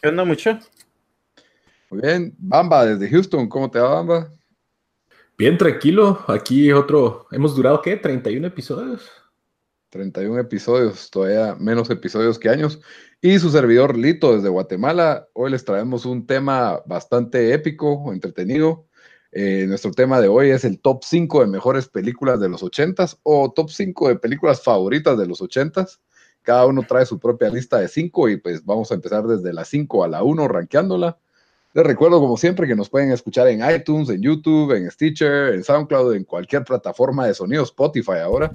¿Qué onda, mucho? Muy bien. Bamba desde Houston. ¿Cómo te va, Bamba? Bien, tranquilo. Aquí otro. Hemos durado, ¿qué? 31 episodios. 31 episodios, todavía menos episodios que años. Y su servidor Lito desde Guatemala. Hoy les traemos un tema bastante épico, entretenido. Eh, nuestro tema de hoy es el top 5 de mejores películas de los 80s o top 5 de películas favoritas de los 80s. Cada uno trae su propia lista de 5 y pues vamos a empezar desde la 5 a la 1 rankeándola. Les recuerdo como siempre que nos pueden escuchar en iTunes, en YouTube, en Stitcher, en SoundCloud, en cualquier plataforma de sonido, Spotify ahora,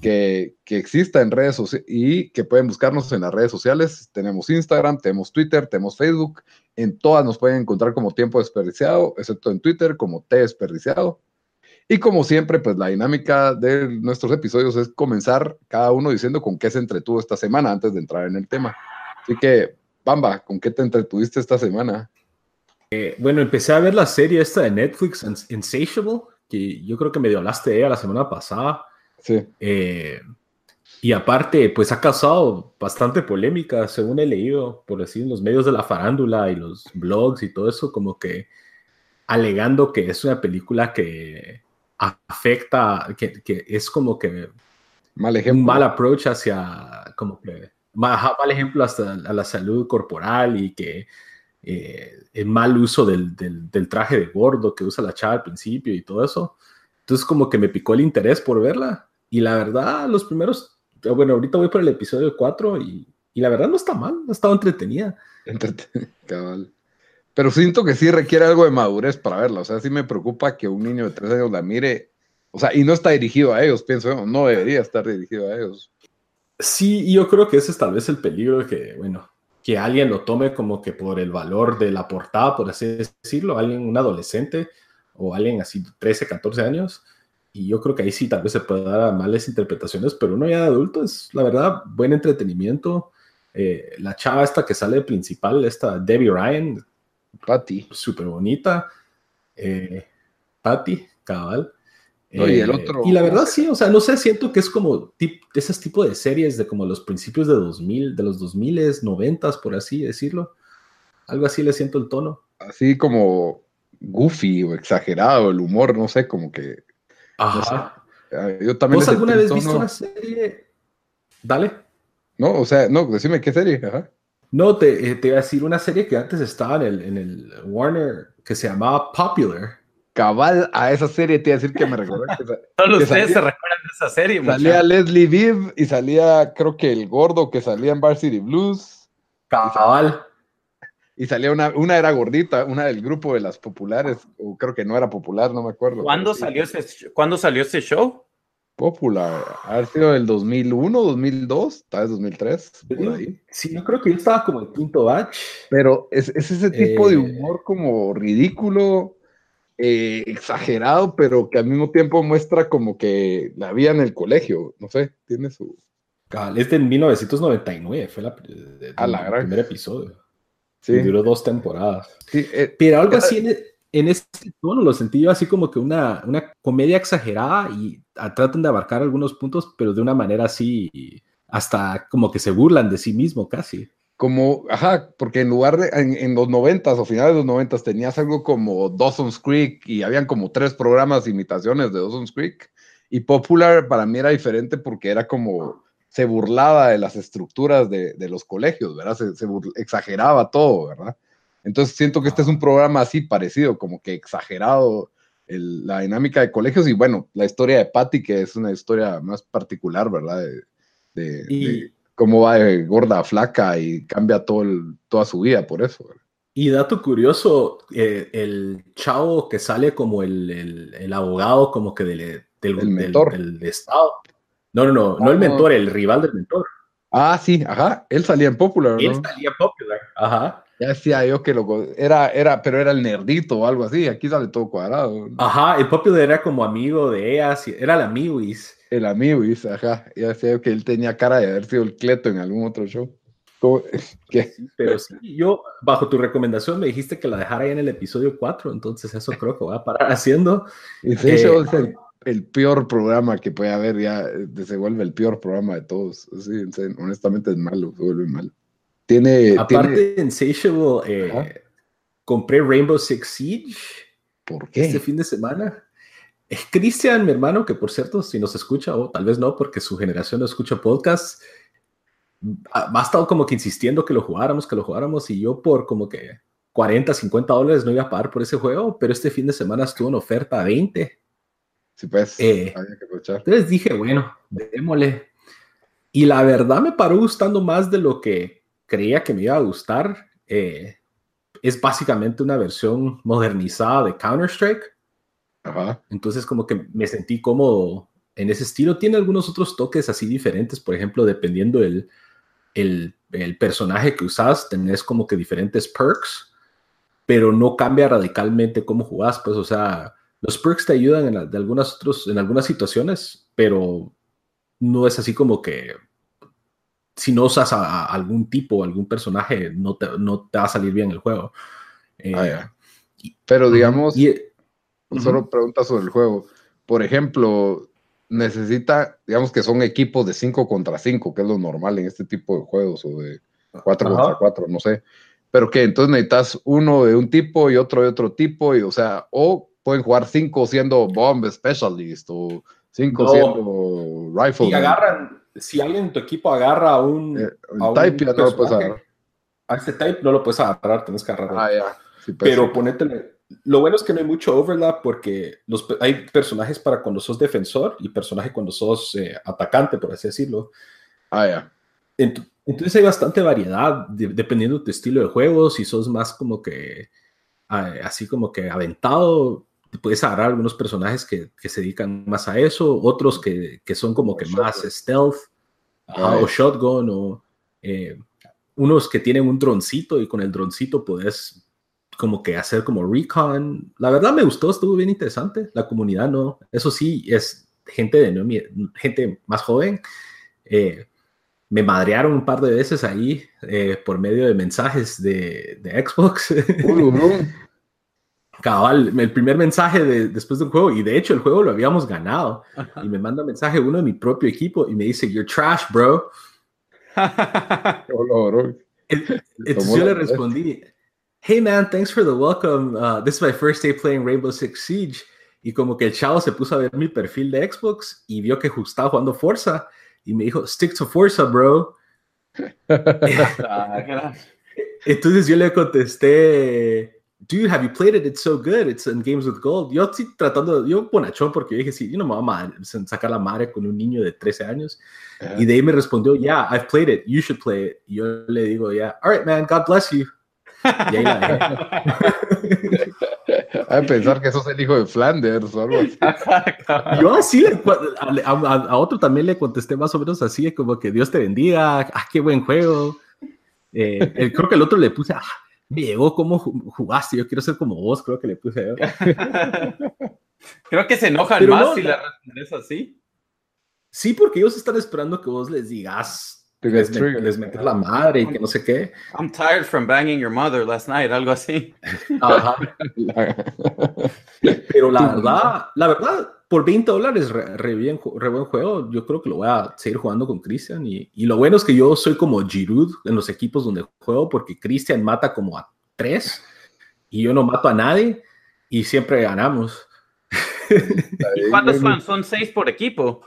que, que exista en redes sociales y que pueden buscarnos en las redes sociales. Tenemos Instagram, tenemos Twitter, tenemos Facebook. En todas nos pueden encontrar como tiempo desperdiciado, excepto en Twitter como T desperdiciado. Y como siempre, pues la dinámica de nuestros episodios es comenzar cada uno diciendo con qué se entretuvo esta semana antes de entrar en el tema. Así que, Bamba, ¿con qué te entretuviste esta semana? Eh, bueno, empecé a ver la serie esta de Netflix, Insatiable, que yo creo que medio hablaste de ella la semana pasada. Sí. Eh, y aparte, pues ha causado bastante polémica, según he leído, por decir, en los medios de la farándula y los blogs y todo eso, como que alegando que es una película que afecta, que, que es como que mal ejemplo. un mal approach hacia, como que, mal, mal ejemplo hasta a la salud corporal y que eh, el mal uso del, del, del, traje de gordo que usa la chava al principio y todo eso. Entonces como que me picó el interés por verla. Y la verdad, los primeros, bueno, ahorita voy por el episodio 4 y, y la verdad no está mal, ha estado entretenida. Entretenida, cabal. Pero siento que sí requiere algo de madurez para verla. O sea, sí me preocupa que un niño de tres años la mire. O sea, y no está dirigido a ellos, pienso. No debería estar dirigido a ellos. Sí, yo creo que ese es tal vez el peligro de que, bueno, que alguien lo tome como que por el valor de la portada, por así decirlo, alguien, un adolescente o alguien así 13, 14 años. Y yo creo que ahí sí tal vez se puede dar a malas interpretaciones, pero uno ya de adulto es, la verdad, buen entretenimiento. Eh, la chava esta que sale principal, esta Debbie Ryan, Patty. Súper bonita. Eh, Patty, cabal. No, y, el otro, y la verdad sí, o sea, no sé, siento que es como tip, ese tipo de series de como los principios de 2000, de los 2000, 90, por así decirlo. Algo así le siento el tono. Así como goofy o exagerado el humor, no sé, como que... Ajá. No sé. Yo también ¿Vos alguna vez viste una serie? Dale. No, o sea, no, decime qué serie. Ajá. No, te, te, iba a decir una serie que antes estaba en el, en el Warner que se llamaba Popular. Cabal a esa serie te iba a decir que me recuerda. Que, Solo que ustedes salía, se recuerdan de esa serie. Salía. Leslie Viv y salía, creo que el gordo que salía en Varsity Blues. Cabal. Y salía una, una era gordita, una del grupo de las populares, o creo que no era popular, no me acuerdo. ¿Cuándo, sí. salió, ese, ¿cuándo salió ese show? Popular, ha sido del 2001, 2002, tal vez 2003, por ahí. Sí, yo creo que yo estaba como el quinto batch. Pero es, es ese tipo eh... de humor como ridículo, eh, exagerado, pero que al mismo tiempo muestra como que la vida en el colegio, no sé, tiene su... Es de 1999, fue la, de, A la el gran... primer episodio. Sí. Duró dos temporadas. Sí, eh, pero algo así en, en este tono lo sentí yo así como que una, una comedia exagerada y tratan de abarcar algunos puntos, pero de una manera así, hasta como que se burlan de sí mismo casi. Como, ajá, porque en lugar de, en, los noventas o finales de los noventas tenías algo como Dawson's Creek y habían como tres programas imitaciones de Dawson's Creek y Popular para mí era diferente porque era como se burlaba de las estructuras de, de los colegios, ¿verdad? Se, exageraba todo, ¿verdad? Entonces siento que este es un programa así parecido, como que exagerado el- la dinámica de colegios y bueno, la historia de Patty, que es una historia más particular, ¿verdad? De, de- Y- de cómo va de gorda a flaca y cambia todo el- toda su vida por eso. ¿verdad? Y dato curioso, eh, el chavo que sale como el, el- el abogado como que del, del, El del- mentor. del estado. No, no, no, no Ah, el no. mentor, el rival del mentor. Ah, sí, ajá, él salía en Popular, Él ¿no? salía popular. Ajá. Ya decía yo que lo era, era, pero era el nerdito o algo así, aquí sale todo cuadrado. Ajá, el popular era como amigo de ellas, y- era el amigo y El amigo, dice, ajá, ya decía yo que él tenía cara de haber sido el Cleto en algún otro show. ¿Cómo? ¿Qué? Pero sí, yo, bajo tu recomendación, me dijiste que la dejara ahí en el episodio 4, entonces eso creo que voy a parar haciendo. Eh, show es el, el peor programa que puede haber, ya eh, se vuelve el peor programa de todos. Sí, honestamente es malo, se vuelve malo. Tiene, Aparte, tiene Insatiable, eh, compré Rainbow Six Siege ¿por qué? este fin de semana. Es Cristian, mi hermano, que por cierto, si nos escucha, o tal vez no, porque su generación no escucha podcast, ha, ha estado como que insistiendo que lo jugáramos, que lo jugáramos, y yo por como que 40, 50 dólares no iba a pagar por ese juego, pero este fin de semana estuvo en oferta a 20. Sí, pues, Eh. había que aprovechar. Entonces dije, bueno, démosle. Y la verdad me paró gustando más de lo que creía que me iba a gustar. Eh, es básicamente una versión modernizada de Counter-Strike. Entonces como que me sentí cómodo en ese estilo. Tiene algunos otros toques así diferentes, por ejemplo, dependiendo del el, el personaje que usas, tenés como que diferentes perks, pero no cambia radicalmente cómo jugás. Pues, o sea, los perks te ayudan en, de algunas otros, en algunas situaciones, pero no es así como que si no usas a, a algún tipo, algún personaje, no te, no te va a salir bien el juego. Eh, Ah. Pero digamos, y- solo preguntas sobre el juego. Por ejemplo, necesita, digamos que son equipos de 5 contra 5, que es lo normal en este tipo de juegos, o de 4 Ajá. contra 4, no sé. Pero que entonces necesitas uno de un tipo y otro de otro tipo, y o sea, o pueden jugar 5 siendo bomb specialist, o 5 No. siendo rifle. si agarran, si alguien en tu equipo agarra a un, Eh, a un type ya no lo puedes agarrar. a este type no lo puedes agarrar, tienes que agarrar. Ah. Sí, pues, pero sí. ponétele. Lo bueno es que no hay mucho overlap porque los, hay personajes para cuando sos defensor y personaje cuando sos eh, atacante, por así decirlo. Ah, ya. Ent- Entonces hay bastante variedad de- dependiendo de tu estilo de juego. Si sos más como que ah, así como que aventado, puedes agarrar algunos personajes que, que se dedican más a eso, otros que, que son como O que más stealth, ajá, o shotgun, o eh, unos que tienen un droncito y con el droncito puedes como que hacer como recon. La verdad me gustó, estuvo bien interesante. La comunidad no, eso sí, es gente de no mi- gente más joven. Eh, me madrearon un par de veces ahí eh, por medio de mensajes de, de Xbox. Cabal, el primer mensaje de- después del juego, y de hecho el juego lo habíamos ganado. Y me manda mensaje uno de mi propio equipo y me dice, You're trash, bro. Hola, bro. Entonces yo le respondí, Hey man, thanks for the welcome. Uh, this is my first day playing Rainbow Six Siege. Y como que el chavo se puso a ver mi perfil de Xbox y vio que estaba jugando Forza y me dijo, Stick to Forza, bro. Ah, Entonces yo le contesté, dude, have you played it? It's so good. It's in Games with Gold. Yo estoy tratando, yo bonachón porque yo dije, sí, yo no me voy a sacar la madre con un niño de 13 años. Ajá. Y de ahí me respondió, yeah, I've played it. You should play it. Y yo le digo, yeah, all right, man, God bless you. Y ahí la que pensar que sos el hijo de Flanders o algo así. Yo así, le- a, a- a otro también le contesté más o menos así, como que Dios te bendiga, ah, qué buen juego. Eh, el- creo que el otro le puse, ah, me llegó cómo ju- jugaste, yo quiero ser como vos, creo que le puse yo. Creo que se enojan Pero más no, si la- respondes así. Sí, porque ellos están esperando que vos les digas, les, triggered. les metes la madre y que no sé qué. I'm tired from banging your mother last night, algo así. Ajá. Pero la verdad, la verdad, por 20 dólares, re, re bien re buen juego, yo creo que lo voy a seguir jugando con Cristian. Y, y lo bueno es que yo soy como Giroud en los equipos donde juego, porque Cristian mata como a tres y yo no mato a nadie y siempre ganamos. ¿Y cuántos son? Son seis por equipo.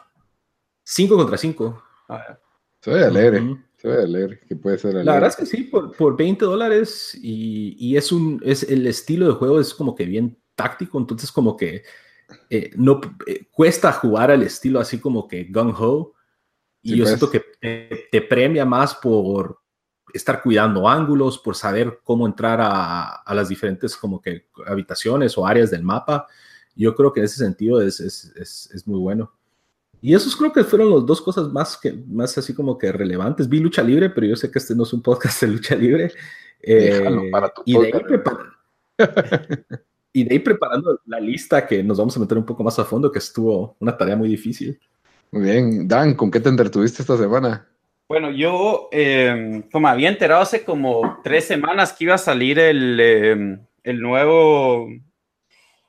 5 contra 5. Ah, Se ve alegre. Se ve alegre, que puede ser alegre. La verdad es que sí, por, por 20 dólares y, y, es un, es el estilo de juego es como que bien táctico, entonces como que eh, no eh, cuesta jugar al estilo así como que gung ho y sí, yo pues. siento que te, te, premia más por estar cuidando ángulos, por saber cómo entrar a, a, las diferentes como que habitaciones o áreas del mapa. Yo creo que en ese sentido es, es, es, es muy bueno. Y esos creo que fueron las dos cosas más, que, más así como que relevantes. Vi lucha libre, pero yo sé que este no es un podcast de lucha libre. Eh, para tu y, de ahí y de ahí preparando la lista que nos vamos a meter un poco más a fondo, que estuvo una tarea muy difícil. Muy bien. Dan, ¿con qué te entretuviste esta semana? Bueno, yo, eh, como había enterado hace como tres semanas que iba a salir el, eh, el nuevo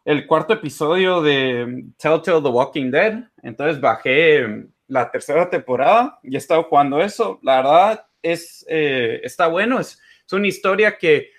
el cuarto episodio de Telltale The Walking Dead. Entonces bajé la tercera temporada y he estado jugando eso. La verdad es, eh, está bueno. Es, es, una historia que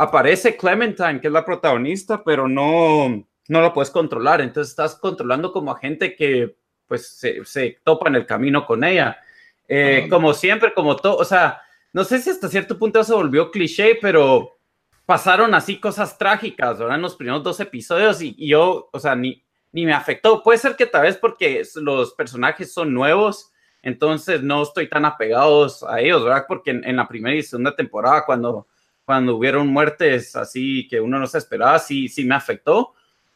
aparece Clementine, que es la protagonista, pero no, no la puedes controlar. Entonces estás controlando como a gente que pues se, se topa en el camino con ella. Eh, como siempre, como todo, o sea, no sé si hasta cierto punto se volvió cliché, pero pasaron así cosas trágicas, ¿verdad? En los primeros dos episodios y, y, yo, o sea, ni, ni me afectó. Puede ser que tal vez porque los personajes son nuevos, entonces no estoy tan apegados a ellos, ¿verdad? Porque en, en, la primera y segunda temporada, cuando, cuando hubieron muertes así que uno no se esperaba, sí, sí me afectó.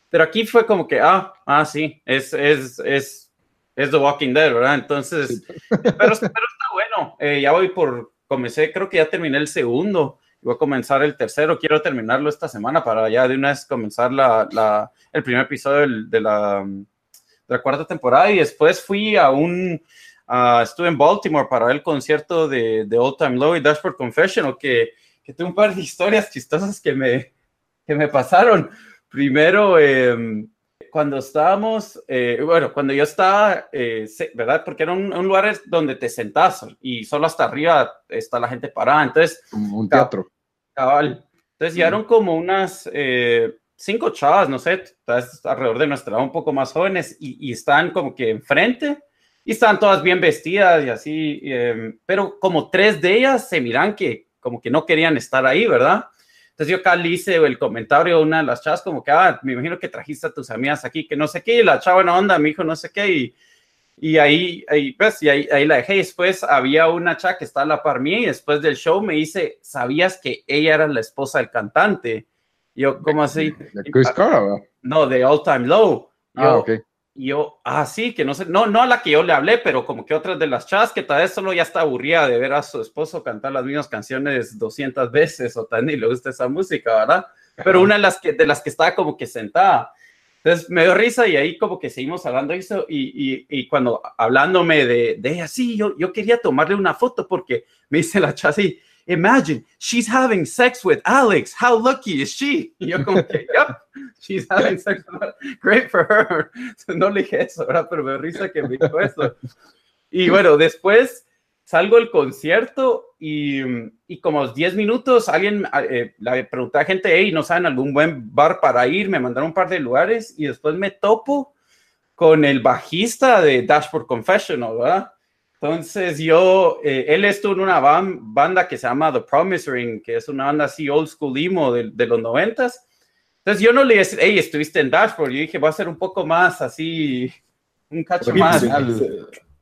Pero aquí fue como que, ah, ah, sí, es, es, es, es The Walking Dead, ¿verdad? Entonces, pero, pero está bueno. Eh, ya voy por, comencé, creo que ya terminé el segundo voy a comenzar el tercero, quiero terminarlo esta semana para ya de una vez comenzar la, la, el primer episodio de la, de la, cuarta temporada y después fui a un, uh, estuve en Baltimore para el concierto de, de Old Time Low y Dashboard Confessional, que, que tuve un par de historias chistosas que me, que me pasaron. Primero, eh, cuando estábamos, eh, bueno, cuando yo estaba, eh, ¿verdad? Porque era un, un, lugar donde te sentás y solo hasta arriba está la gente parada. Entonces, como un teatro. Cabal. Entonces, llegaron como unas eh, cinco chavas, no sé, alrededor de nuestra edad, un poco más jóvenes, y, y están como que enfrente y están todas bien vestidas y así, eh, pero como tres de ellas se miran que como que no querían estar ahí, ¿verdad? Entonces yo acá le hice el comentario a una de las chavas como que, ah, me imagino que trajiste a tus amigas aquí, que no sé qué, y la chava en onda me dijo no sé qué, y, y ahí, ahí, pues, y ahí, ahí la dejé. Después había una chava que está a la par mía y después del show me dice, ¿sabías que ella era la esposa del cantante? Yo, ¿cómo así? ¿De Chris Carr? No, de All Time Low. Yo, Ah, ok. Y yo, ah, sí, que no sé, no, no a la que yo le hablé, pero como que otras de las chavas que tal vez solo ya está aburrida de ver a su esposo cantar las mismas canciones 200 veces o tal, ni le gusta esa música, ¿verdad? Pero una de las que, de las que estaba como que sentada. Entonces me dio risa y ahí como que seguimos hablando eso y, y, y cuando hablándome de, de ella, sí, yo, yo quería tomarle una foto porque me dice la chava así, imagine, she's having sex with Alex, how lucky is she? Y yo como que, yep, she's having sex with Alex, great for her. No le dije eso, ¿verdad? Pero me risa que me dijo eso. Y bueno, después salgo del concierto y, y como a los 10 minutos alguien eh, le pregunté a gente, hey, ¿no saben algún buen bar para ir? Me mandaron un par de lugares y después me topo con el bajista de Dashboard Confessional, ¿verdad? Entonces yo, eh, él estuvo en una ban banda que se llama The Promise Ring, que es una banda así old school emo de, de los noventas. Entonces yo no le dije, hey, estuviste en Dashboard. Yo dije, va a ser un poco más así, un cacho más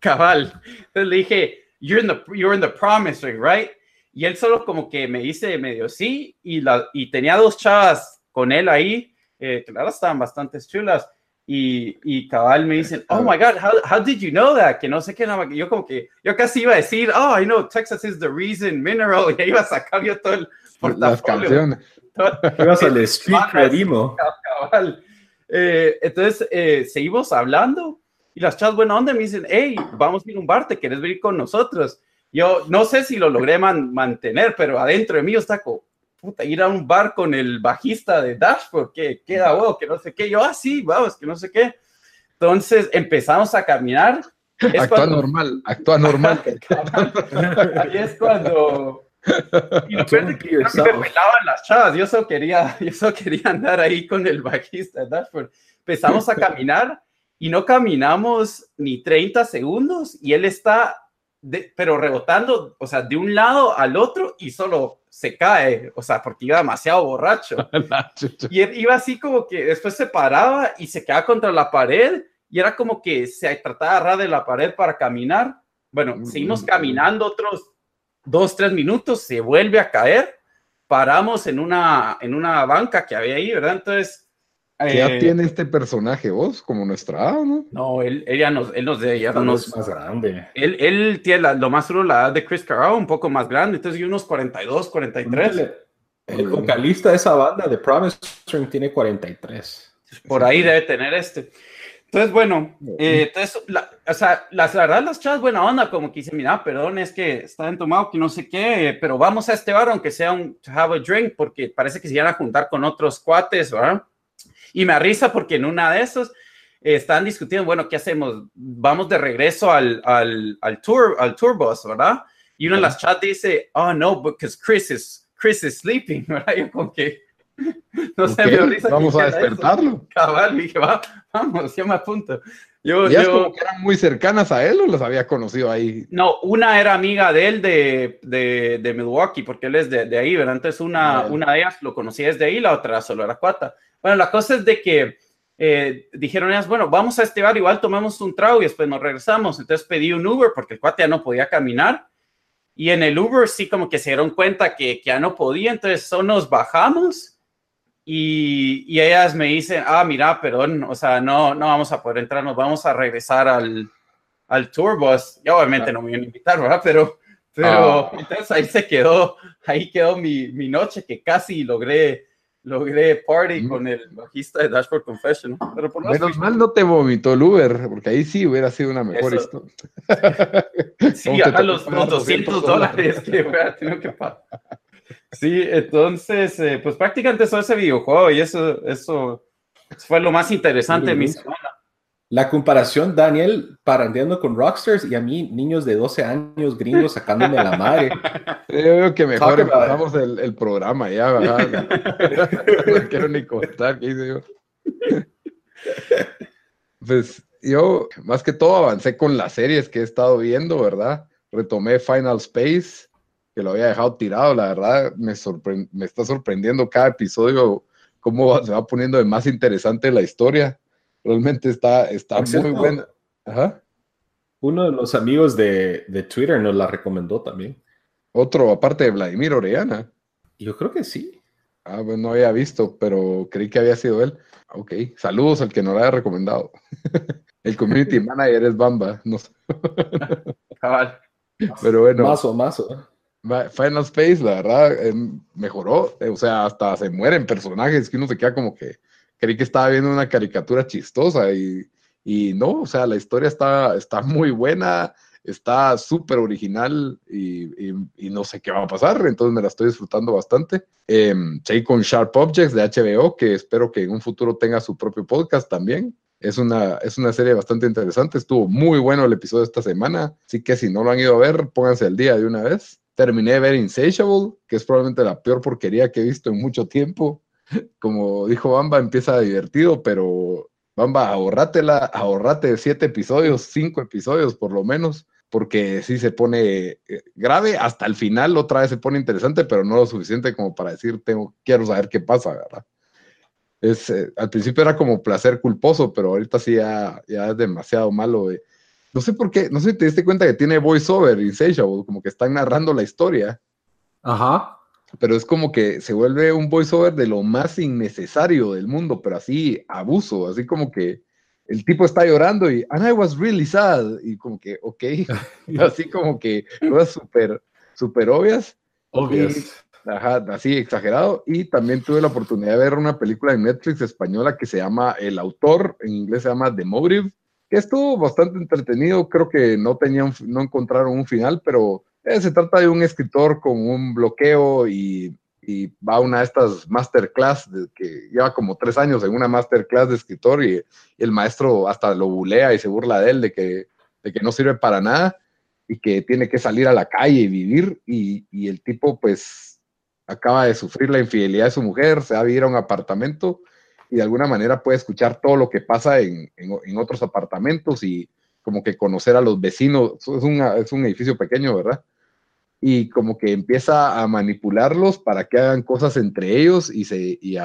cabal. Entonces le dije, you're in the, you're in the Promise Ring, right? Y él solo como que me dice medio sí, y, la, y tenía dos chavas con él ahí, eh, verdad estaban bastante chulas. Y, y cabal me dicen, oh my God, how, how did you know that? Que no sé qué, nada, yo como que, yo casi iba a decir, oh, I know, Texas is the reason, mineral, y ahí iba a sacar yo todo el Las canciones. Todo, Ibas al street credimo. cabal. Eh, entonces, eh, seguimos hablando y las chavas buena onda me dicen, hey, vamos a ir a un bar, ¿te quieres venir con nosotros? Yo no sé si lo logré man mantener, pero adentro de mí yo está como, puta, ir a un bar con el bajista de Dashboard, que queda huevo, que no sé qué. Yo, ah, sí, vamos, que no sé qué. Entonces empezamos a caminar. Es actúa cuando... normal, actúa normal. Ahí es cuando... Y que me pelaban las chavas. Yo solo, quería, yo solo quería andar ahí con el bajista de Dashboard. Empezamos a caminar y no caminamos ni 30 segundos y él está pero rebotando, o sea, de un lado al otro y solo se cae, o sea, porque iba demasiado borracho. y iba así como que después se paraba y se quedaba contra la pared y era como que se trataba de agarrar de la pared para caminar. Bueno, mm, seguimos mm, caminando otros dos, tres minutos, se vuelve a caer, paramos en una, en una banca que había ahí, ¿verdad? Entonces ¿Qué edad eh, tiene este personaje vos? Como nuestra ¿no? No, él, ella nos, él nos de ella nos, más grande. Él, él tiene lo más seguro la edad de Chris Carrao, un poco más grande, entonces yo unos 42, 43. El vocalista de esa banda de Promise String tiene 43. Por ahí debe tener este. Entonces, bueno, eh, entonces, la, o sea, la, verdad, las chavas buena onda, como que dicen, mira, perdón, es que está entomado, que no sé qué, pero vamos a este bar, aunque sea un to have a drink, porque parece que se iban a juntar con otros cuates, ¿verdad? Y me arriesga porque en una de esas eh, están discutiendo, bueno, ¿qué hacemos? Vamos de regreso al, al, al tour, al tour bus, ¿verdad? Y una de las chats dice, oh no, because Chris is, Chris is sleeping, ¿verdad? Yo como que, no sé, me Vamos a despertarlo. Cabal, dije, Va, vamos, yo me apunto. Yo, ¿Y como que eran muy cercanas a él o los había conocido ahí? No, una era amiga de él de, de, de Milwaukee, porque él es de, de ahí, ¿verdad? Entonces una, una de ellas lo conocía desde ahí, la otra solo era cuata. Bueno, la cosa es de que eh, dijeron ellas, bueno, vamos a este bar, igual tomamos un trago y después nos regresamos. Entonces pedí un Uber porque el cuate ya no podía caminar. Y en el Uber sí como que se dieron cuenta que, que ya no podía, entonces solo nos bajamos y, y, ellas me dicen, ah, mira, perdón, o sea, no, no vamos a poder entrar, nos vamos a regresar al, al tour bus. Y obviamente no me iban a invitar, ¿verdad? Pero, pero ah. entonces ahí se quedó, ahí quedó mi, mi noche que casi logré logré party con el bajista de Dashboard Confession. Pero por Menos mal no te vomitó el Uber, porque ahí sí hubiera sido una mejor historia. sí, a los, 200 dólares que hubiera tenido que pagar. Sí, entonces, eh, pues prácticamente eso ese videojuego y eso, eso fue lo más interesante de mi semana. La comparación, Daniel, parandeando con Rockstars y a mí, niños de 12 años gringos sacándome la madre. Yo veo que mejor empezamos el, el, programa ya, ¿verdad? no quiero ni contar qué hice yo. Pues yo, más que todo, avancé con las series que he estado viendo, ¿verdad? Retomé Final Space, que lo había dejado tirado, la verdad, me, me está sorprendiendo cada episodio cómo se va poniendo de más interesante la historia Realmente está, está muy buena. Uno de los amigos de, Twitter nos la recomendó también. Otro, aparte de Vladimir Orellana. Yo creo que sí. Ah, bueno, no había visto, pero creí que había sido él. Ok, saludos al que nos la haya recomendado. El community manager es Bamba, no sé. Pero bueno. Mazo, mazo. Final Space, la verdad, em, mejoró. O sea, hasta se mueren personajes que uno se queda como que creí que estaba viendo una caricatura chistosa y, y no, o sea, la historia está, está muy buena, está súper original y, y, no sé qué va a pasar, entonces me la estoy disfrutando bastante. Eh, con Sharp Objects de HBO, que espero que en un futuro tenga su propio podcast también. Es una, es una serie bastante interesante, estuvo muy bueno el episodio esta semana, así que si no lo han ido a ver, pónganse al día de una vez. Terminé de ver Insatiable, que es probablemente la peor porquería que he visto en mucho tiempo como dijo Bamba, empieza divertido, pero Bamba, ahorrátela, ahorrate siete episodios, cinco episodios por lo menos, porque sí se pone eh, grave, hasta el final otra vez se pone interesante, pero no lo suficiente como para decir, tengo, quiero saber qué pasa, ¿verdad? Es, eh, al principio era como placer culposo, pero ahorita sí ya, ya es demasiado malo. No sé por qué, no sé si te diste cuenta que tiene voiceover Insatiable, como que están narrando la historia. Ajá pero es como que se vuelve un voiceover de lo más innecesario del mundo, pero así abuso, así como que el tipo está llorando y and I was really sad y como que ok, así como que cosas súper súper obvias. Obvias. Ajá, así exagerado. Y también tuve la oportunidad de ver una película en Netflix española que se llama El Autor, en inglés se llama The Motive, que estuvo bastante entretenido. Creo que no tenían, no encontraron un final, pero eh, se trata de un escritor con un bloqueo y, va a una de estas masterclass que lleva como tres años en una masterclass de escritor y, el maestro hasta lo bulea y se burla de él de que, de que no sirve para nada y que tiene que salir a la calle y vivir y, el tipo pues acaba de sufrir la infidelidad de su mujer, se va a vivir a un apartamento y de alguna manera puede escuchar todo lo que pasa en, en otros apartamentos y como que conocer a los vecinos. Es, es un edificio pequeño, ¿verdad? Y como que empieza a manipularlos para que hagan cosas entre ellos y, se, y,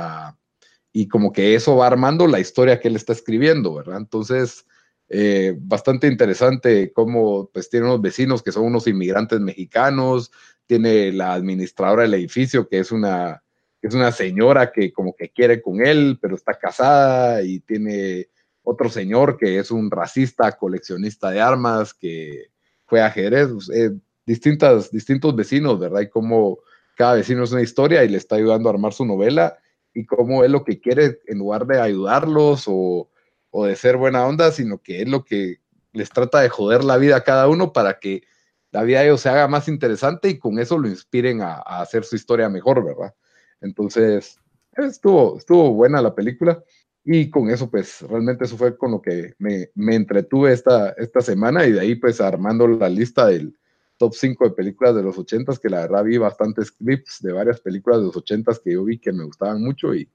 y como que eso va armando la historia que él está escribiendo, ¿verdad? Entonces, eh, bastante interesante cómo pues tiene unos vecinos que son unos inmigrantes mexicanos, tiene la administradora del edificio que es una, es una señora que como que quiere con él, pero está casada y tiene otro señor que es un racista coleccionista de armas que fue a Jerez, pues, eh, distintas, distintos vecinos, ¿verdad? Y cómo cada vecino es una historia y le está ayudando a armar su novela y cómo es lo que quiere en lugar de ayudarlos o, o de ser buena onda, sino que es lo que les trata de joder la vida a cada uno para que la vida de ellos se haga más interesante y con eso lo inspiren a, a hacer su historia mejor, ¿verdad? Entonces, estuvo, estuvo buena la película. Y con eso, pues realmente eso fue con lo que me, me entretuve esta, esta semana y de ahí pues armando la lista del top 5 de películas de los 80 que la verdad vi bastantes clips de varias películas de los 80 que yo vi que me gustaban mucho y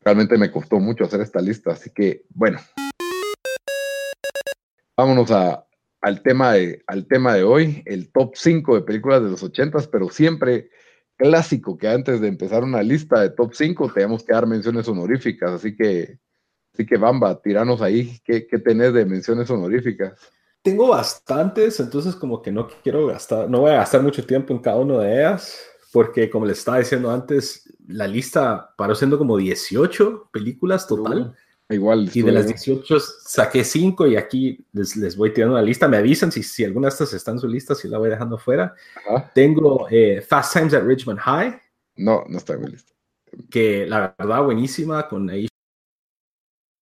realmente me costó mucho hacer esta lista. Así que bueno, vámonos a, al, tema de, al tema de hoy, el top 5 de películas de los 80 pero siempre clásico que antes de empezar una lista de top 5 tenemos que dar menciones honoríficas, así que, así que Bamba, tiranos ahí, ¿qué, qué tenés de menciones honoríficas? Tengo bastantes, entonces como que no quiero gastar, no voy a gastar mucho tiempo en cada una de ellas, porque como les estaba diciendo antes, la lista paró siendo como 18 películas total. Igual. Y de las 18 saqué 5 y aquí les, les, voy tirando una lista. Me avisan si, si alguna de estas está en su lista, si la voy dejando fuera. Ajá. Tengo eh, Fast Times at Richmond High. No, no está en mi lista. Que la verdad buenísima con ahí.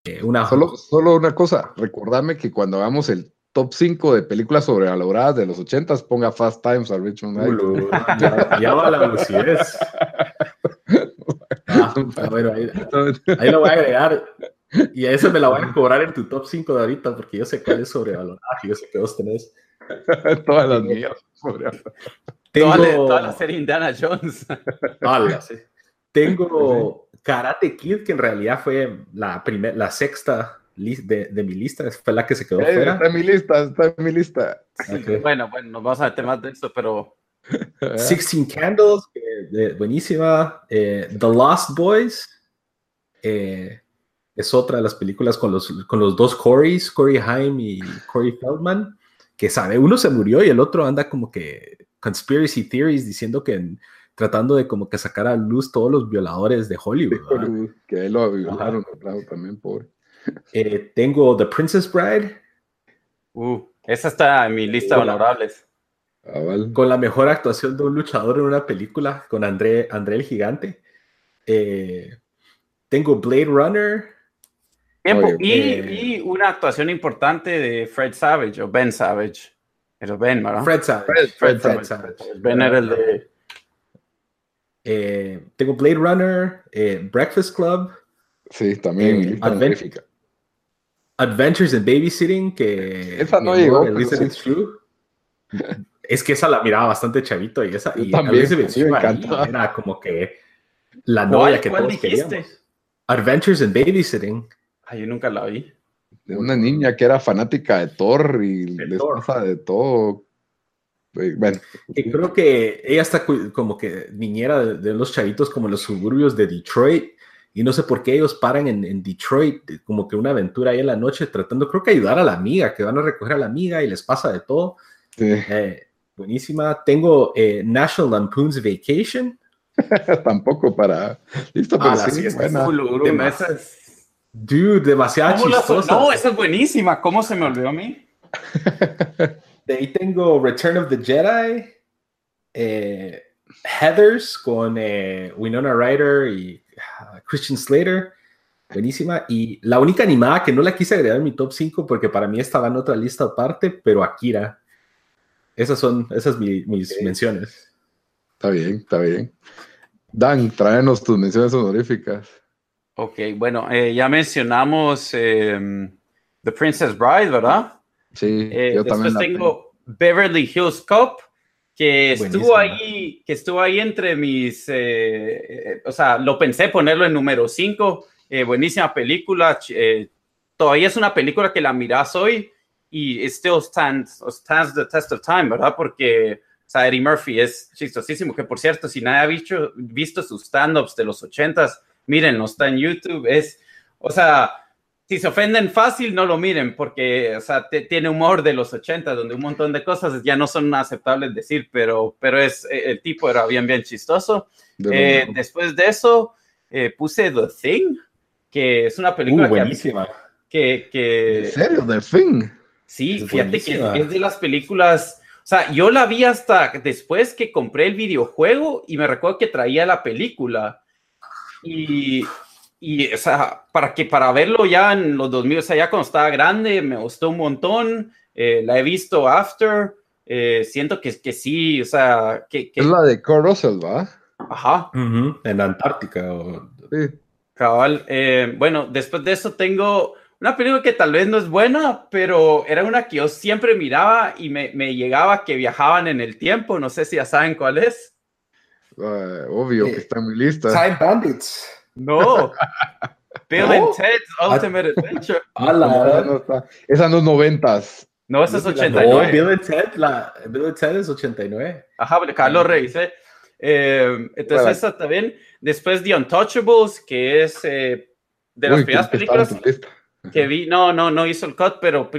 Eh, una... Solo, solo una cosa, recordarme que cuando hagamos el top 5 de películas sobrevaloradas de los 80 ponga Fast Times at Richmond High. ya, ya va la lucidez. Ah, bueno, ahí, ahí lo voy a agregar. Y a eso me la voy a cobrar en tu top 5 de ahorita, porque yo sé cuál es sobrevalorada, yo sé que vos tenés. Todas las mías. Tengo... Toda, la, toda la serie Indiana Jones. Sí. Tengo Karate Kid, que en realidad fue la, primer, la sexta de, de, mi lista, fue la que se quedó eh, fuera. Está en mi lista, está en mi lista. Okay. Bueno, bueno, nos vamos a meter más de esto, pero... Sixteen Candles, eh, buenísima. Eh, The Lost Boys. Eh, es otra de las películas con los, con los dos Corys, Corey Haim y Corey Feldman, que sabe, uno se murió y el otro anda como que conspiracy theories diciendo que tratando de como que sacar a luz todos los violadores de Hollywood. Que lo violaron, claro, también, pobre. Eh, tengo The Princess Bride. Uh, esa está en mi lista de valorables. Ah, vale. Con la mejor actuación de un luchador en una película, con André, André el Gigante. Eh, tengo Blade Runner. Tiempo. Y, eh, y, una actuación importante de Fred Savage o Ben Savage. Era Ben, ¿verdad? Fred Savage. Fred, Fred, Fred Savage. Savage. Ben era el de. Eh, tengo Blade Runner, eh, Breakfast Club. Sí, también. Eh, Advent Adventures in Babysitting, que. Esa no llegó. Sí. True. es que esa la miraba bastante chavito y esa. Y también, me encantaba. Era como que la novia que todos dijiste? queríamos. Adventures in Babysitting. Ay, yo nunca la vi. De una niña que era fanática de Thor y de les Thor. pasa de todo. Bueno. Y creo que ella está como que niñera de, de, los chavitos como en los suburbios de Detroit. Y no sé por qué ellos paran en, en, Detroit, como que una aventura ahí en la noche, tratando, creo que ayudar a la amiga, que van a recoger a la amiga y les pasa de todo. Sí. Eh, buenísima. Tengo eh, National Lampoon's Vacation. Tampoco para. Listo, pero ah, sí, es buena. Demasiado. Dude, demasiado chistosa. No, esa es buenísima. ¿Cómo se me olvidó a mí? De ahí tengo Return of the Jedi, eh, Heathers con eh, Winona Ryder y uh, Christian Slater. Buenísima. Y la única animada que no la quise agregar en mi top 5 porque para mí estaba en otra lista aparte, pero Akira. Esas son esas mi, mis okay. menciones. Está bien, está bien. Dan, tráenos tus menciones honoríficas. Ok, bueno, eh, ya mencionamos eh, The Princess Bride, ¿verdad? Sí, eh, yo después también. tengo Beverly Hills Cop, que estuvo ahí, que estuvo ahí entre mis, eh, o sea, lo pensé ponerlo en número 5. buenísima película. todavía es una película que la miras hoy y it still stands, stands the test of time, ¿verdad? Porque o sea, Eddie Murphy es chistosísimo, que por cierto, si nadie ha visto, visto sus stand-ups de los ochentas, miren, no está en YouTube, es, o sea, si se ofenden fácil, no lo miren, porque, o sea, tiene humor de los ochentas, donde un montón de cosas ya no son aceptables decir, pero, pero es, eh, el tipo era bien, bien chistoso. Eh, después de eso, eh, puse The Thing, que es una película uh, buenísima. Que, que, ¿En serio? The Thing. Sí, fíjate que es de las películas o sea, yo la vi hasta después que compré el videojuego y me recuerdo que traía la película. Y, y o sea, para, que, para verlo ya en los 2000, o sea, ya cuando estaba grande, me gustó un montón. Eh, la he visto after. Eh, siento que, que sí, o sea, que, Es la de Kurt Russell, ¿va? Ajá. En Antártica. Sí. Cabal. Eh, bueno, después de eso tengo una película que tal vez no es buena, pero era una que yo siempre miraba y me, me llegaba que viajaban en el tiempo. No sé si ya saben cuál es. Uh, obvio que está en mi lista. Time Bandits. No. Bill and Ted's Ultimate Adventure. Ah, la no, no está. Esa no es noventas. No, esa es 89. No, Bill and Ted, la, Bill and Ted es 89. Ajá, Carlos Reyes, ¿eh? eh entonces bueno. esa también. Después The Untouchables, que es eh, de las Uy, primeras películas que vi, no, no, no hizo el cut, pero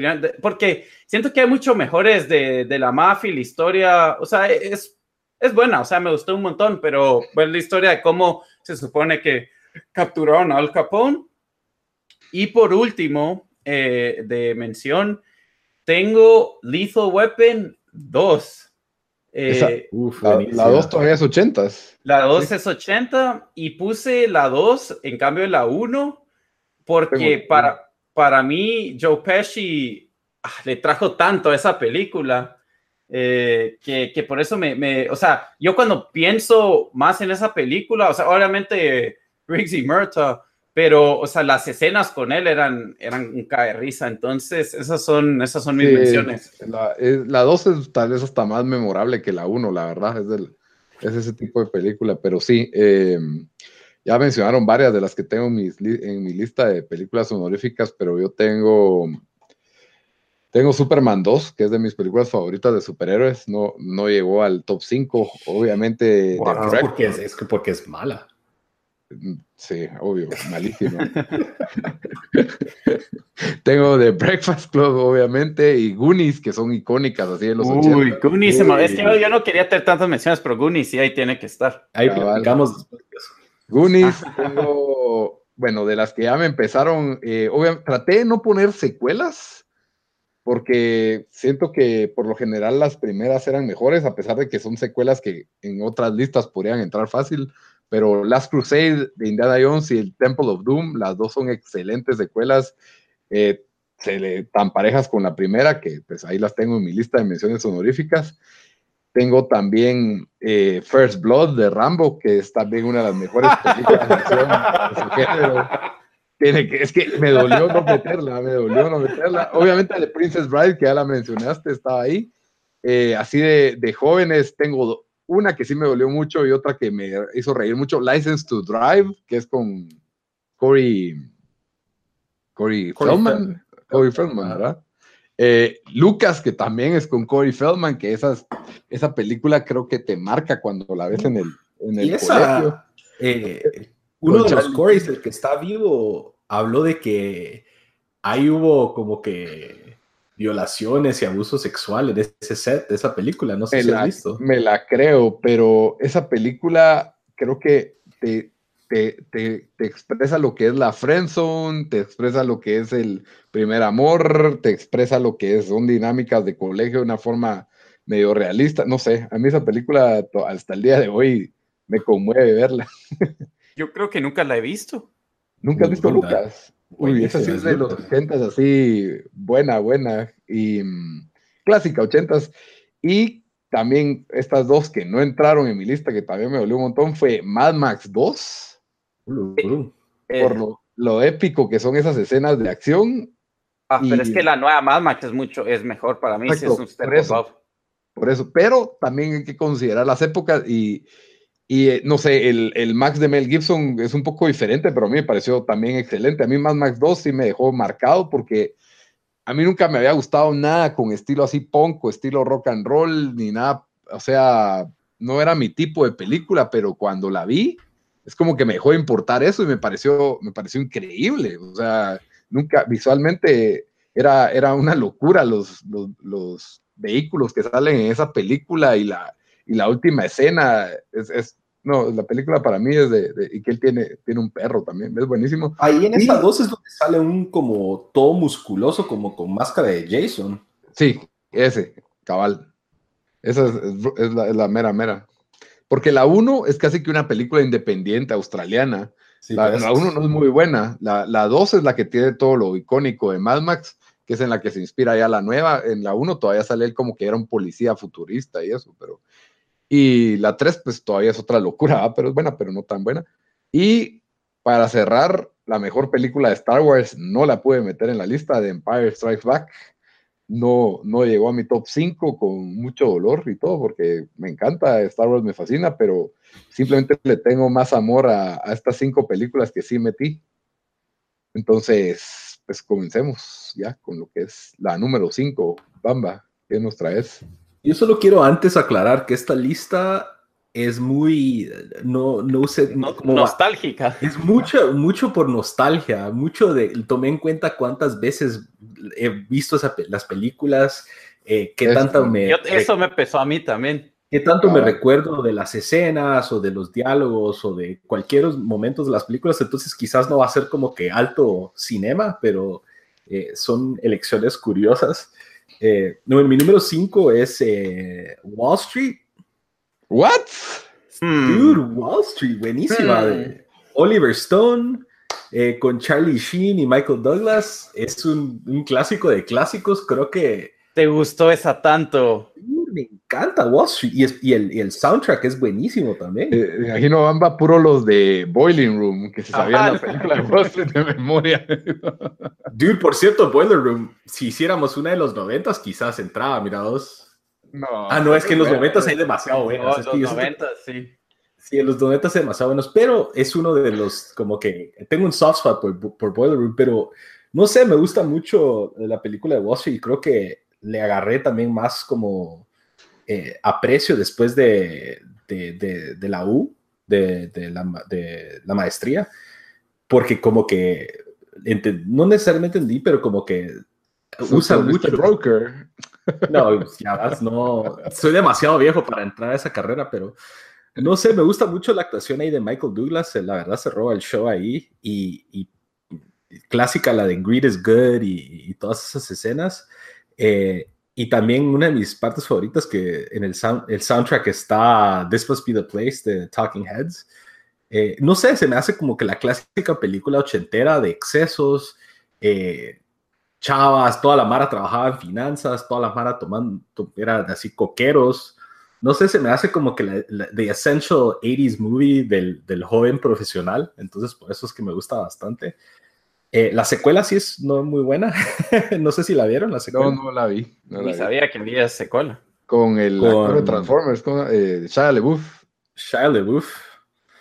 porque siento que hay mucho mejores de, de la mafia y la historia, o sea, es, es buena, o sea, me gustó un montón, pero ver la historia de cómo se supone que capturaron a Al Capone. Y por último, eh, de mención, tengo Lethal Weapon 2. Esa- Eh, Uf, La, buenísima. la dos todavía es ochentas. la 2 es 80 y puse la 2 en cambio de la 1 porque Tengo- para, para mí Joe Pesci ah, le trajo tanto a esa película eh, que, que por eso me, me- o sea, yo cuando pienso más en esa película, o sea, obviamente Riggs y Murta, pero, o sea, las escenas con él eran, eran un cae risa, entonces esas son, esas son mis Sí, menciones. La, es- la dos es tal vez hasta más memorable que la uno, la verdad, es, del, es ese tipo de película, pero sí, eh, ya mencionaron varias de las que tengo en, mis en mi lista de películas honoríficas, pero yo tengo, tengo Superman 2, que es de mis películas favoritas de superhéroes, no, no llegó al top 5, obviamente, de Wow, es porque es, es que porque es mala. Sí, obvio, malísimo. Tengo The Breakfast Club, obviamente, y Goonies, que son icónicas así de los Uy, 80. Goonies, se me- Uy. es que yo, yo no quería tener tantas menciones, pero Goonies sí ahí tiene que estar. Ahí platicamos. Goonies, tengo, bueno, de las que ya me empezaron, eh, obviamente, traté de no poner secuelas, porque siento que por lo general las primeras eran mejores, a pesar de que son secuelas que en otras listas podrían entrar fácil, pero Last Crusade de Indiana Jones y el Temple of Doom, las dos son excelentes secuelas, eh, se le tan parejas con la primera, que pues ahí las tengo en mi lista de menciones honoríficas. Tengo también eh, First Blood de Rambo, que es también una de las mejores películas de acción de su género. Tiene que, es que me dolió no meterla, me dolió no meterla. Obviamente de Princess Bride, que ya la mencionaste, estaba ahí. Eh, así de, de jóvenes, tengo una que sí me dolió mucho y otra que me hizo reír mucho, License to Drive, que es con Corey, Corey, Corey Feldman. Feldman. Corey Feldman, ¿verdad? Eh, Lucas, que también es con Corey Feldman, que esas, esa película creo que te marca cuando la ves en el, en el Y colegio. esa, eh, uno de los. Coreys, el que está vivo, habló de que ahí hubo como que violaciones y abuso sexual en ese set de esa película. No sé me si la, has visto. me la creo, pero esa película creo que te, te, te, te expresa lo que es la friendzone, te expresa lo que es el primer amor, te expresa lo que es, son dinámicas de colegio de una forma medio realista. No sé, a mí esa película hasta el día de hoy me conmueve verla. Yo creo que nunca la he visto. ¿Nunca has visto. Lucas? Uy, esa sí es de los ochentas, así, buena, buena, y mm, clásica, ochentas. Y también estas dos que no entraron en mi lista, que también me dolió un montón, fue Mad Max 2, Ulu, ulu. Eh, por lo, lo épico que son esas escenas de acción. ah, pero es que la nueva Mad Max es mucho, es mejor para mí. Exacto, es un por eso. Por eso, pero también hay que considerar las épocas y, y eh, no sé, el, el Max de Mel Gibson es un poco diferente, pero a mí me pareció también excelente. A mí Mad Max 2 sí me dejó marcado porque a mí nunca me había gustado nada con estilo así punk o estilo rock and roll, ni nada, o sea, no era mi tipo de película, pero cuando la vi, es como que me dejó de importar eso y me pareció, me pareció increíble, o sea, nunca, visualmente era, era una locura los, los, los vehículos que salen en esa película y la, y la última escena es, es no, la película para mí es de, y que él tiene, tiene un perro también, es buenísimo. Ahí en esa dos es donde sale un como todo musculoso, como con máscara de Jason. Sí, ese, cabal. Esa es, la, mera, mera. Porque la 1 es casi que una película independiente australiana. la 1 no es muy buena. La 2 es la que tiene todo lo icónico de Mad Max, que es en la que se inspira ya la nueva. En la 1 todavía sale él como que era un policía futurista y eso, pero y la 3, pues todavía es otra locura, pero es buena, pero no tan buena. Y para cerrar, la mejor película de Star Wars no la pude meter en la lista de Empire Strikes Back. No, no llegó a mi top 5 con mucho dolor y todo, porque me encanta, Star Wars me fascina, pero simplemente le tengo más amor a, estas cinco películas que sí metí. Entonces, pues comencemos ya con lo que es la número 5. Bamba, ¿qué nos traes? Yo solo quiero antes aclarar que esta lista es muy, no, no sé, como nostálgica. Es mucho, mucho por nostalgia, mucho de, tomé en cuenta cuántas veces he visto las películas, eh, qué tanto me... eso me pesó a mí también. ¿Qué tanto me ah. recuerdo de las escenas o de los diálogos o de cualquier momento de las películas? Entonces quizás no va a ser como que alto cinema, pero eh, son elecciones curiosas. Eh, no, mi número 5 es eh, Wall Street. ¿What? Dude, Wall Street, buenísima. Hmm. Oliver Stone eh, con Charlie Sheen y Michael Douglas. Es un, un, clásico de clásicos. Creo que. ¿Te gustó esa tanto? Me encanta Wall Street y, es, y, el, y, el, soundtrack es buenísimo también. Eh, imagino Bamba puro los de Boiling Room, que se sabían la película de Wall Street de memoria. Dude, por cierto, Boiler Room, si hiciéramos una de los noventas, quizás entraba, mira dos. No. Ah, no, es que en los noventas hay demasiado buenos. No, los noventas, sí. Sí, en los noventas hay demasiado buenos, pero es uno de los, como que, tengo un soft spot por, por Boiler Room, pero no sé, me gusta mucho la película de Wall Street y creo que le agarré también más como eh, aprecio después de, de, de, la U, de, la, de la maestría, porque como que no necesariamente entendí, pero como que usa mucho. broker. No, ya vas, no. Soy demasiado viejo para entrar a esa carrera, pero no sé, me gusta mucho la actuación ahí de Michael Douglas. La verdad se roba el show ahí y, y clásica la de Greed is Good y, y todas esas escenas. Eh, y también una de mis partes favoritas que en el, el soundtrack está This Must Be the Place de Talking Heads. Eh, no sé, se me hace como que la clásica película ochentera de excesos, eh, chavas, toda la mara trabajaba en finanzas, toda la mara tomando, era así coqueros. No sé, se me hace como que la, the essential 80s movie del, del, joven profesional, entonces por eso es que me gusta bastante. Eh, la secuela sí es no muy buena. no sé si la vieron, la secuela. No, no la vi. No Ni sabía que había secuela. Con el con... Transformers, con eh, Shia LaBeouf. Shia LaBeouf.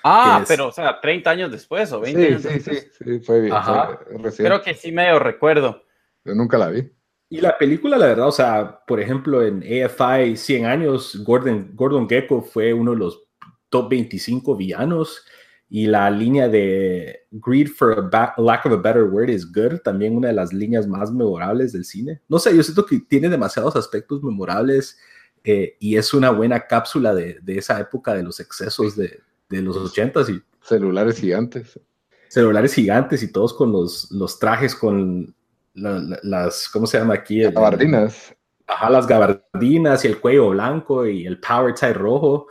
Ah, pero, o sea, 30 años después o 20 sí, años sí, después. Sí, sí, fue bien. Ajá. Creo que sí medio recuerdo. Yo nunca la vi. Y la película, la verdad, o sea, por ejemplo, en AFI 100 años, Gordon, Gordon Gecko fue uno de los top 25 villanos y la línea de Greed for a lack of a better word is good, también una de las líneas más memorables del cine. No sé, yo siento que tiene demasiados aspectos memorables eh, y es una buena cápsula de, de, esa época de los excesos de, de los ochentas y celulares gigantes. Celulares gigantes y todos con los, los trajes con la, las, ¿cómo se llama aquí? Gabardinas. Ajá, las gabardinas y el cuello blanco y el power tie rojo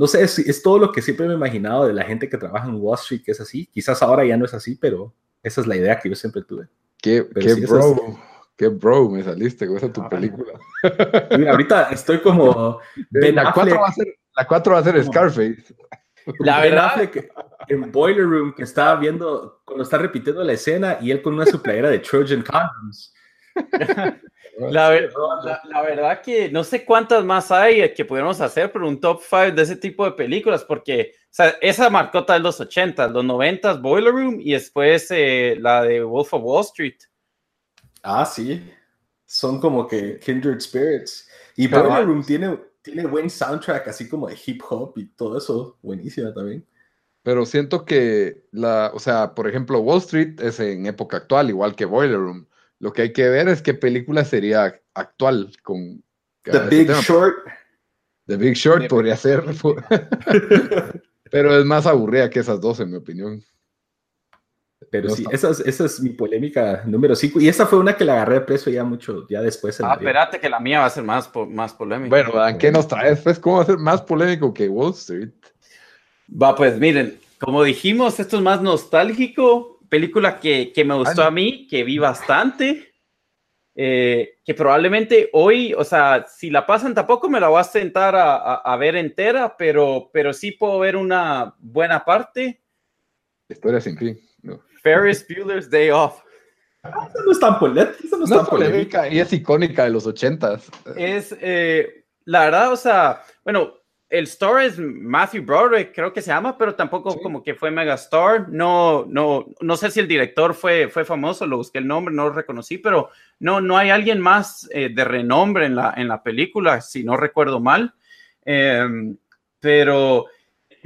no sé, es, es, todo lo que siempre me he imaginado de la gente que trabaja en Wall Street, que es así. Quizás ahora ya no es así, pero esa es la idea que yo siempre tuve. Qué, qué bro, qué bro me saliste con esa tu película. Mira, ahorita estoy como... la 4 va a ser, la 4 va a ser Scarface. La verdad que en Boiler Room que estaba viendo, cuando está repitiendo la escena y él con una suplayera de Trojan Condoms. La, la, verdad que no sé cuántas más hay que pudiéramos hacer, pero un top 5 de ese tipo de películas, porque o sea, esa marcó tal los 80, los 90, Boiler Room y después eh, la de Wolf of Wall Street. Ah, sí. Son como que kindred spirits. Y Boiler Room tiene, tiene buen soundtrack, así como de hip hop y todo eso. Buenísima también. Pero siento que la, o sea, por ejemplo, Wall Street es en época actual, igual que Boiler Room. Lo que hay que ver es qué película sería actual con The Big Short. The Big Short podría ser. Pero es más aburrida que esas dos, en mi opinión. Pero sí, esa es, esa es, mi polémica número 5. Y esa fue una que le agarré de preso ya mucho, ya después. Ah, espérate, que la mía va a ser más, más polémica. Bueno, ¿qué nos traes? Pues, ¿cómo va a ser más polémico que Wall Street? Va, pues miren, como dijimos, esto es más nostálgico. Película que, que me gustó a mí, que vi bastante. Eh, que probablemente hoy, o sea, si la pasan tampoco me la voy a sentar a, a, ver entera, pero, pero sí puedo ver una buena parte. Historia sin fin. Ferris Bueller's Day Off. Ah, eso no es tan, eso no es tan polémica y es icónica de los ochentas. Es, eh, la verdad, o sea, bueno, el star es Matthew Broderick, creo que se llama, pero tampoco como que fue megastar. No, no, no sé si el director fue, fue famoso, lo busqué el nombre, no lo reconocí, pero no, no hay alguien más eh, de renombre en la, en la película, si no recuerdo mal. Em, pero,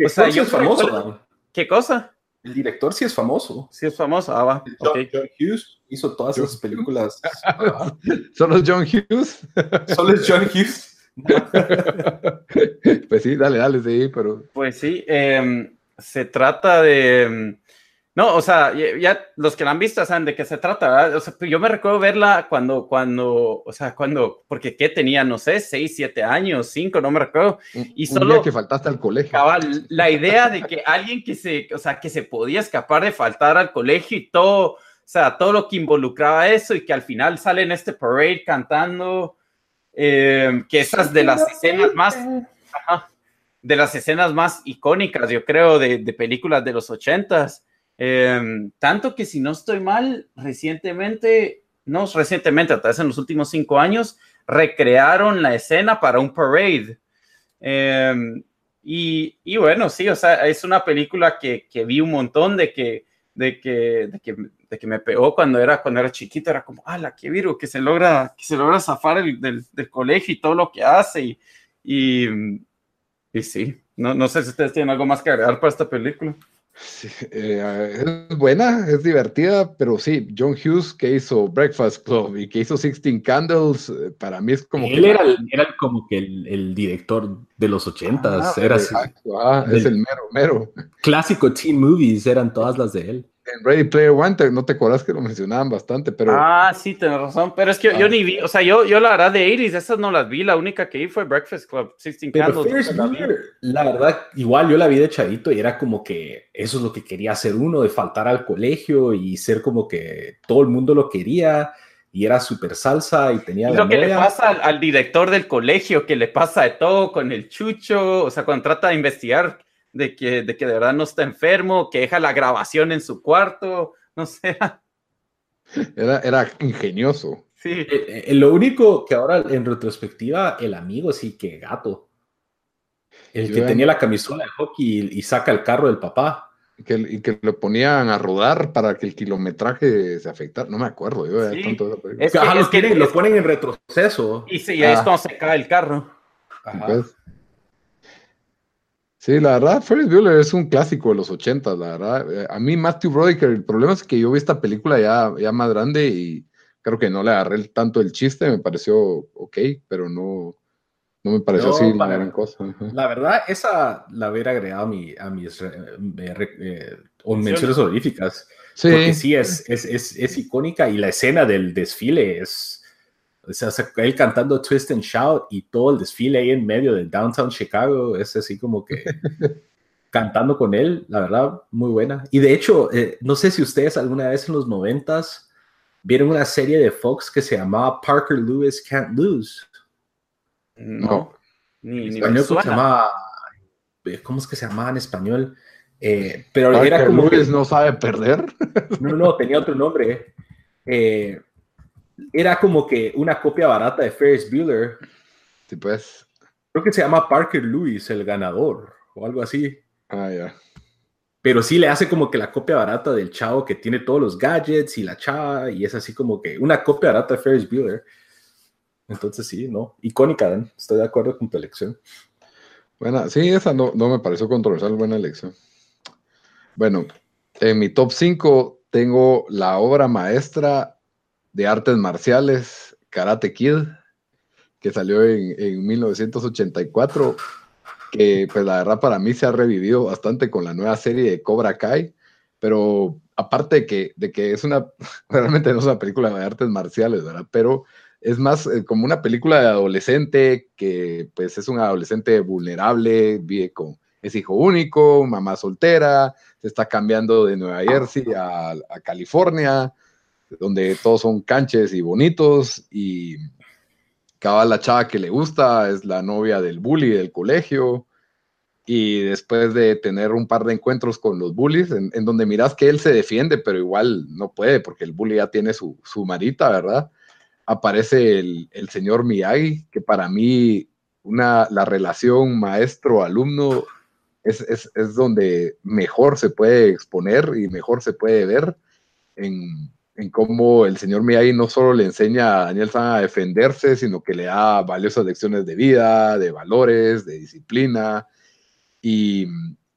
o sea, yo famoso. ¿Qué cosa? El director sí es famoso. Sí es famoso, ah, va. John, Hughes hizo todas esas películas. ¿Solo John Hughes? Solo es John Hughes. pues sí, dale, dale, sí, pero. Pues sí, em, se trata de. Em, no, o sea, ya, los que la han visto saben de qué se trata, ¿verdad? O sea, yo me recuerdo verla cuando, cuando, o sea, cuando, porque qué tenía, no sé, seis, siete años, cinco, no me recuerdo. Y solo. que faltaste al colegio. Cabal, la idea de que alguien que se, o sea, que se podía escapar de faltar al colegio y todo, o sea, todo lo que involucraba eso y que al final sale en este parade cantando eh, que esas de las escenas más, de las escenas más icónicas, yo creo, de, películas de los ochentas. Eh, tanto que si no estoy mal, recientemente, no recientemente, tal vez en los últimos cinco años, recrearon la escena para un parade. Eh, y, y, bueno, sí, o sea, es una película que, que vi un montón de que, de que, de que que me pegó cuando era, cuando era chiquito, era como, ala, qué virgo, que se logra, que se logra zafar el, del, del, colegio y todo lo que hace. Y, y, y sí, no, no, sé si ustedes tienen algo más que agregar para esta película. Eh, es buena, es divertida, pero sí, John Hughes que hizo Breakfast Club y que hizo Sixteen Candles, eh, para mí es como... Él era, era, como que el, el, director de los ochentas, ah, era así. Ah, es el mero, mero. Clásico teen movies, eran todas las de él en Ready Player One, no te acuerdas que lo mencionaban bastante, pero... Ah, sí, tienes razón, pero es que yo, ah. ni vi, o sea, yo, yo la verdad de Iris, esas no las vi, la única que vi fue Breakfast Club, 16 Candles. la, verdad, igual yo la vi de chavito y era como que eso es lo que quería hacer uno, de faltar al colegio y ser como que todo el mundo lo quería y era súper salsa y tenía... lo que le pasa al, al director del colegio, que le pasa de todo con el chucho, o sea, cuando trata de investigar de que, de que de verdad no está enfermo, que deja la grabación en su cuarto, no sé. Era, era ingenioso. Sí. Eh, eh, lo único que ahora en retrospectiva, el amigo sí que gato. El que tenía la camisola de hockey y, saca el carro del papá. Que, y que lo ponían a rodar para que el kilometraje se afectara. No me acuerdo. Yo sí. es que, ah, es lo ponen en retroceso. Y sí, es ah. cuando se cae el carro. Ajá. Pues, Sí, la verdad, Ferris Bueller es un clásico de los 80, la verdad. Eh, a mí, Matthew Broderick, el problema es que yo vi esta película ya, ya más grande y creo que no le agarré tanto el chiste, me pareció ok, pero no, no me pareció así la gran cosa. La verdad, esa la hubiera agregado a, mi, a mis eh, eh, menciones honoríficas. Sí. Porque sí, es, es, es, es icónica y la escena del desfile es o sea, él cantando Twist and Shout y todo el desfile ahí en medio de downtown Chicago, es así como que cantando con él, la verdad, muy buena. Y de hecho, eh, no sé si ustedes alguna vez en los noventas vieron una serie de Fox que se llamaba Parker Lewis Can't Lose. No, ni, ni español, se llamaba, eh, ¿cómo es que se llamaba en español? Eh, pero era como Lewis no sabe perder. no, no, tenía otro nombre. Eh, era como que una copia barata de Ferris Bueller. Sí, pues. Creo que se llama Parker Lewis, el ganador, o algo así. Ah, ya. Pero sí le hace como que la copia barata del chavo que tiene todos los gadgets y la chava, y es así como que una copia barata de Ferris Bueller. Entonces sí, no, icónica, Dan. estoy de acuerdo con tu elección. Buena, sí, esa no, no me pareció controversial, buena elección. Bueno, en mi top 5 tengo la obra maestra de artes marciales, Karate Kid, que salió en, en 1984, que pues la verdad para mí se ha revivido bastante con la nueva serie de Cobra Kai, pero aparte de que, de que es una, realmente no es una película de artes marciales, ¿verdad? Pero es más eh, como una película de adolescente que pues es un adolescente vulnerable, vive con, es hijo único, mamá soltera, se está cambiando de Nueva Jersey a California, donde todos son canches y bonitos y cada la chava que le gusta es la novia del bully del colegio y después de tener un par de encuentros con los bullies, en, donde miras que él se defiende, pero igual no puede porque el bully ya tiene su, su marita, ¿verdad? Aparece el, el, señor Miyagi, que para mí una, la relación maestro-alumno es, es, es, donde mejor se puede exponer y mejor se puede ver en, en cómo el señor Miyagi no solo le enseña a Daniel San a defenderse, sino que le da valiosas lecciones de vida, de valores, de disciplina, y,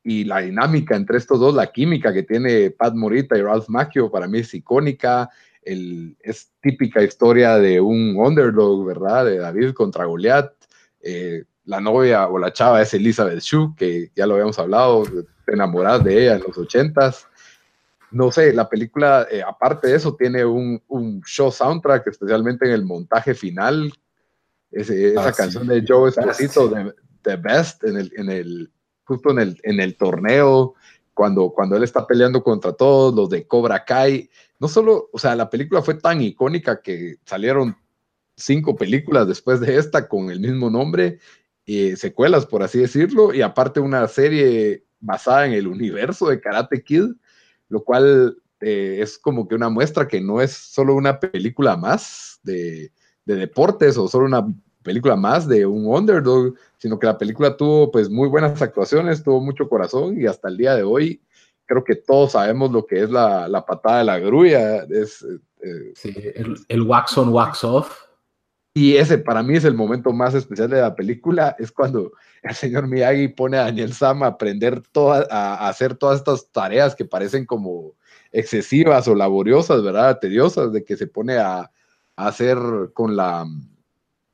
la dinámica entre estos dos, la química que tiene Pat Morita y Ralph Macchio, para mí es icónica. Es típica historia de un underdog, ¿verdad? De David contra Goliat. Eh, la novia o la chava es Elizabeth Shue, que ya lo habíamos hablado, enamorada de ella en los ochentas. No sé, la película, eh, aparte de eso, tiene un, un, show soundtrack, especialmente en el montaje final. Ese, esa ah, canción de Joe Esposito, de The Best, en el, en el, justo en el, en el torneo, cuando, cuando él está peleando contra todos los de Cobra Kai. No solo, o sea, la película fue tan icónica que salieron cinco películas después de esta con el mismo nombre, secuelas, por así decirlo, y aparte una serie basada en el universo de Karate Kid, lo cual eh, es como que una muestra que no es solo una película más de, de deportes o solo una película más de un underdog, sino que la película tuvo pues muy buenas actuaciones, tuvo mucho corazón y hasta el día de hoy creo que todos sabemos lo que es la, la patada de la grulla. Es, eh, sí, el, el, wax on, wax off. Y ese para mí es el momento más especial de la película, es cuando el señor Miyagi pone a Daniel Sam a aprender toda, a, hacer todas estas tareas que parecen como excesivas o laboriosas, ¿verdad? Tediosas, de que se pone a, a hacer con la,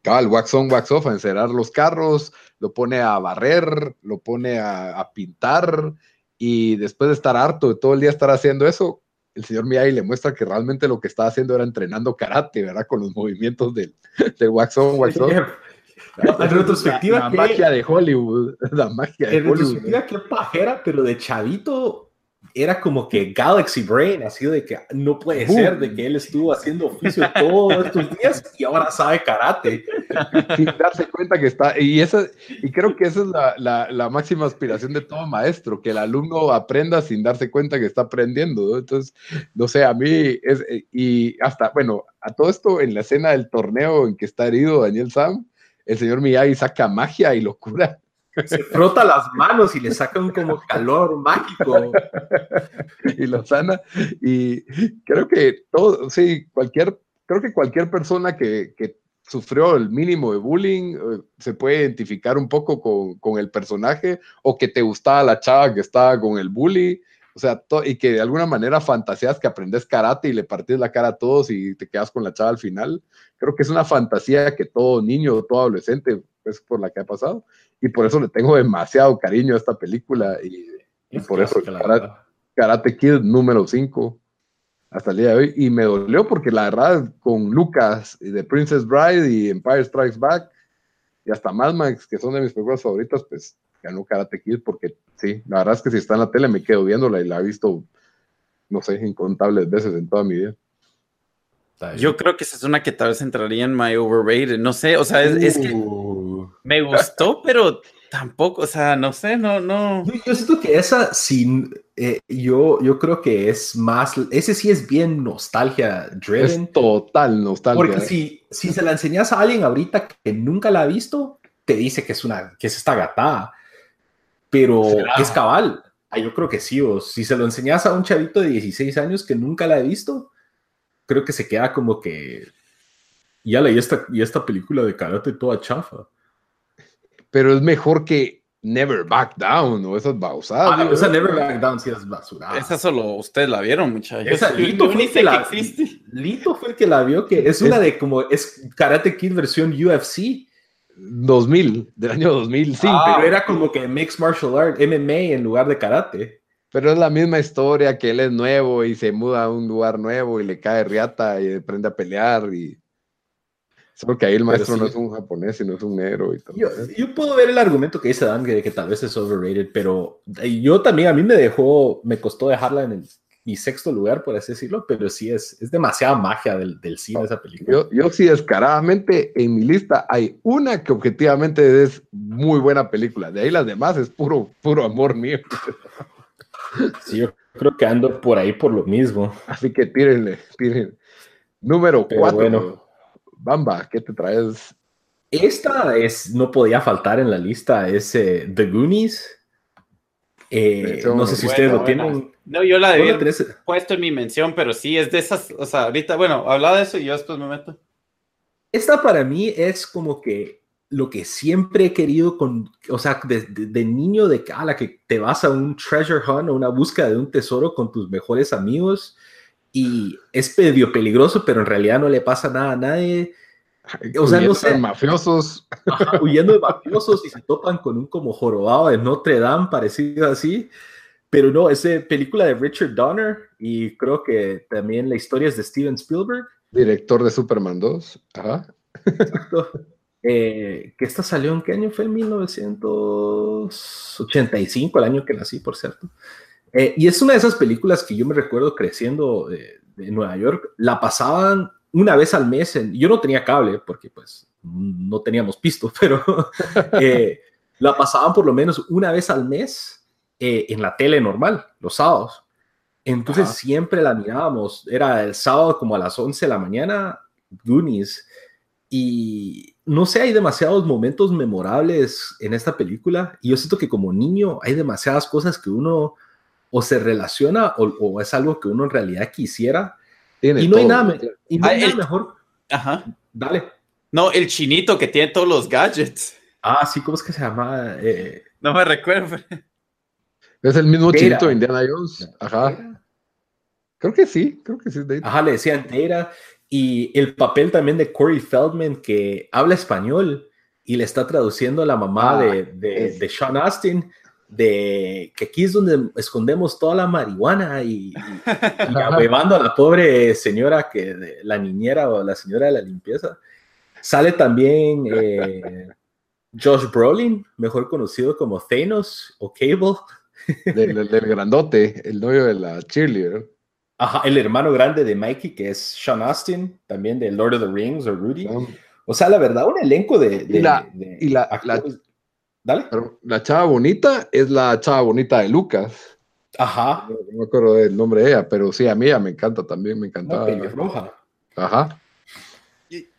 el wax on, wax off, a encerrar los carros, lo pone a barrer, lo pone a, pintar, y después de estar harto de todo el día estar haciendo eso, el señor Miyagi le muestra que realmente lo que estaba haciendo era entrenando karate, ¿verdad? Con los movimientos del, del wax on, wax off. En retrospectiva, la, magia de Hollywood, la magia de en Hollywood. retrospectiva, qué pajera, pero de chavito era como que Galaxy Brain, así de que no puede ser, de que él estuvo haciendo oficio todos estos días y ahora sabe karate. Sin darse cuenta que está, y, esa, y creo que esa es la, la, la, máxima aspiración de todo maestro, que el alumno aprenda sin darse cuenta que está aprendiendo. ¿no? Entonces, no sé, a mí, es, y hasta, bueno, a todo esto en la escena del torneo en que está herido Daniel Sam, el señor Miyagi saca magia y locura se frota las manos y le saca un como calor mágico. y lo sana. Y creo que todo, sí, cualquier, creo que cualquier persona que, que sufrió el mínimo de bullying eh, se puede identificar un poco con, con, el personaje o que te gustaba la chava que estaba con el bully. O sea, y que de alguna manera fantaseas que aprendes karate y le partís la cara a todos y te quedas con la chava al final. Creo que es una fantasía que todo niño, todo adolescente es por la que ha pasado. Y por eso le tengo demasiado cariño a esta película y, por eso Karate, Kid número 5 hasta el día de hoy. Y me dolió porque la verdad con Lucas y The Princess Bride y Empire Strikes Back y hasta Mad Max que son de mis películas favoritas pues ganó Karate Kid porque sí, la verdad es que si está en la tele me quedo viéndola y la he visto no sé, incontables veces en toda mi vida. Yo creo que esa es una que tal vez entraría en My Overrated. No sé, o sea, es, que uh. me gustó, pero tampoco, o sea, no sé, no, no. Yo, siento que esa sí, eh, yo, yo creo que es más, ese sí es bien nostalgia driven. Es total nostalgia. Porque si, si se la enseñas a alguien ahorita que nunca la ha visto, te dice que es una, que es esta gatada. Pero es cabal. Ah, yo creo que sí, o si se lo enseñas a un chavito de 16 años que nunca la ha visto, creo que se queda como que Y y esta, y esta película de karate toda chafa. Pero es mejor que Never Back Down o esas bausadas. Ah, esa Never Back Down sí es basura. Esa solo ustedes la vieron, muchachos. Esa, Lito, fue que la, Lito fue el que la vio, que es, una de como, es Karate Kid versión UFC. 2000, del año 2005. Ah, pero era como que Mixed Martial Art, MMA en lugar de karate. Pero es la misma historia que él es nuevo y se muda a un lugar nuevo y le cae riata y aprende a pelear y Solo que ahí el maestro no es un japonés, sino es un negro y todo. Yo, puedo ver el argumento que dice Dan de que tal vez es overrated, pero yo también, a mí me dejó, me costó dejarla en el, mi sexto lugar, por así decirlo, pero sí es, es demasiada magia del, del cine esa película. Yo, yo sí, descaradamente, en mi lista hay una que objetivamente es muy buena película. De ahí las demás es puro, puro amor mío. Sí, yo creo que ando por ahí por lo mismo. Así que tírenle, tírenle. Número cuatro. Bueno Bamba, ¿qué te traes? Esta es, no podía faltar en la lista, es eh, The Goonies. Eh, no sé si ustedes lo tienen. No, yo la debí puesto en mi mención, pero sí, es de esas, o sea, ahorita, bueno, habla de eso y yo después me meto. Esta para mí es como que lo que siempre he querido con, o sea, de, niño de la que te vas a un treasure hunt o una búsqueda de un tesoro con tus mejores amigos y es medio peligroso, pero en realidad no le pasa nada a nadie. O sea, no sé. mafiosos. huyendo de mafiosos y se topan con un como jorobado de Notre Dame, parecido así. Pero no, es película de Richard Donner y creo que también la historia es de Steven Spielberg. Director de Superman 2. Ajá. Exacto. Eh, que esta salió en qué año fue? En 1985, el año que nací, por cierto. Eh, y es una de esas películas que yo me recuerdo creciendo eh, en Nueva York. La pasaban una vez al mes. En, yo no tenía cable porque pues no teníamos pisto, pero eh, la pasaban por lo menos una vez al mes en la tele normal, los sábados. Entonces siempre la mirábamos. Era el sábado como a las 11 de la mañana, Goonies. Y no sé, hay demasiados momentos memorables en esta película. Y yo siento que como niño hay demasiadas cosas que uno o se relaciona o, es algo que uno en realidad quisiera. Y no hay nada, y no hay ah, mejor. Ajá. Dale. No, el chinito que tiene todos los gadgets. Ah, sí, ¿cómo es que se llama? Eh, no me recuerdo. Es el mismo chinito de Indiana Jones. Ajá. Creo que sí, creo que sí. Ajá, le decían Teira. Y el papel también de Corey Feldman, que habla español y le está traduciendo a la mamá ah, de, de, Sean Astin de que aquí es donde escondemos toda la marihuana y, y, a la pobre señora que la niñera o la señora de la limpieza. Sale también eh, Josh Brolin, mejor conocido como Thanos o Cable. Del, grandote, el novio de la cheerleader. Ajá, el hermano grande de Mikey, que es Sean Austin, también de Lord of the Rings o Rudy. O sea, la verdad, un elenco de... y la, y la, Dale. la chava bonita es la chava bonita de Lucas. Ajá. No, me acuerdo del nombre de ella, pero sí, a mí ella me encanta también, me encantaba. roja. Ajá.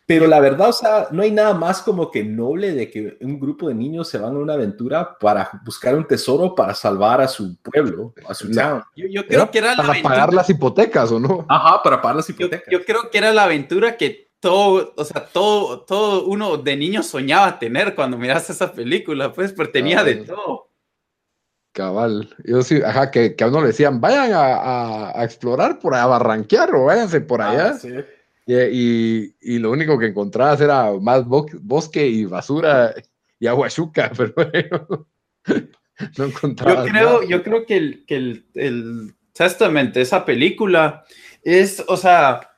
Pero la verdad, o sea, no hay nada más como que noble de que un grupo de niños se van a una aventura para buscar un tesoro para salvar a su pueblo, a su town. Yo, creo que era la para pagar las hipotecas, ¿o no? Ajá, para pagar las hipotecas. yo creo que era la aventura que todo, o sea, todo, todo uno de niño soñaba tener cuando miraste esa película, pues, pero tenía de todo. Cabal, yo sí, ajá, que, a uno le decían, vayan a, explorar por allá, a barranquear o váyanse por ah, allá. y, lo único que encontrabas era más bosque y basura y aguachuca, pero no encontrabas. Yo creo, yo creo que el, que el, el Testament, esa película, es, o sea,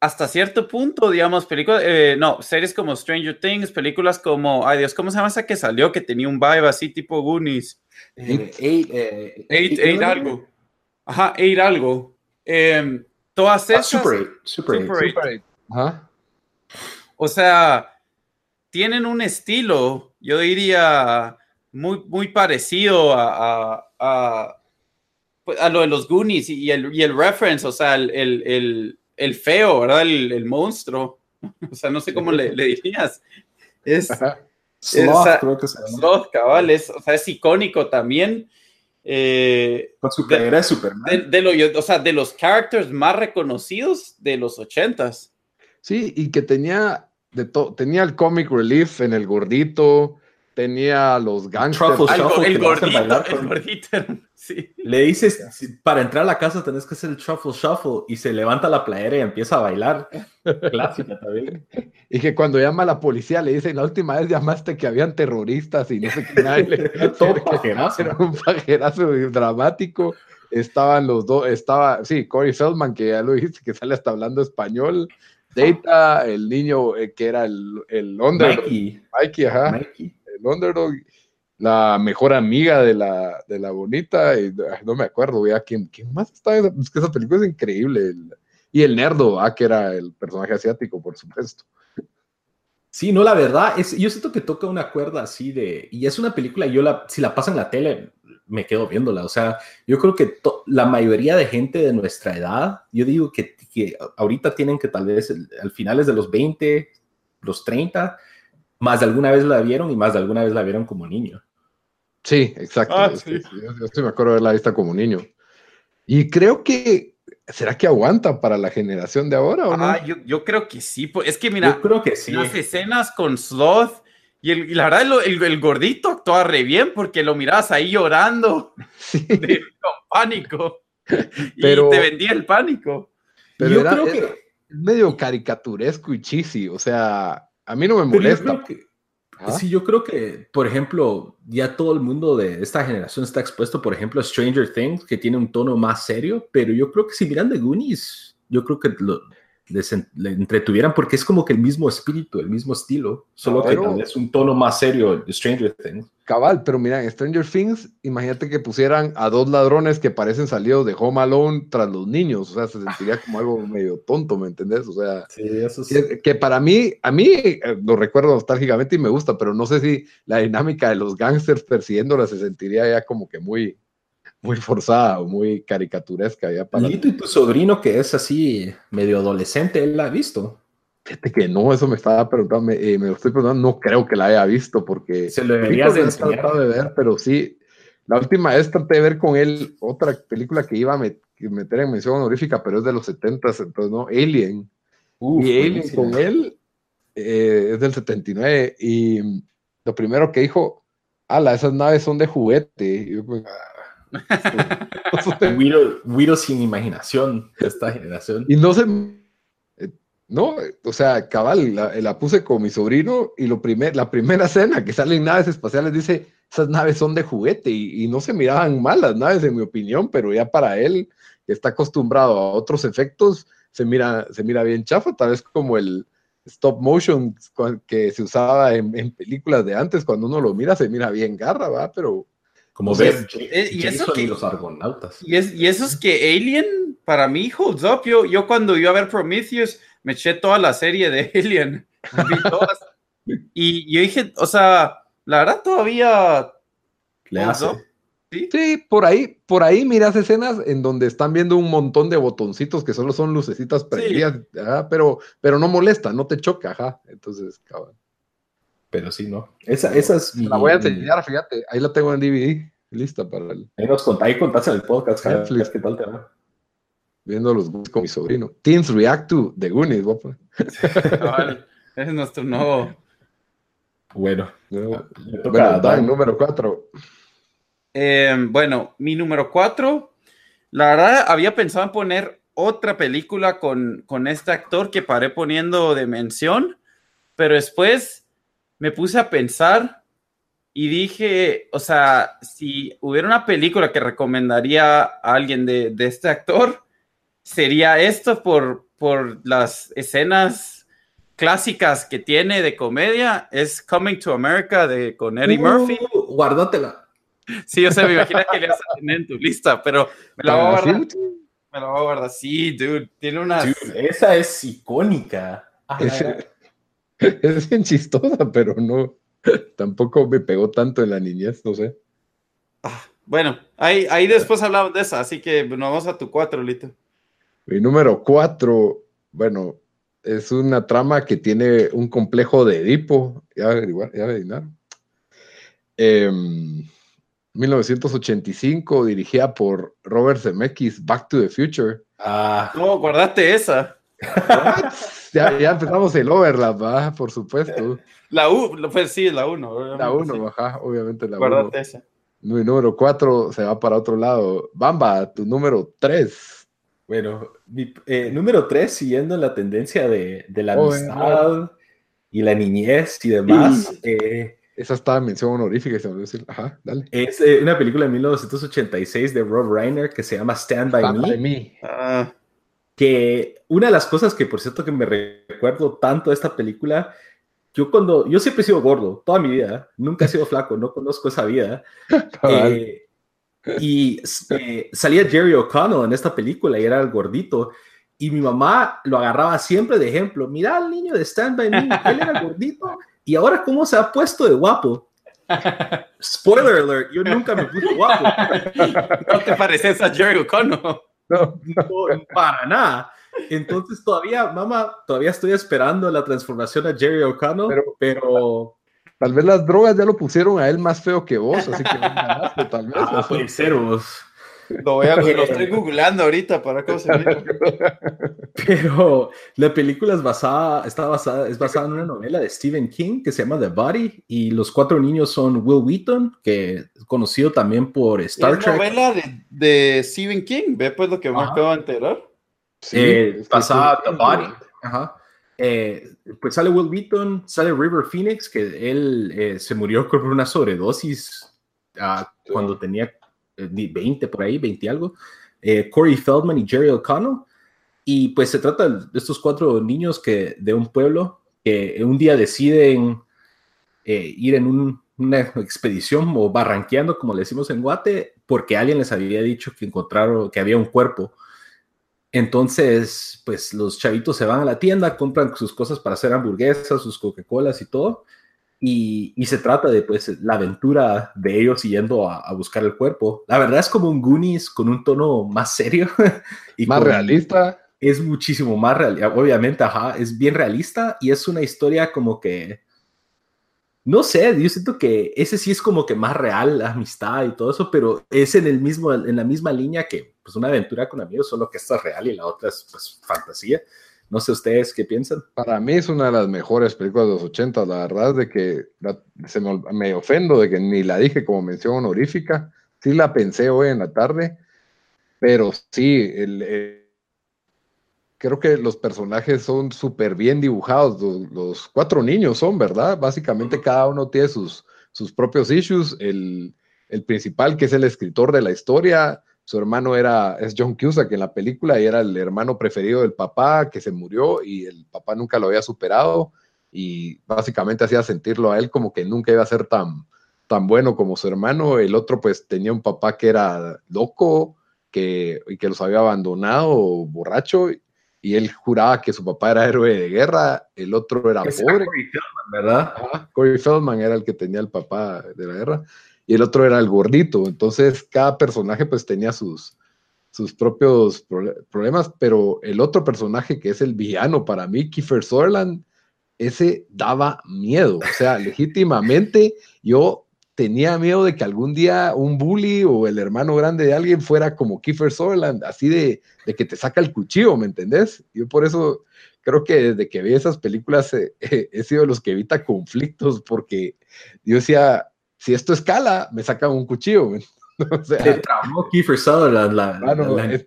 hasta cierto punto, digamos, películas, eh, no, series como Stranger Things, películas como, ay Dios, ¿cómo se llama esa que salió que tenía un vibe así tipo Goonies? Eh, eight, eh, eight, eight, algo. Ajá, Eight algo. Em, todas ah, esas. super Super, super, Ajá. O sea, tienen un estilo, yo diría, muy, muy parecido a, a, a, lo de los Goonies y el, y el reference, o sea, el, el el feo, ¿verdad? El, monstruo. O sea, no sé cómo le, dirías. Es. Sloth, creo que se llama. Sloth, cabal, o sea, es icónico también. Eh, Con su de, de Superman. De, o sea, de los characters más reconocidos de los ochentas. Sí, y que tenía de todo, tenía el comic relief en el gordito, tenía los gangsters. Truffle Algo- shuffle el gordito, bailar el con- gordito, sí. Le dices, para entrar a la casa tenés que hacer el truffle shuffle y se levanta la playera y empieza a bailar. Clásica también. Y que cuando llama a la policía le dicen, la última vez llamaste que habían terroristas y no sé qué. nadie le- Era todo pajerazo. Era un pajerazo dramático. Estaban los dos, estaba, sí, Corey Feldman, que ya lo dijiste, que sale hasta hablando español. Data, el niño eh, que era el, el underdog. Mikey. Mikey, ajá. Mikey. El la mejor amiga de la, de la bonita, y, no me acuerdo ya quién, quién más está, es que esa película es increíble, y el nerdo, ah, que era el personaje asiático, por supuesto. Sí, no, la verdad, es, yo siento que toca una cuerda así de, y es una película, yo la, si la pasan en la tele, me quedo viéndola, o sea, yo creo que la mayoría de gente de nuestra edad, yo digo que, que ahorita tienen que tal vez al finales de los 20, los 30, más de alguna vez la vieron y más de alguna vez la vieron como niño. Sí, exacto. Ah, sí. Yo, yo sí me acuerdo de haberla vista como niño. Y creo que, ¿será que aguanta para la generación de ahora o no? Ah, yo, yo creo que sí. Es que mira, yo creo que sí. las escenas con Sloth y, el- y la verdad el, el- el gordito actuaba re bien porque lo mirabas ahí llorando Sí, de- con pánico y Pero- te vendía el pánico. pero yo era- creo que, es medio caricaturesco y cheesy, o sea, a mí no me molesta. Ajá. Sí, yo creo que, por ejemplo, ya todo el mundo de esta generación está expuesto, por ejemplo, a Stranger Things, que tiene un tono más serio, pero yo creo que si miran The Goonies, yo creo que lo, les en- le entretuvieran porque es como que el mismo espíritu, el mismo estilo, solo Pero- que tal vez un tono más serio de Stranger Things. Cabal, pero mira, en Stranger Things, imagínate que pusieran a dos ladrones que parecen salidos de Home Alone tras los niños, o sea, se sentiría como algo medio tonto, ¿me entendés? O sea, Sí, eso que, que para mí, a mí eh, lo recuerdo nostálgicamente y me gusta, pero no sé si la dinámica de los gángsters persiguiéndola se sentiría ya como que muy, muy forzada o muy caricaturesca ya para... Lito y tu sobrino, que es así medio adolescente, él la ha visto. Fíjate que no, eso me estaba preguntando, me, eh, me lo estoy preguntando, no creo que la haya visto porque... Se lo deberías de tratado de ver, pero sí, la última vez traté de ver con él otra película que iba a met- meter en mención honorífica, pero es de los 70, entonces no, Alien. Uf, y Alien buenísimo. con él eh, es del 79 y lo primero que dijo, ala, esas naves son de juguete. Y yo, Guido sin imaginación de esta generación. y no se... eh, No, o sea, cabal, la, la puse con mi sobrino y lo primer, la primera escena que salen naves espaciales dice, esas naves son de juguete y, y no se miraban mal las naves en mi opinión, pero ya para él, que está acostumbrado a otros efectos, se mira, se mira bien chafa, tal vez como el stop motion que se usaba en, en películas de antes, cuando uno lo mira se mira bien garra, ¿va? Pero Como ver y eso que- los argonautas. Y, es, y eso es que Alien, para mí, holds up. Yo, yo cuando iba a ver Prometheus, me eché toda la serie de Alien. Todas. y yo dije, o sea, la verdad todavía... Le hace. ¿sí? sí, por ahí, por ahí miras escenas en donde están viendo un montón de botoncitos que solo son lucecitas prendidas, ajá, pero, pero no molesta, no te choca, ajá. Entonces, cabal. Pero sí, ¿no? Esa, esa es mi- La voy a mi- enseñar, fíjate, ahí la tengo en DVD, lista para el, Ahí nos contás, ahí contás en el podcast, Netflix. ¿qué tal te va? viendo los Goonies con mi sobrino. Teens React to The Goonies, a poner. Cabal, es nuestro nuevo... Bueno, Bueno, toca a Dan, número 4. Eh, bueno, mi número cuatro, la verdad había pensado en poner otra película con, con este actor que paré poniendo de mención, pero después me puse a pensar y dije, o sea, si hubiera una película que recomendaría a alguien de, de este actor, sería esto por, por las escenas clásicas que tiene de comedia, es Coming to America de, con Eddie Murphy. Uh, guárdatela. Sí, o sea, me imagino que le vas a tener en tu lista, pero me la voy a guardar. Me la voy a guardar. Sí, dude, tiene. Dude, esa es icónica. Ah, Es, bien chistosa, pero no, tampoco me pegó tanto en la niñez, no sé. Bueno, ahí, ahí después hablamos de esa, así que nos vamos a tu cuatro, Lito. Mi número 4, bueno, es una trama que tiene un complejo de Edipo, ya averiguar, ya adivinaron. Em, 1985, dirigida por Robert Zemeckis, Back to the Future. ah, No, guardate esa. Ya, ya empezamos el overlap, ¿va? por supuesto. La U, pues sí, la 1. La 1, ajá, obviamente la 1. esa. Mi número 4 se va para otro lado. Bamba, tu número 3. Bueno, mi eh, número 3, siguiendo la tendencia de, de la oh, amistad y la niñez y demás. Eh, esa está en mención honorífica, se me decir. Ajá, dale. Es eh, una película de 1986 de Rob Reiner que se llama Stand By Stand Me. By Me. Ah. Que una de las cosas que, por cierto, que me recuerdo tanto de esta película yo cuando, yo siempre he sido gordo, toda mi vida, nunca he sido flaco, no conozco esa vida. Eh, y eh, salía Jerry O'Connell en esta película y era el gordito. Y mi mamá lo agarraba siempre de ejemplo. Mira al niño de Stand By Me, él era gordito y ahora cómo se ha puesto de guapo. Spoiler alert, yo nunca me puse guapo. ¿No te pareces a Jerry O'Connell? no, para nada. Entonces todavía, mamá, todavía estoy esperando la transformación a Jerry O'Connell, pero, Tal vez las drogas ya lo pusieron a él más feo que vos, así que no ganaste, tal vez. Ah, puede ser vos. Lo, voy a, lo estoy googleando ahorita para cómo se Pero la película es basada, está basada, es basada en una novela de Stephen King que se llama The Body y los cuatro niños son Will Wheaton, que es conocido también por Star ¿Es Trek. novela de, de, Stephen King? Ve pues lo que me acabo de enterar. Sí, eh, pasaba The Body. Ajá. Eh, pues sale Will Wheaton, sale River Phoenix, que él eh, se murió por una sobredosis uh, cuando tenía 20 eh, por ahí, 20 algo. Eh, Corey Feldman y Jerry O'Connell. Y pues se trata de estos cuatro niños que de un pueblo que un día deciden ir en un, una expedición o barranqueando, como le decimos en Guate, porque alguien les había dicho que encontraron que había un cuerpo entonces, pues los chavitos se van a la tienda, compran sus cosas para hacer hamburguesas, sus Coca-Colas y todo. Y, se trata de pues la aventura de ellos yendo a, buscar el cuerpo. La verdad es como un Goonies con un tono más serio. y más realista. Es muchísimo más real. Obviamente, ajá, es bien realista y es una historia como que no sé, yo siento que ese sí es como que más real, la amistad y todo eso, pero es en el mismo, en la misma línea que pues una aventura con amigos, solo que esta es real y la otra es pues fantasía. No sé ustedes qué piensan. Para mí es una de las mejores películas de los 80, la verdad es de que se me, ofendo de que ni la dije como mención honorífica, sí la pensé hoy en la tarde, pero sí, el creo que los personajes son súper bien dibujados. Los, cuatro niños son, ¿verdad? Básicamente cada uno tiene sus, sus propios issues. El, principal, que es el escritor de la historia, su hermano era, es John Cusack en la película y era el hermano preferido del papá que se murió y el papá nunca lo había superado y básicamente hacía sentirlo a él como que nunca iba a ser tan, tan bueno como su hermano. El otro pues tenía un papá que era loco que, y que los había abandonado, borracho, y él juraba que su papá era héroe de guerra, el otro era pobre. Corey Feldman, ¿verdad? Corey Feldman era el que tenía el papá de la guerra y el otro era el gordito. Entonces, cada personaje pues tenía sus, sus propios problemas, pero el otro personaje que es el villano para mí, Kiefer Sutherland, ese daba miedo. O sea, legítimamente yo tenía miedo de que algún día un bully o el hermano grande de alguien fuera como Kiefer Sutherland, así de, de que te saca el cuchillo, ¿me entendés? Yo por eso creo que desde que vi esas películas eh, he sido de los que evita conflictos, porque yo decía, si esto escala, me sacan un cuchillo. O sea, Kiefer Sutherland.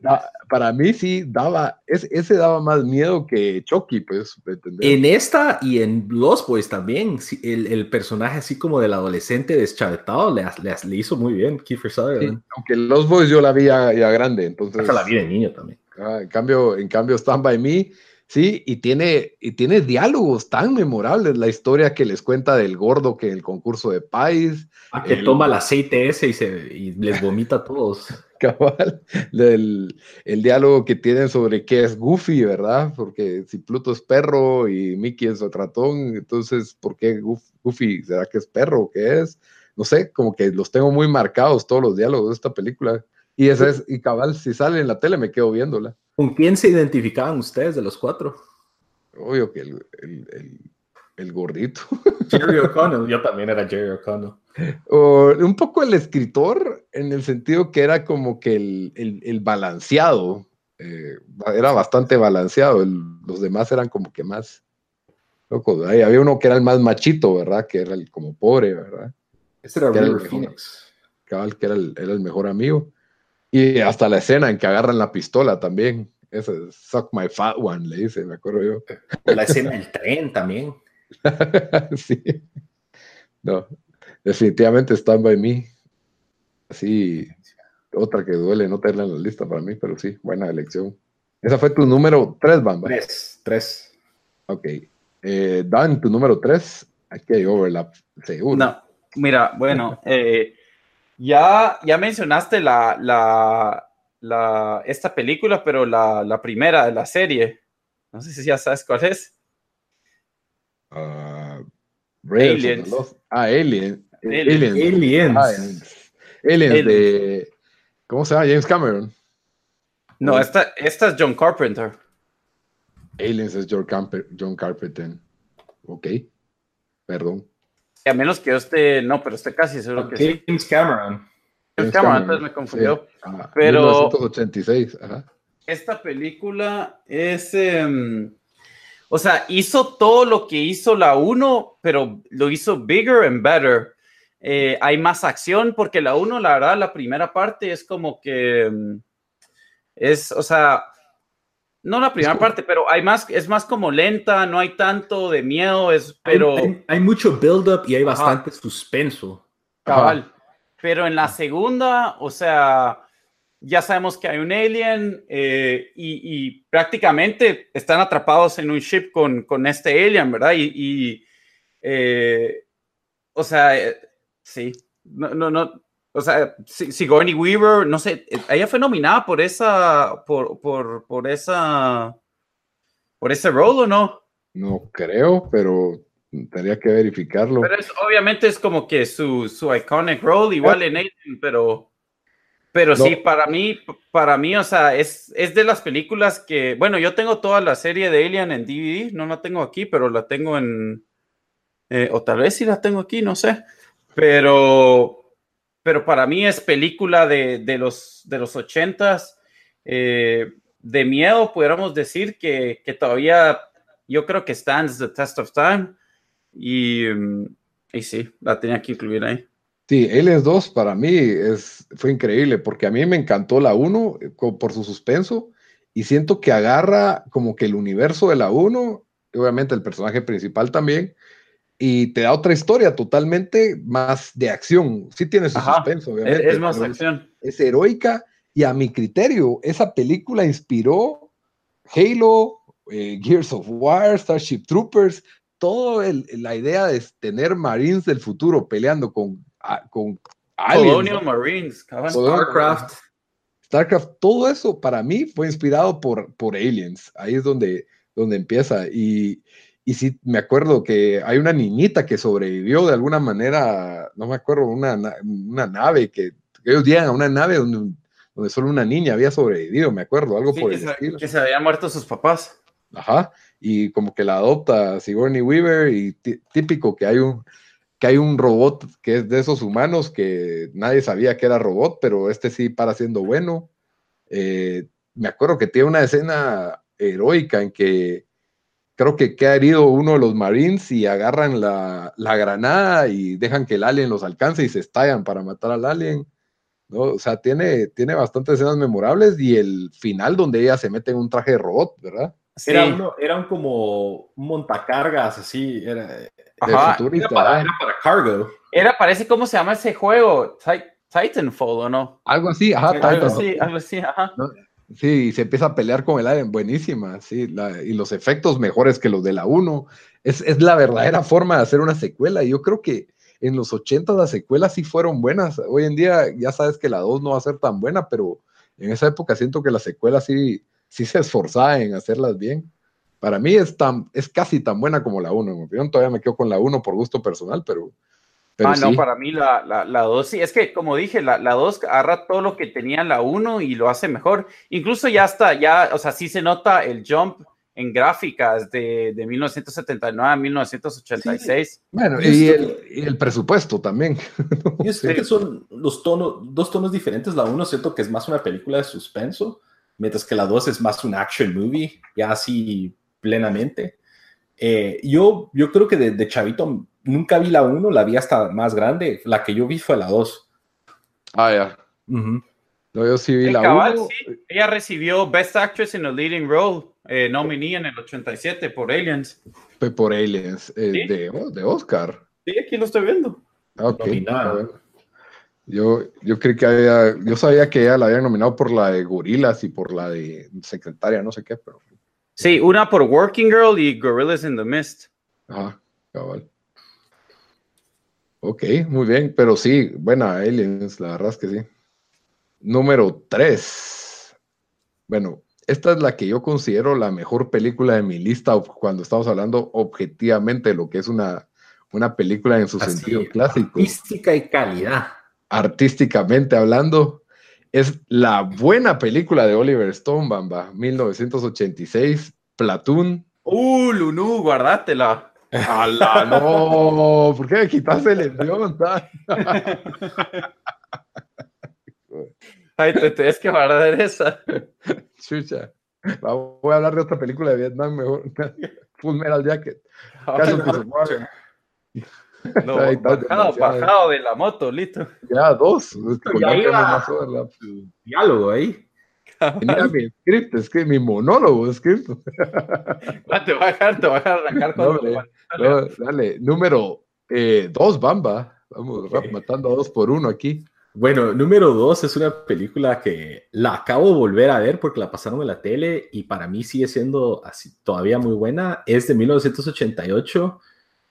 para mí sí daba, ese daba más miedo que Chucky, pues. En esta y en Los Boys también, el, el personaje así como del adolescente deschavetado le, le, hizo muy bien Kiefer Sutherland. aunque Los Boys yo la vi ya, grande, entonces. Hasta la vi de niño también. Ah, en cambio, en cambio, Stand By Me Sí, y tiene, y tiene diálogos tan memorables. La historia que les cuenta del gordo que en el concurso de país. Ah, que toma el aceite ese y, se, y les vomita a todos. Cabal. El, el, diálogo que tienen sobre qué es Goofy, ¿verdad? Porque si Pluto es perro y Mickey es ratón, entonces, ¿por qué Goofy? ¿Será que es perro o qué es? No sé, como que los tengo muy marcados todos los diálogos de esta película. Y esa es, y cabal, si sale en la tele me quedo viéndola. ¿Con quién se identificaban ustedes de los cuatro? Obvio que el, el, el, gordito. Jerry O'Connell, yo también era Jerry O'Connell. un poco el escritor, en el sentido que era como que el, balanceado. Eh, era bastante balanceado. los demás eran como que más locos. Ahí había uno que era el más machito, ¿verdad? Que era el como pobre, ¿verdad? Ese era River Phoenix. Cabal, que era el, era el mejor amigo. Y hasta la escena en que agarran la pistola también. Ese Suck My Fat One, le dice, me acuerdo yo. La escena del tren también. sí. No, definitivamente Stand By Me. Sí, otra que duele no tenerla en la lista para mí, pero sí, buena elección. Esa fue tu número 3, Bamba. 3, 3. Ok. Eh, Dan, tu número 3. Aquí hay overlap, seguro. No, mira, bueno, eh, ya, ya mencionaste la, la, la, esta película, pero la, la, primera de la serie. No sé si ya sabes cuál es. Uh, Aliens. Ah, Alien. Aliens. Aliens. Aliens. de. ¿Cómo se llama? James Cameron. No, esta, esta es John Carpenter. Aliens es John, John Carpenter. Ok. Perdón. A menos que yo esté. No, pero esté casi seguro que sí. James Cameron. James Cameron, entonces me confundió. pero. 1986. Ajá. Esta película es. Em, o sea, hizo todo lo que hizo la 1, pero lo hizo bigger and better. Eh, hay más acción porque la 1, la verdad, la primera parte es como que mm, es, o sea, no la primera parte, pero hay más, es más como lenta, no hay tanto de miedo, es, pero... Hay, mucho build-up y hay bastante suspenso. Cabal. Pero en la segunda, o sea, ya sabemos que hay un alien eh, y, prácticamente están atrapados en un ship con, con este alien, ¿verdad? Y, eh, o sea, eh, sí, no, no, no, o sea, Sigourney Weaver, no sé, ella fue nominada por esa, por, por, por esa, por ese rol o no? No creo, pero tendría que verificarlo. Pero obviamente es como que su, su iconic role, igual en Alien, pero... Pero sí, para mí, para mí, o sea, es, es de las películas que, bueno, yo tengo toda la serie de Alien en DVD, no la tengo aquí, pero la tengo en, eh, o tal vez sí la tengo aquí, no sé, pero, pero para mí es película de, de los, de los ochentas, eh, de miedo, pudiéramos decir que, que, todavía yo creo que stands the test of time, y, y sí, la tenía que incluir ahí. Sí, Aliens 2 para mí es, fue increíble porque a mí me encantó la 1 eh, por su suspenso y siento que agarra como que el universo de la 1, obviamente el personaje principal también, y te da otra historia totalmente más de acción. Sí tiene su suspenso, obviamente. Es, más acción. Es, heroica y a mi criterio, esa película inspiró Halo, eh, Gears of War, Starship Troopers, toda la idea de tener Marines del futuro peleando con con Colonial Marines, StarCraft. StarCraft, todo eso para mí fue inspirado por, por Aliens. Ahí es donde, donde empieza. Y, y sí, me acuerdo que hay una niñita que sobrevivió de alguna manera, no me acuerdo, una, una nave que, ellos llegan a una nave donde, donde solo una niña había sobrevivido, me acuerdo, algo por el estilo. Que se habían muerto sus papás. Ajá, y como que la adopta Sigourney Weaver y típico que hay un, que hay un robot que es de esos humanos que nadie sabía que era robot, pero este sí para siendo bueno. Eh, me acuerdo que tiene una escena heroica en que creo que queda herido uno de los Marines y agarran la, granada y dejan que el alien los alcance y se estallan para matar al alien. ¿no? O sea, tiene, tiene bastantes escenas memorables y el final donde ella se mete en un traje de robot, ¿verdad? Era, uno, eran como montacargas, así. Era, Ajá, era, para, cargo. Era, parece, ¿cómo se llama ese juego? Titanfall, ¿o no? Algo así, ajá. Algo así, algo así, ajá. Sí, se empieza a pelear con el alien, buenísima, sí, y los efectos mejores que los de la 1. Es, es, la verdadera forma de hacer una secuela. Y yo creo que en los 80 las secuelas sí fueron buenas. Hoy en día ya sabes que la 2 no va a ser tan buena, pero en esa época siento que las secuelas sí, sí se esforzaba en hacerlas bien para mí es, tan, es casi tan buena como la 1, en mi opinión. Todavía me quedo con la 1 por gusto personal, pero. Ah, no, para mí la 2 la, la sí. Es que, como dije, la 2 agarra todo lo que tenía la 1 y lo hace mejor. Incluso ya está, ya, o sea, sí se nota el jump en gráficas de, de 1979 a 1986. Bueno, y el, y el, presupuesto también. Yo sé que son los tonos, dos tonos diferentes. La 1 siento que es más una película de suspenso mientras que la 2 es más un action movie, ya así plenamente. Eh, yo, yo creo que de, Chavito nunca vi la 1, la vi hasta más grande. La que yo vi fue la 2. Ah, ya. No, yo sí vi la 1. Ella recibió Best Actress in a Leading Role, eh, nominee en el 87 por Aliens. Por Aliens, eh, de, de, Oscar. Sí, aquí lo estoy viendo. Ah, ok. Yo, yo creí que había, yo sabía que ella la había nominado por la de Gorilas y por la de Secretaria, no sé qué, pero. Sí, una por Working Girl y Gorillas in the Mist. Ajá, cabal. Ok, muy bien, pero sí, buena Aliens, la verdad es que sí. Número 3. Bueno, esta es la que yo considero la mejor película de mi lista cuando estamos hablando objetivamente de lo que es una, una película en su sentido clásico. Artística y calidad. Artísticamente hablando, es la buena película de Oliver Stone, Bamba, 1986, Platoon. Uh, Lunu, guardátela. ¡Hala, no! ¿Por qué me quitaste el envión? Ay, te tienes que guardar esa. Chucha. Voy a hablar de otra película de Vietnam mejor. Full Metal Jacket. Caso no, bajado, bajado de la moto, listo. Ya, dos. Ya iba. Diálogo ahí. Tenía mi script, es que mi monólogo escrito. te voy a dejar, te voy a arrancar con no, dale, número eh, dos, Bamba. Vamos matando a dos por uno aquí. Bueno, número dos es una película que la acabo de volver a ver porque la pasaron en la tele y para mí sigue siendo así todavía muy buena. Es de 1988,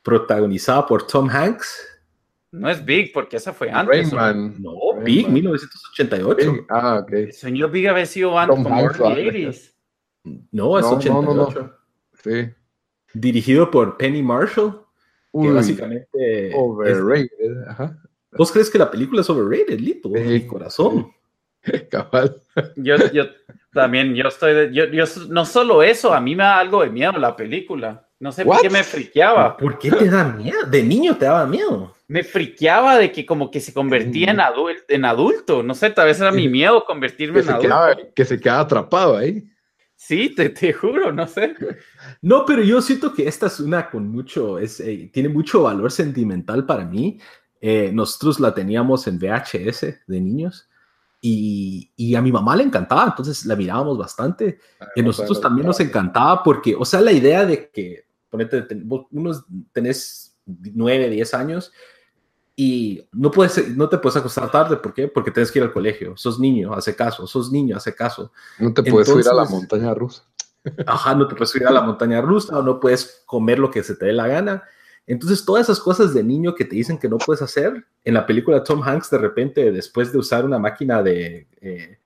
protagonizada por Tom Hanks. No es Big, porque esa fue antes. No, Big, 1988. Ah, ok. El señor Big había sido antes, como Hanks, No, es 88. Sí. Dirigido por Penny Marshall. que básicamente. Overrated. Ajá. ¿Vos crees que la película es overrated, Lito? Mi corazón. Cabal. Yo, yo también, yo estoy. yo, yo, no solo eso, a mí me da algo de miedo la película. No sé por qué me friqueaba. ¿Por qué te da miedo? De niño te daba miedo. Me friqueaba de que como que se convertía en, adulto, en adulto. No sé, tal vez era mi miedo convertirme en adulto. que se quedaba atrapado ahí. Sí, te, te, juro, no sé. No, pero yo siento que esta es una con mucho, es, eh, tiene mucho valor sentimental para mí. Eh, nosotros la teníamos en VHS de niños y, y, a mi mamá le encantaba, entonces la mirábamos bastante. Ah, y a nosotros también nos encantaba porque, o sea, la idea de que ponete, unos tenés 9, 10 años y no, puedes, no te puedes acostar tarde, ¿por qué? Porque tienes que ir al colegio, sos niño, hace caso, sos niño, hace caso. No te puedes subir a la montaña rusa. Ajá, no te puedes subir a la montaña rusa o no puedes comer lo que se te dé la gana. Entonces, todas esas cosas de niño que te dicen que no puedes hacer, en la película Tom Hanks, de repente, después de usar una máquina de, eh,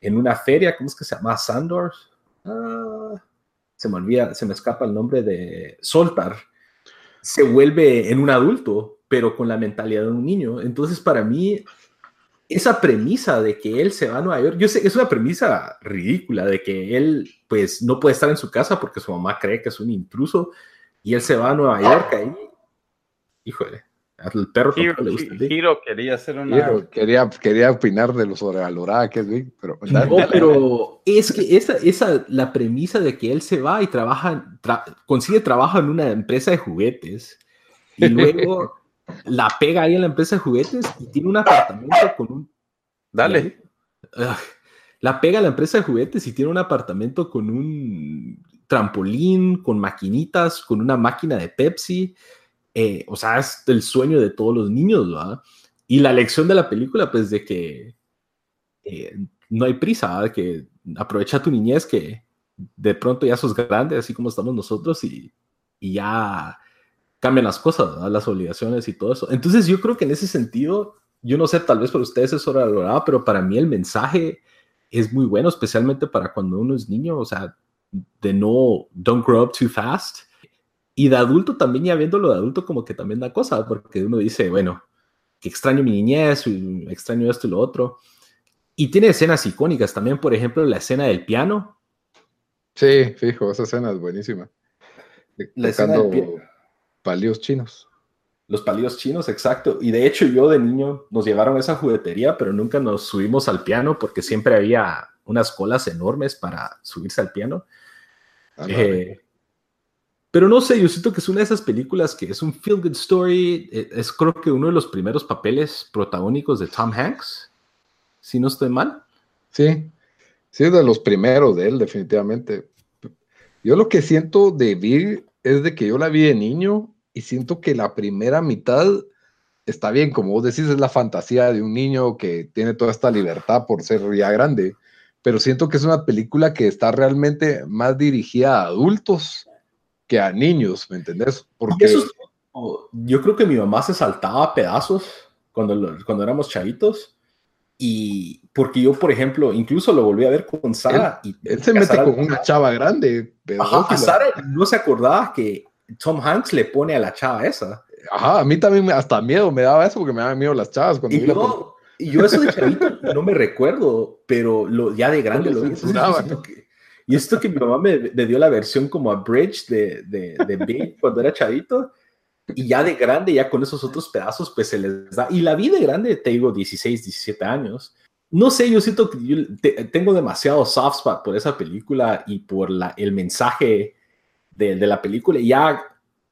en una feria, ¿cómo es que se llama? Sandor. Ah, se me olvida, se me escapa el nombre de Soltar, se vuelve en un adulto, pero con la mentalidad de un niño. Entonces, para mí, esa premisa de que él se va a Nueva York, yo sé que es una premisa ridícula, de que él, pues, no puede estar en su casa porque su mamá cree que es un intruso y él se va a Nueva York ahí. Híjole, el perro Hiro, le gusta. Hiro quería hacer una. quería, quería opinar de lo sobrevalorada que es pero. No, pero es que esa, esa, la premisa de que él se va y trabaja, consigue trabajo en una empresa de juguetes y luego la pega ahí en la empresa de juguetes y tiene un apartamento con un. Dale. La pega en la empresa de juguetes y tiene un apartamento con un trampolín, con maquinitas, con una máquina de Pepsi eh, o sea, es el sueño de todos los niños, ¿verdad? Y la lección de la película, pues, de que eh, no hay prisa, ¿verdad? Que aprovecha tu niñez, que de pronto ya sos grande, así como estamos nosotros, y, ya cambian las cosas, las obligaciones y todo eso. Entonces, yo creo que en ese sentido, yo no sé, tal vez para ustedes es hora de verdad, pero para mí el mensaje es muy bueno, especialmente para cuando uno es niño, o sea, de no, don't grow up too fast y de adulto también, ya viéndolo de adulto, como que también da cosa, porque uno dice, bueno, que extraño mi niñez, extraño esto y lo otro. Y tiene escenas icónicas también, por ejemplo, la escena del piano. Sí, fijo, esa escena es buenísima. La escena del palillos chinos. Los palillos chinos, exacto. Y de hecho yo de niño nos llevaron a esa juguetería, pero nunca nos subimos al piano porque siempre había unas colas enormes para subirse al piano. Eh, pero no sé, yo siento que es una de esas películas que es un feel good story. Eh, es creo que uno de los primeros papeles protagónicos de Tom Hanks, si no estoy mal. Sí, sí, es de los primeros de él, definitivamente. Yo lo que siento de Big es de que yo la vi de niño y siento que la primera mitad está bien, como vos decís, es la fantasía de un niño que tiene toda esta libertad por ser ya grande, pero siento que es una película que está realmente más dirigida a adultos que a niños, ¿me entendés? Porque yo creo que mi mamá se saltaba a pedazos cuando, cuando éramos chavitos. Y porque yo, por ejemplo, incluso lo volví a ver con Sara. Él, y se mete con una chava grande. Ajá, Sara no se acordaba que Tom Hanks le pone a la chava esa. Ajá, a mí también hasta miedo me daba eso porque me daban miedo las chavas. Cuando y, yo, y yo eso de chavito no me recuerdo, pero lo, ya de grande lo vi. Y esto que mi mamá me, dio la versión como a Bridge de, de, de Big cuando era chavito, y ya de grande, ya con esos otros pedazos, pues se les da. Y la vi de grande, te digo, 16, 17 años. No sé, yo siento que yo tengo demasiado soft spot por esa película y por la, el mensaje de, de la película. Y ya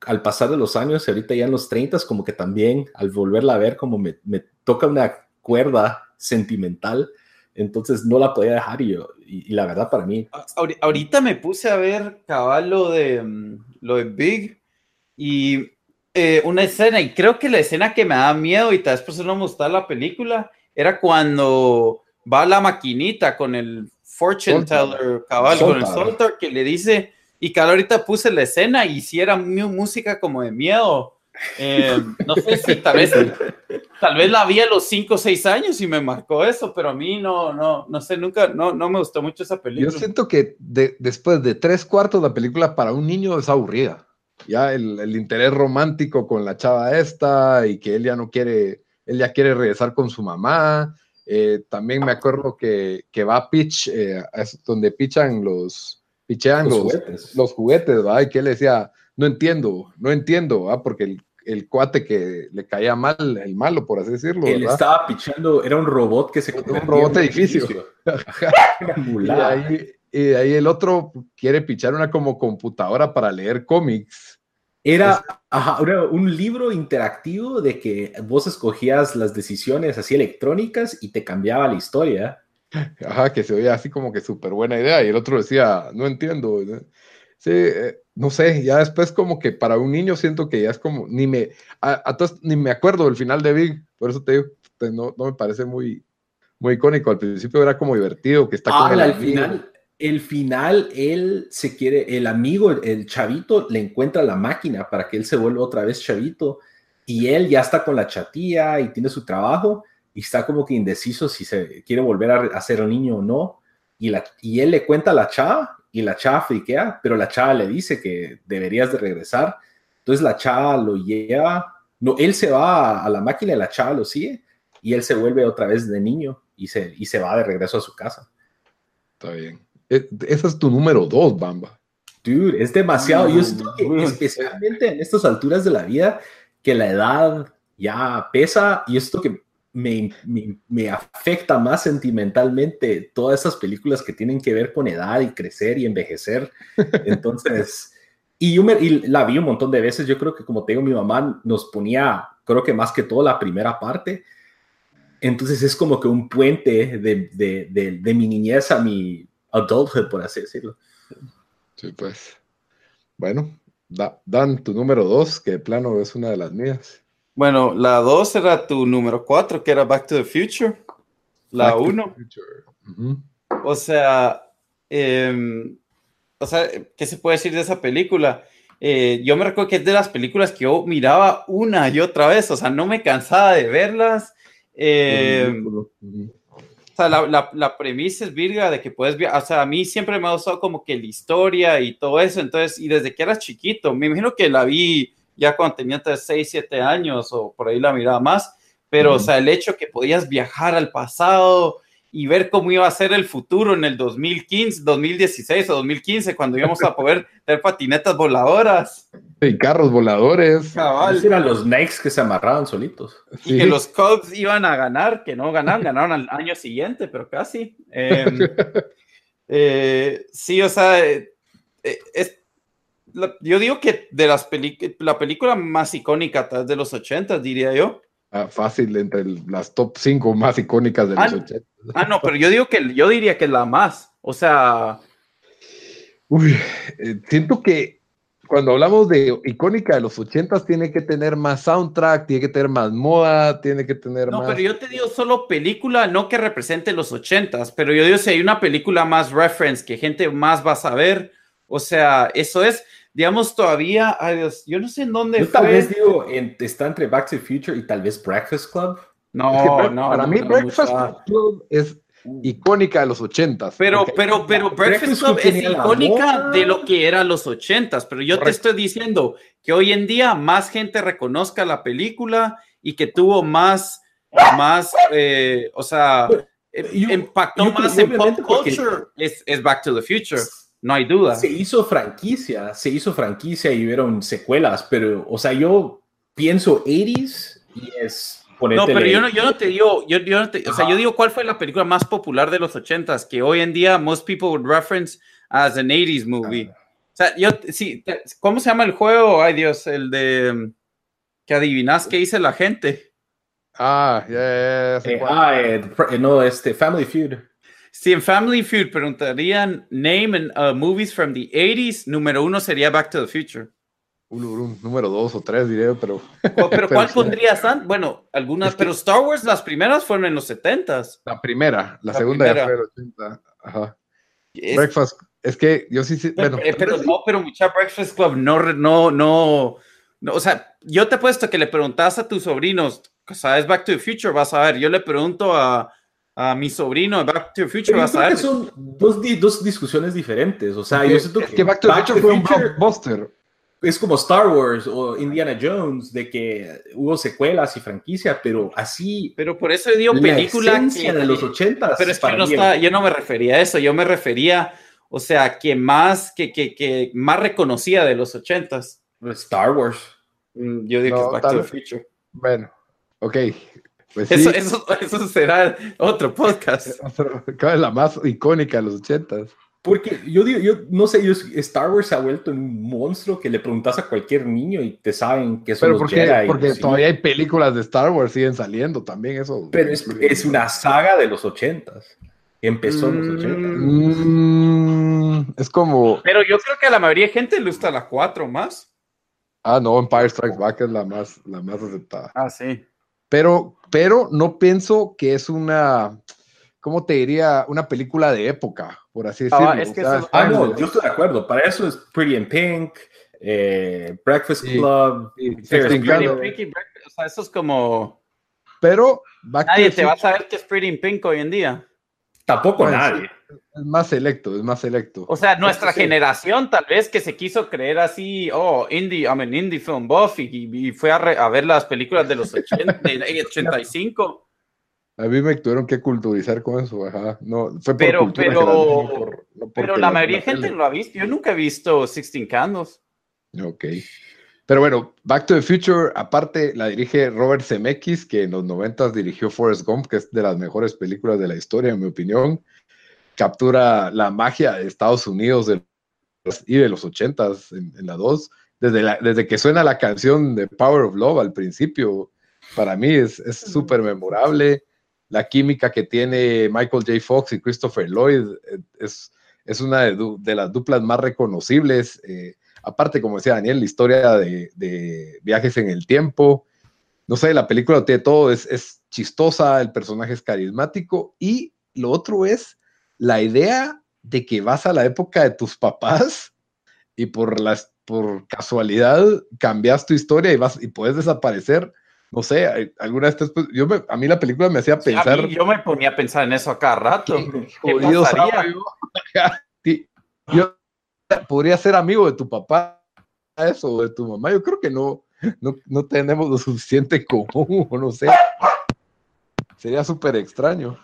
al pasar de los años, y ahorita ya en los 30, como que también al volverla a ver, como me, me toca una cuerda sentimental entonces no la podía dejar y, yo, y, la verdad para mí. Ahorita me puse a ver cabal lo de, mm, lo de Big y eh, una escena, y creo que la escena que me da miedo y tal vez por eso no me gustaba la película, era cuando va la maquinita con el fortune teller, cabal, con el soltar, que le dice, y cabal ahorita puse la escena y si música como de miedo eh, no sé si tal vez, tal vez la vi a los 5 o 6 años y me marcó eso, pero a mí no, no, no sé, nunca, no, no me gustó mucho esa película. Yo siento que después de tres cuartos la película para un niño es aburrida. Ya el, el, interés romántico con la chava esta y que él ya no quiere, él ya quiere regresar con su mamá. Eh, también me acuerdo que, que va a pitch, eh, es donde pichan los, pichean los, los juguetes, los juguetes ¿va? Y que él decía, no entiendo, no entiendo, ¿ah? porque el, el, cuate que le caía mal, el malo, por así decirlo. Él estaba pichando, era un robot que se Un robot de edificio. y, ahí, y ahí el otro quiere pichar una como computadora para leer cómics. Era, ajá, un libro interactivo de que vos escogías las decisiones así electrónicas y te cambiaba la historia. Ajá, que se oía así como que súper buena idea. Y el otro decía, no entiendo. Sí, eh, no sé, ya después como que para un niño siento que ya es como, ni me, a, ni me acuerdo del final de Big, por eso te digo, no, no, me parece muy, muy icónico. Al principio era como divertido, que está ah, con el al final, el final, él se quiere, el amigo, el, chavito, le encuentra la máquina para que él se vuelva otra vez chavito y él ya está con la chatía y tiene su trabajo y está como que indeciso si se quiere volver a, a ser un niño o no. Y, la, y él le cuenta a la chava y la chava friquea, pero la chava le dice que deberías de regresar. Entonces la chava lo lleva, no, él se va a la máquina y la chava lo sigue y él se vuelve otra vez de niño y se, y se va de regreso a su casa. Está bien. E, esa es tu número dos, Bamba. Dude, es demasiado. Yo siento que especialmente en estas alturas de la vida, que la edad ya pesa y esto que me, me, afecta más sentimentalmente todas esas películas que tienen que ver con edad y crecer y envejecer. Entonces, y yo me, la vi un montón de veces. Yo creo que, como te digo, mi mamá nos ponía, creo que más que todo la primera parte. Entonces es como que un puente de, de, de, mi niñez a mi adulthood, por así decirlo. Sí, pues. Bueno, Dan, tu número dos, que de plano es una de las mías. Bueno, la 2 era tu número 4, que era Back to the Future. La 1. O sea, em, o sea, ¿qué se puede decir de esa película? Eh, yo me recuerdo que es de las películas que yo miraba una y otra vez, o sea, no me cansaba de verlas. Em, o sea, la, la, premisa es virga de que puedes, o sea, a mí siempre me ha gustado como que la historia y todo eso, entonces, y desde que eras chiquito, me imagino que la vi ya cuando tenía 6, 7 años o por ahí la miraba más, pero o sea, el hecho que podías viajar al pasado y ver cómo iba a ser el futuro en el 2015, 2016 o 2015, cuando íbamos a poder tener patinetas voladoras. Y carros voladores. Cabal. Eran los Knicks que se amarraban solitos. Y que los Cubs iban a ganar, que no ganaron, ganaron al año siguiente, pero casi. Em, eh, sí, o sea, eh, es, yo digo que de las la película más icónica de los 80, diría yo. Ah, fácil, entre las top 5 más icónicas de los 80. Ah, ah, no, pero yo digo que yo diría que la más. O sea. Uy, eh, siento que cuando hablamos de icónica de los 80 tiene que tener más soundtrack, tiene que tener más moda, tiene que tener más. No, pero yo te digo solo película, no que represente los 80 pero yo digo si hay una película más reference que gente más va a saber, o sea, eso es digamos, todavía, ay Dios, yo no sé en dónde yo Tal vez digo, está entre Back to the Future y tal vez Breakfast Club. No, no. Para mí, Breakfast Club es icónica de los ochentas. Pero, pero, pero Breakfast Club es icónica de lo que era los ochentas. Pero yo te estoy diciendo que hoy en día más gente reconozca la película y que tuvo más, más, eh, o sea, impactó más en pop culture es, es Back to the Future no hay duda. Se hizo franquicia, se hizo franquicia y hubieron secuelas, pero, o sea, yo pienso 80s y es... No, pero yo no, yo no te digo, yo, yo no te, o sea, yo digo cuál fue la película más popular de los 80s, que hoy en día most people would reference as an 80s movie. O sea, yo, sí, ¿cómo se llama el juego? Ay Dios, el de que adivinas qué dice la gente. Ah, ya, ya, ya. ah, eh, no, este, Family Feud. Si en Family Feud preguntarían name and uh, movies from the 80s, número uno sería Back to the Future. Un, número dos o tres, diré, pero. pero, ¿cuál pondrías? Bueno, algunas, pero Star Wars, las primeras fueron en los 70s. La primera, la, segunda ya fue en los 80. Ajá. Breakfast, es que yo sí, sí bueno, pero, no, pero mucha Breakfast Club no, no, no, no, o sea, yo te he puesto que le preguntas a tus sobrinos, ¿sabes Back to the Future? Vas a ver, yo le pregunto a, a mi sobrino Back to the Future vas a ver. Son dos, dos, discusiones diferentes. O sea, yo siento que, Back to the Future fue un blockbuster. Es como Star Wars o Indiana Jones, de que hubo secuelas y franquicia, pero así. Pero por eso dio película de los 80 Pero es que no está, yo no me refería a eso, yo me refería, o sea, que más, que, que, que más reconocía de los 80 Star Wars. Mm, yo digo que es Back to the Future. Bueno, ok, pues eso, eso, eso, será otro podcast. es la más icónica de los ochentas. Porque yo digo, yo no sé, Star Wars se ha vuelto un monstruo que le preguntas a cualquier niño y te saben que son Pero porque, porque todavía hay películas de Star Wars siguen saliendo también eso. Pero es, es una saga de los ochentas. Empezó en los ochentas. Mm, es como. Pero yo creo que a la mayoría de gente le gusta la 4 más. Ah, no, Empire Strikes Back es la más, la más aceptada. Ah, sí. Pero, pero no pienso que es una, ¿cómo te diría? Una película de época, por así ah, decirlo. ah, no, yo estoy de acuerdo. Para eso es Pretty in Pink, eh, Breakfast Club, Pretty Pink o sea, eso es como... Pero... Nadie te va a saber que es Pretty in Pink hoy en día. Tampoco nadie. Es más selecto, es más selecto. O sea, nuestra generación tal vez que se quiso creer así, oh, indie, I mean, indie film buff y, fue a, ver las películas de los 80, 85. A mí me tuvieron que culturizar con eso, ajá. No, fue por pero, cultura pero, pero la mayoría de gente lo ha visto. Yo nunca he visto Sixteen Candles. Ok. Pero bueno, Back to the Future, aparte la dirige Robert Zemeckis, que en los 90 dirigió Forrest Gump, que es de las mejores películas de la historia, en mi opinión. Captura la magia de Estados Unidos y de los 80 en, en la 2. Desde, desde que suena la canción de Power of Love al principio, para mí es súper memorable. La química que tiene Michael J. Fox y Christopher Lloyd eh, es, es una de, las duplas más reconocibles. Eh, aparte, como decía Daniel, la historia de, viajes en el tiempo. No sé, la película tiene todo, es, chistosa, el personaje es carismático y lo otro es la idea de que vas a la época de tus papás y por, las, por casualidad cambias tu historia y, vas, y puedes desaparecer. No sé, alguna vez después, yo a mí la película me hacía pensar. yo me ponía a pensar en eso a cada rato. ¿Qué, yo podría ser amigo de tu papá, eso, o de tu mamá. Yo creo que no, no, tenemos lo suficiente común, o no sé. Sería súper extraño.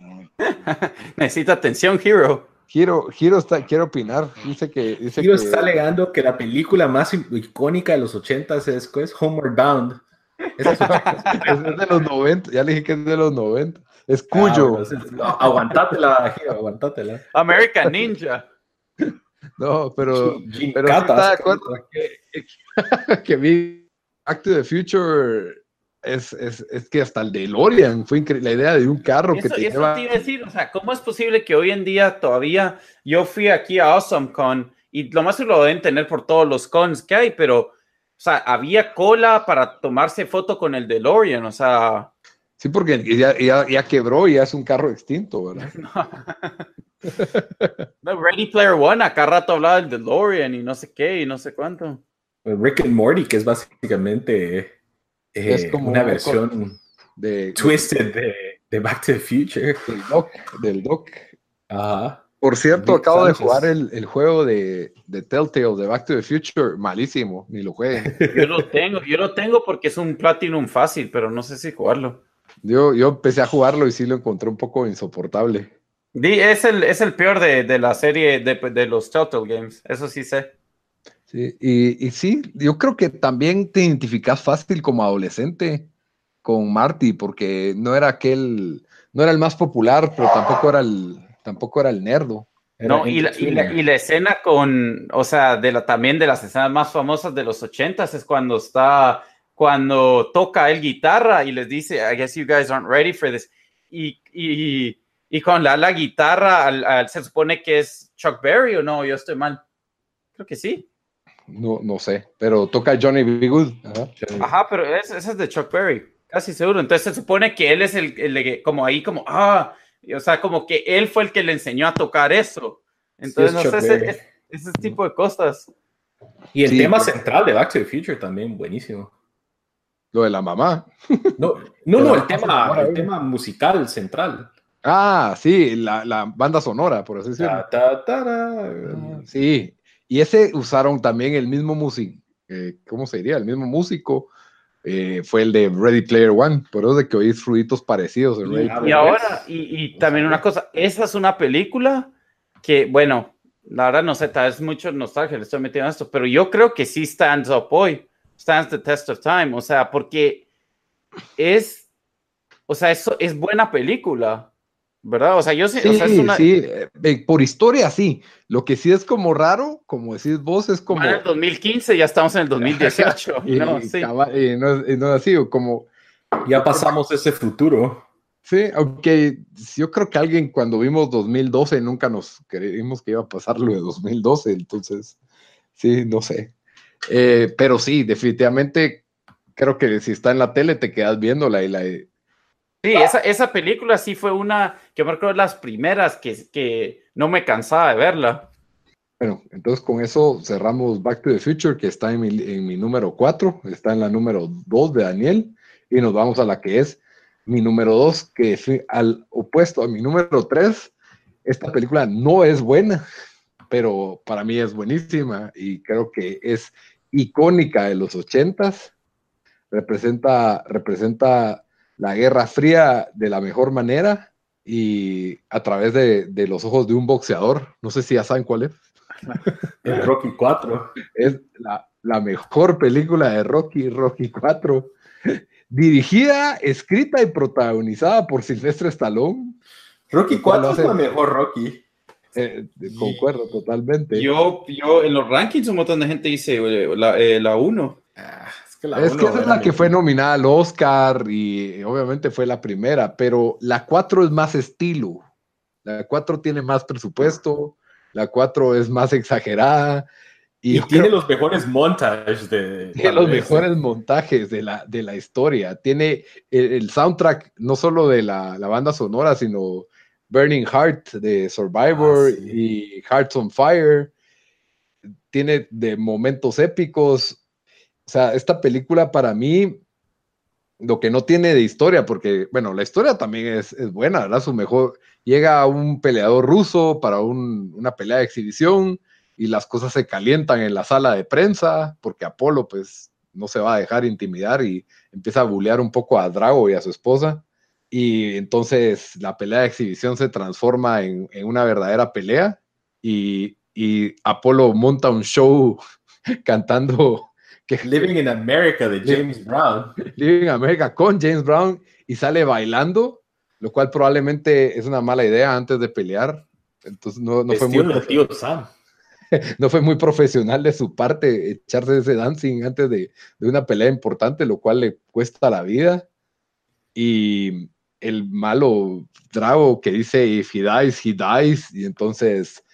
Necesita atención, Hero. Hero, Hero está, quiere opinar. Dice que. Dice Hero que, está alegando que la película más icónica de los 80 es, es Homeward Bound. Es, es de los 90. Ya le dije que es de los 90. Es cuyo. Ah, bueno, no, aguantátela, Hero, aguantátela. American Ninja. No, pero. Jim pero sí Catas, está de acuerdo que, que vi Back to the Future. Es, es, es que hasta el DeLorean fue increíble. La idea de un carro que te eso lleva. te iba a decir, o sea, ¿cómo es posible que hoy en día todavía yo fui aquí a AwesomeCon y lo más seguro lo deben tener por todos los cons que hay, pero, o sea, había cola para tomarse foto con el DeLorean, o sea, Sí, porque ya, ya, ya quebró y ya es un carro extinto, ¿verdad? no, Ready Player One, acá rato hablaba del DeLorean y no sé qué y no sé cuánto. Rick and Morty, que es básicamente eh, Es como una un versión De, twisted de, de Back to the Future. del Doc. Del doc. Ajá. Por cierto, acabo Sánchez. de jugar el, el juego de, de Telltale de Back to the Future. Malísimo, ni lo jueguen. Yo lo tengo, yo lo tengo porque es un Platinum fácil, pero no sé si jugarlo. Yo, yo empecé a jugarlo y sí lo encontré un poco insoportable. Di, es, el, es el peor de, de la serie de, de los Telltale Games, eso sí sé. Sí, y, y sí, yo creo que también te identificas fácil como adolescente con Marty, porque no era aquel, no era el más popular, pero tampoco era el, tampoco era el nerdo. No, y la, y, la, y la escena con, o sea, de la, también de las escenas más famosas de los ochentas es cuando está, cuando toca el guitarra y les dice, I guess you guys aren't ready for this. Y, y, y con la, la guitarra, al, al- se supone que es Chuck Berry o no, yo estoy mal. Creo que sí. No, no sé, pero toca Johnny B. Good. Ajá. Ajá, pero ese, ese es de Chuck Berry, casi seguro. Entonces se supone que él es el, el como ahí, como, ah, y, o sea, como que él fue el que le enseñó a tocar eso. Entonces, es no Chuck sé, ese, Berry. ese- ese tipo de cosas. Y el Sí, tema pero- central de Back to the Future también, buenísimo. Lo de la mamá. No, no, no, el tema, sonora, el tema musical central. Ah, sí, la, la banda sonora, por así decirlo. Ta, ta. Ah, Sí, y ese usaron también el mismo músico, ¿cómo se diría? El mismo músico eh, fue el de Ready Player One, por eso de que oís ruiditos parecidos en Ready Y- Player ahora, y, y también una cosa, esa es una película que, bueno, la verdad no sé, tal vez mucho nostalgia le estoy metiendo esto, pero yo creo que sí stands up hoy, stands the test of time, o sea, porque es, o sea, eso es buena película, ¿verdad? O sea, yo sé, Sí, o sea, es una... sí, eh, eh, por historia sí. Lo que sí es como raro, como decís vos, es como... Va en el 2015, ya estamos en el 2018. y, no, sí. y no, es- y no es así, o como... Ya pasamos ese futuro. Sí, aunque yo creo que alguien cuando vimos 2012 nunca nos creímos que iba a pasar lo de 2012, entonces, sí, no sé. Eh, pero sí, definitivamente creo que si está en la tele te quedas viéndola y la... Sí, esa, esa película sí fue una, que me acuerdo las primeras que, que no me cansaba de verla. Bueno, entonces con eso cerramos Back to the Future, que está en mi, en mi número 4, está en la número 2 de Daniel, y nos vamos a la que es mi número 2, que al opuesto a mi número 3. Esta película no es buena, pero para mí es buenísima y creo que es icónica de los 80s. Representa, representa la Guerra Fría de la mejor manera y a través de, de los ojos de un boxeador. No sé si ya saben cuál es. El Rocky 4. Es la, la mejor película de Rocky, Rocky 4. Dirigida, escrita y protagonizada por Silvestre Stallone. Rocky ¿Y cuál 4 es la mejor Rocky. Eh, concuerdo totalmente. Yo, yo, en los rankings un montón de gente dice eh, la, eh, la 1. Ah, que la es que esa es la que fue nominada al Oscar y obviamente fue la primera, pero la 4 es más estilo. La 4 tiene más presupuesto, la 4 es más exagerada y, tiene creo- los mejores montajes de. Tiene los mejores montajes de la, de la historia. Tiene el, el soundtrack, no solo de la, la banda sonora, sino Burning Heart de Survivor Ah, sí. y Hearts on Fire. Tiene de momentos épicos. O sea, esta película para mí, lo que no tiene de historia, porque, bueno, la historia también es, es buena, ¿verdad? Su mejor, llega un peleador ruso para un- una pelea de exhibición y las cosas se calientan en la sala de prensa, porque Apolo, pues, no se va a dejar intimidar y empieza a bullear un poco a Drago y a su esposa. Y entonces la pelea de exhibición se transforma en, en una verdadera pelea y, y Apolo monta un show cantando Living in America de James Brown. Living in America con James Brown y sale bailando, lo cual probablemente es una mala idea antes de pelear. Entonces no, no fue muy no fue muy profesional de su parte echarse ese dancing antes de, de, una pelea importante, lo cual le cuesta la vida. Y el malo Drago que dice, if he dies, he dies. Y entonces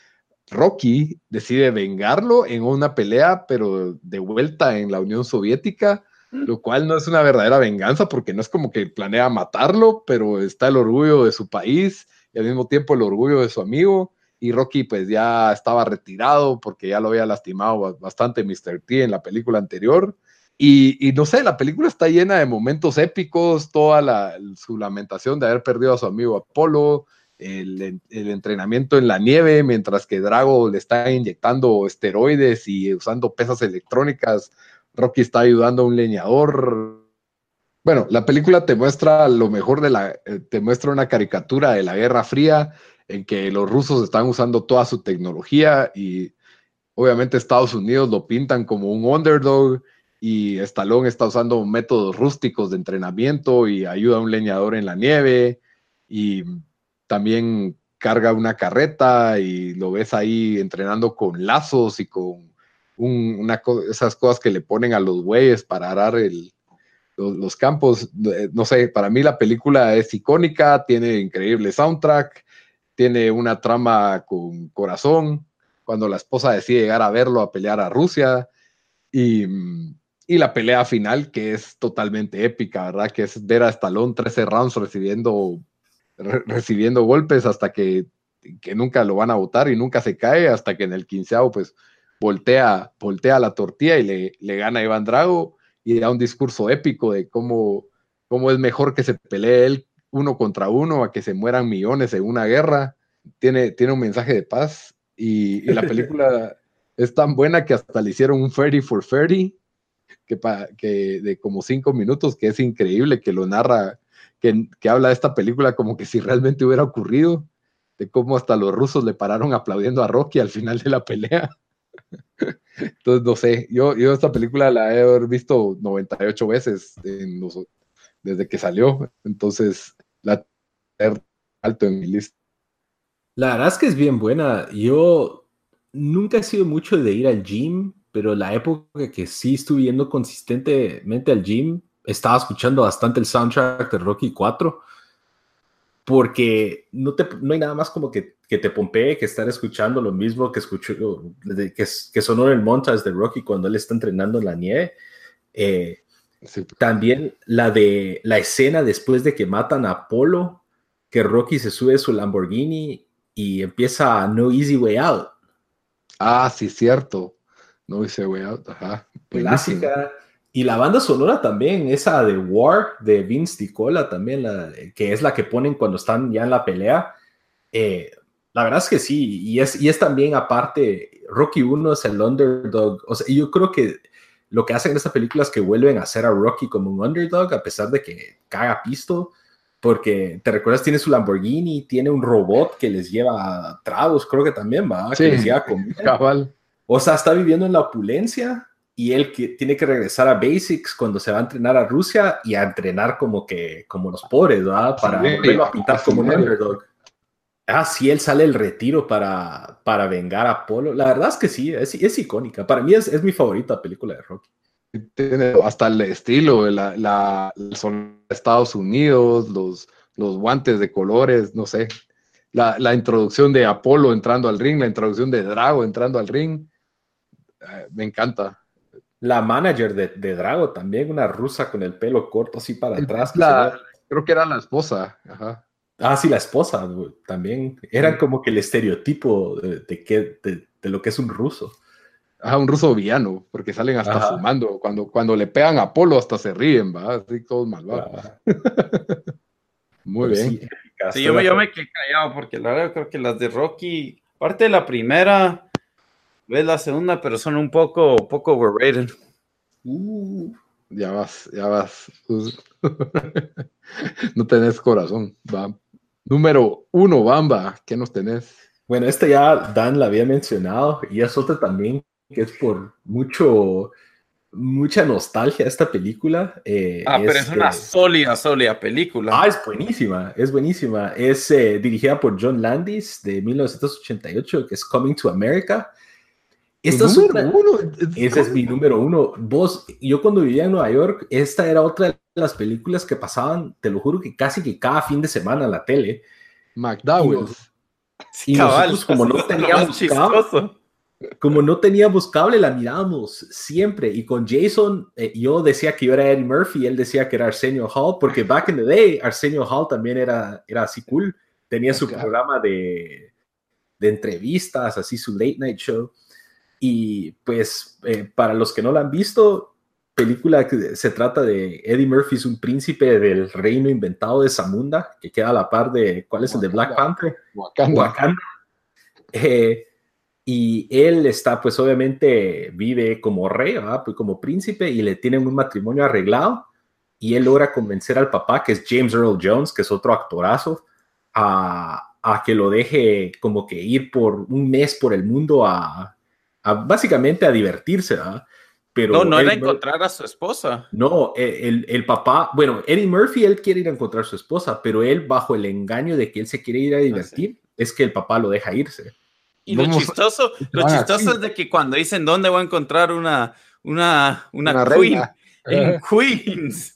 Rocky decide vengarlo en una pelea, pero de vuelta en la Unión Soviética, mm. lo cual no es una verdadera venganza porque no es como que planea matarlo, pero está el orgullo de su país y al mismo tiempo el orgullo de su amigo. Y Rocky pues ya estaba retirado porque ya lo había lastimado bastante Mr. T en la película anterior. Y, no sé, la película está llena de momentos épicos, toda la, su lamentación de haber perdido a su amigo Apolo, el, entrenamiento en la nieve, mientras que Drago le está inyectando esteroides y usando pesas electrónicas. Rocky está ayudando a un leñador. Bueno, la película te muestra lo mejor de la, eh, te muestra una caricatura de la Guerra Fría en que los rusos están usando toda su tecnología y obviamente Estados Unidos lo pintan como un underdog y Stallone está usando métodos rústicos de entrenamiento y ayuda a un leñador en la nieve y también carga una carreta y lo ves ahí entrenando con lazos y con una, esas cosas que le ponen a los bueyes para arar los, campos. Eh, no sé, para mí la película es icónica, tiene increíble soundtrack, tiene una trama con corazón, cuando la esposa decide llegar a verlo a pelear a Rusia y, y la pelea final que es totalmente épica, ¿verdad? Que es ver a Stallone 13 rounds recibiendo recibiendo golpes hasta que, nunca lo van a votar y nunca se cae, hasta que en el quinceavo pues voltea, voltea la tortilla y le, le gana a Iván Drago y da un discurso épico de cómo, cómo es mejor que se pelee él uno contra uno a que se mueran millones en una guerra. Tiene, tiene un mensaje de paz y, la película es tan buena que hasta le hicieron un 30 for 30 que, que de como cinco minutos, que es increíble que lo narra que, habla de esta película como que si realmente hubiera ocurrido, de cómo hasta los rusos le pararon aplaudiendo a Rocky al final de la pelea. Entonces, no sé, yo, yo esta película la he visto 98 veces desde que salió, entonces la alto en mi lista. La verdad es que es bien buena. Yo nunca he sido mucho de ir al gym, pero la época que sí estuve yendo consistentemente al gym, estaba escuchando bastante el soundtrack de Rocky 4 porque no, te, no hay nada más como que, que te pompee que estar escuchando lo mismo que escuchó, que, que sonó en el montage de Rocky cuando él está entrenando en la nieve. Eh, también la de la escena después de que matan a Apolo, que Rocky se sube a su Lamborghini y empieza No Easy Way Out. Ah, sí, cierto. No Easy Way Out, ajá. Clásica. Y la banda sonora también, esa de War de Vince Dicola también, la, que es la que ponen cuando están ya en la pelea. Eh, la verdad es que sí, y es, y es también aparte, Rocky 1 es el underdog. O sea, yo creo que lo que hacen en esta película es que vuelven a hacer a Rocky como un underdog, a pesar de que caga pisto, porque te recuerdas, tiene su Lamborghini, tiene un robot que les lleva tragos, creo que también va, que les lleva comida. O sea, está viviendo en la opulencia y él que tiene que regresar a basics cuando se va a entrenar a Rusia y a entrenar como que como los pobres, ¿verdad? Para sí, a pintar como un underdog. Ah, sí, él sale el retiro para, para vengar a Apolo. La verdad es que sí, es, es icónica. Para mí es, es, mi favorita película de Rocky. Tiene hasta el estilo, la, la, son Estados Unidos, los, los guantes de colores, no sé. La, la introducción de Apolo entrando al ring, la introducción de Drago entrando al ring. Eh, me encanta la manager de, de, Drago también, una rusa con el pelo corto así para atrás. creo que era la esposa. Ajá. Ah, sí, la esposa también. Eran como que el estereotipo de, de, de, lo que es un ruso. Ajá, un ruso villano, porque salen hasta fumando. Cuando, cuando le pegan a Apolo hasta se ríen, va, así todos malvados. Muy bien. Sí, yo, yo, me quedé callado porque la verdad creo que las de Rocky, parte de la primera, ves la segunda, pero son un poco, poco overrated. Uh, Ya vas, ya vas. no tenés corazón, va. Número uno, Bamba, ¿qué nos tenés? Bueno, este ya Dan la había mencionado y es otra también que es por mucho, mucha nostalgia esta película. Eh, ah, pero es una sólida, sólida película. Ah, es buenísima, es buenísima. Es eh, dirigida por John Landis de 1988, que es Coming to America. Esta es uno. Ese es mi número uno. Vos, yo cuando vivía en Nueva York, esta era otra de las películas que pasaban, te lo juro que casi que cada fin de semana en la tele. McDowell. Y, nosotros, como no teníamos cable, como no teníamos cable, la mirábamos siempre. Y con Jason, eh, yo decía que yo era Eddie Murphy, él decía que era Arsenio Hall, porque back in the day, Arsenio Hall también era, era así cool. Tenía su programa de, de entrevistas, así su late night show. Y pues eh, para los que no la han visto, película que se trata de Eddie Murphy, es un príncipe del reino inventado de Zamunda, que queda a la par de, ¿cuál es el de Black Panther? Wakanda. Eh, y él está, pues obviamente vive como rey, pues como príncipe, y le tienen un matrimonio arreglado, y él logra convencer al papá, que es James Earl Jones, que es otro actorazo, a, a que lo deje como que ir por un mes por el mundo a básicamente a divertirse, Pero no, no era encontrar a su esposa. No, e, el, el, papá, bueno, Eddie Murphy, él quiere ir a encontrar a su esposa, pero él, bajo el engaño de que él se quiere ir a ah, divertir, es que el papá lo deja irse. Y lo chistoso, lo chistoso es de que cuando dicen dónde voy a encontrar una, una, una, queen, en Queens.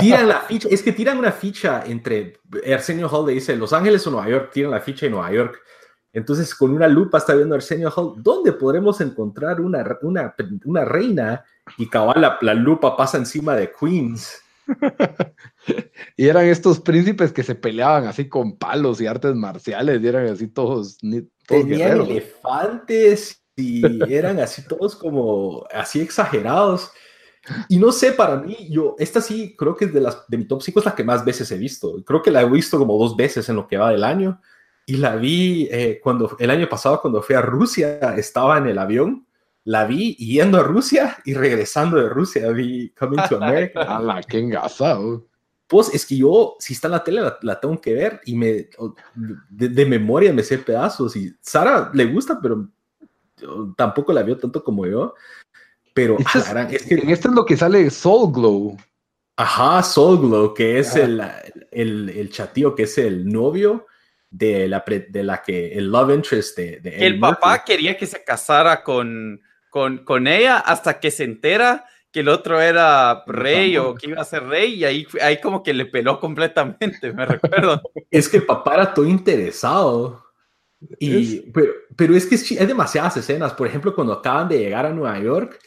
Tiran la ficha, es que tiran una ficha entre Arsenio Hall le dice Los Ángeles o Nueva York, tiran la ficha en Nueva York entonces, con una lupa está viendo Arsenio Hall, ¿dónde podremos encontrar una, una, una reina? Y cabal, la, lupa pasa encima de Queens. y eran estos príncipes que se peleaban así con palos y artes marciales, y eran así todos. Tenían elefantes y eran así todos como así exagerados. Y no sé, para mí, yo, esta sí creo que es de, las, de mi top 5 es la que más veces he visto. Creo que la he visto como dos veces en lo que va del año y la vi eh, cuando el año pasado cuando fui a Rusia, estaba en el avión, la vi yendo a Rusia y regresando de Rusia, vi Coming to America. a la que engasado. Pues es que yo, si está en la tele, la, tengo que ver y me de, memoria me sé pedazos. Y Sara le gusta, pero tampoco la vio tanto como yo. Pero es, que, en este es lo que sale Soul Glow. Ajá, Soul Glow, que es el, el, el chatío, que es el novio de la, de la que el love interest de, el papá quería que se casara con, con, con, ella hasta que se entera que el otro era rey o que iba a ser rey y ahí, ahí como que le peló completamente, me recuerdo. es que el papá era todo interesado. Y, pero, pero es que es, hay demasiadas escenas. Por ejemplo, cuando acaban de llegar a Nueva York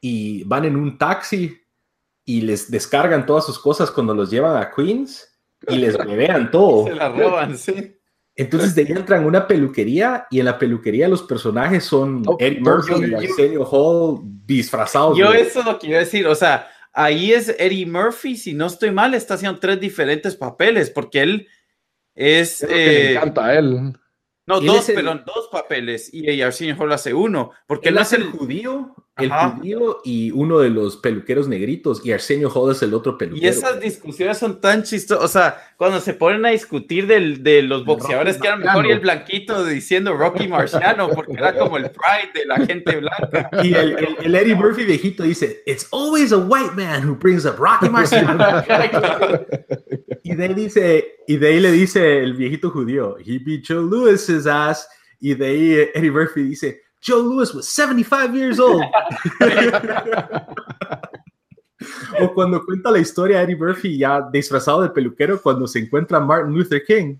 y van en un taxi y les descargan todas sus cosas cuando los llevan a Queens y les bebean todo. Se la roban, sí. Entonces de ahí entran una peluquería y en la peluquería los personajes son oh, Eddie Murphy y Arsenio Hall disfrazados. Yo eso es lo que iba a decir, o sea, ahí es Eddie Murphy, si no estoy mal, está haciendo tres diferentes papeles porque él es... es le encanta a él. No, dos, perdón, dos papeles y Arsenio Hall hace uno, porque él, es el judío, el judío y uno de los peluqueros negritos y Arsenio Hall es el otro peluquero. Y esas discusiones son tan chistosas, o sea, cuando se ponen a discutir del, de los boxeadores que eran mejor y el blanquito diciendo Rocky Marciano, porque era como el pride de la gente blanca. Y el, el, Eddie Murphy viejito dice, it's always a white man who brings up Rocky Marciano. y de ahí dice, y de ahí le dice el viejito judío, he beat Joe Lewis's ass. Y de ahí Eddie Murphy dice, Joe Lewis was 75 years old. o cuando cuenta la historia Eddie Murphy ya disfrazado de peluquero cuando se encuentra Martin Luther King.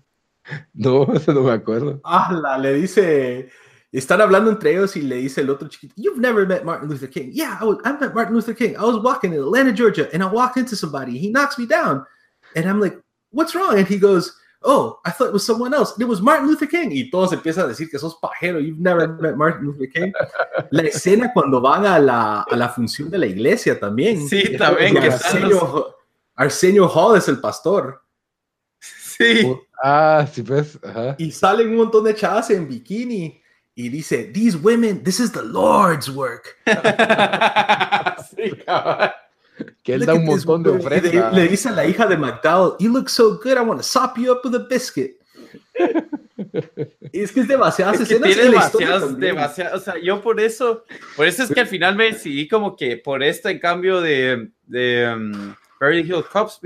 No, no me acuerdo. Ah, le dice, están hablando entre ellos y le dice el otro chiquito, You've never met Martin Luther King. Yeah, I, was, I met Martin Luther King. I was walking in Atlanta, Georgia, and I walked into somebody. He knocks me down. And I'm like, What's wrong? And he goes, oh, I thought it was someone else. It was Martin Luther King. Y todos empiezan a decir que sos pajero. You've never met Martin Luther King. La escena cuando van a la, a la función de la iglesia también. Sí, también. Que Arsenio, Arsenio Hall es el pastor. Sí. Ah, sí, pues. Y salen un montón de chavas en bikini y dice, These women, this is the Lord's work. sí, cabrón. que él da un montón de ofrendas. Le, dice a la hija de McDowell, you look so good, I want to sop you up with a biscuit. es que es demasiadas es escenas. Tiene demasiadas, demasiadas, o sea, yo por eso, por eso es que al final me decidí como que por esto en cambio de, de um, Hill Cops,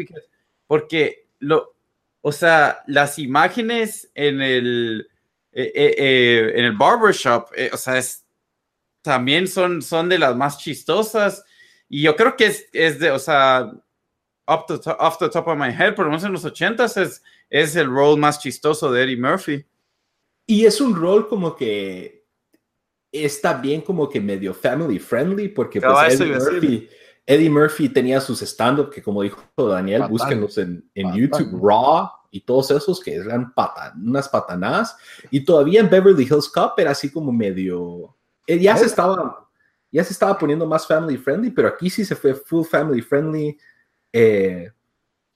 porque lo, o sea, las imágenes en el, eh, eh, eh, en el barbershop, o sea, es, también son, son de las más chistosas. Y yo creo que es, es de, o sea, off the, top, off the top of my head, por lo menos en los ochentas es, es el rol más chistoso de Eddie Murphy. Y es un rol como que está bien como que medio family friendly, porque pues, Eddie, Murphy, Eddie, Murphy, tenía sus stand-up que como dijo Daniel, búsquenlos en, en YouTube, Raw y todos esos que eran unas patanadas. Y todavía en Beverly Hills Cop era así como medio... Eh, ya se estaba ya se estaba poniendo más family friendly, pero aquí sí se fue full family friendly. Eh,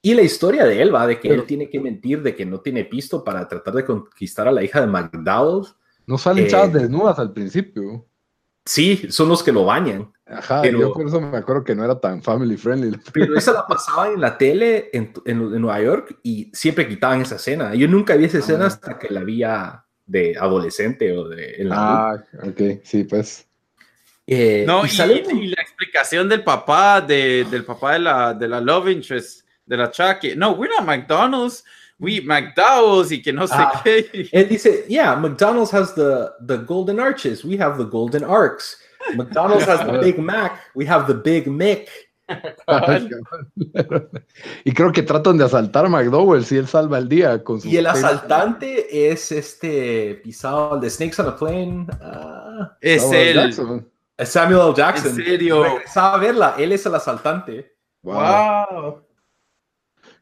y la historia de él va de que él tiene que mentir, de que no tiene pisto para tratar de conquistar a la hija de McDowell. No salen eh, chavas desnudas al principio. Sí, son los que lo bañan. Ajá, yo por eso me acuerdo que no era tan family friendly. Pero esa la pasaba en la tele en, Nueva York y siempre quitaban esa escena. Yo nunca vi esa escena ah. hasta que la vi de adolescente o de... la ah, ok, sí, pues. Eh, no, y, la explicación del papá, de, del papá de la, de la Love Interest, de la Chucky. No, we're not McDonald's, we McDowell's y que no sé ah, qué. Él dice, yeah, McDonald's has the, the golden arches, we have the golden arcs. McDonald's has the Big Mac, we have the Big Mick. y creo que tratan de asaltar a McDowell's y él salva el día con su Y el asaltante es este pisado de Snakes on a Plane. Uh, es el. Samuel L. Jackson. ¿En serio? Regresaba a verla, él es el asaltante. Wow.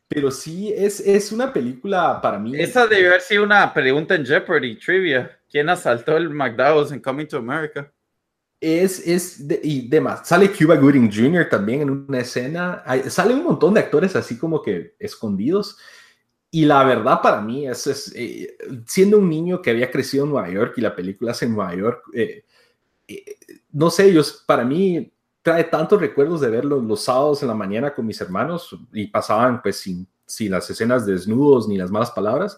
Pero sí, es, es una película para mí. Esa debe haber sido una pregunta en Jeopardy, trivia. ¿Quién asaltó el McDowell's en Coming to America? Es, es, y demás. Sale Cuba Gooding Jr. también en una escena. sale un montón de actores así como que escondidos. Y la verdad para mí, es, es eh, siendo un niño que había crecido en Nueva York y la película es en Nueva York, eh, eh, no sé, ellos, para mí trae tantos recuerdos de verlo los sábados en la mañana con mis hermanos y pasaban pues sin, sin las escenas de desnudos ni las malas palabras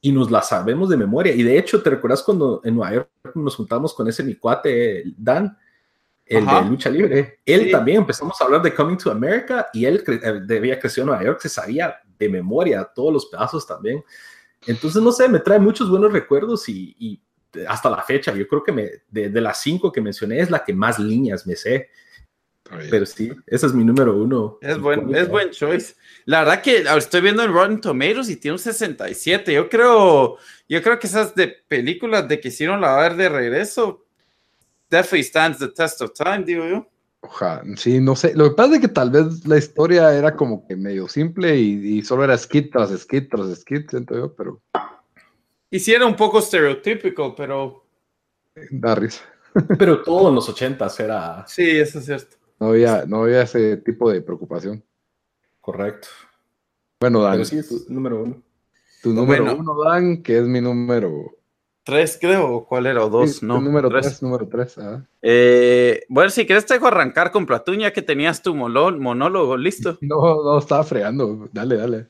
y nos las sabemos de memoria. Y de hecho, ¿te recuerdas cuando en Nueva York nos juntamos con ese mi cuate, Dan, el de lucha libre? Él también empezamos a hablar de Coming to America y él eh, debía crecer en Nueva York, se sabía de memoria todos los pedazos también. Entonces, no sé, me trae muchos buenos recuerdos y hasta la fecha, yo creo que me, de, las cinco que mencioné es la que más líneas me sé. Pero sí, ese es mi número uno. Es buen, es buen choice. La verdad que estoy viendo en Rotten Tomatoes y tiene un 67. Yo creo, yo creo que esas de películas de que hicieron la ver de regreso, definitely stands the test of time, digo yo. Ojalá, sí, no sé. Lo que pasa es que tal vez la historia era como que medio simple y, y solo era skit tras skit tras skit, siento yo, pero Hiciera un poco estereotípico, pero. Da risa. Pero todo en los ochentas era. Sí, eso es cierto. No había, no había ese tipo de preocupación. Correcto. Bueno, Dan. sí, tu número uno. Tu número uno, Dan, que es mi número. Tres, creo, ¿cuál era? ¿O dos? no. número tres, número tres. Ah. Eh, bueno, si quieres te dejo arrancar con Platuña, que tenías tu monólogo listo. No, no, estaba fregando. Dale, dale.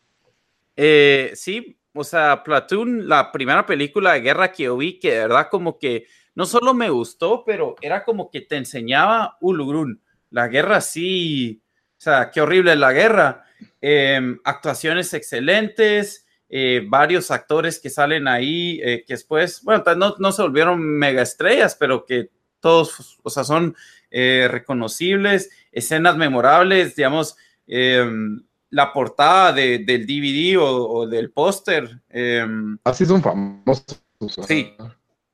Eh, sí, o sea, Platoon, la primera película de guerra que yo vi, que de verdad como que no solo me gustó, pero era como que te enseñaba Ulugrun. La guerra sí, o sea, qué horrible es la guerra. Em, actuaciones excelentes, eh, varios actores que salen ahí, eh, que después, bueno, no, no, se volvieron mega estrellas, pero que todos, o sea, son eh, reconocibles, escenas memorables, digamos, em, la portada de, del DVD o, del póster. Em, Así son famosos. Sí,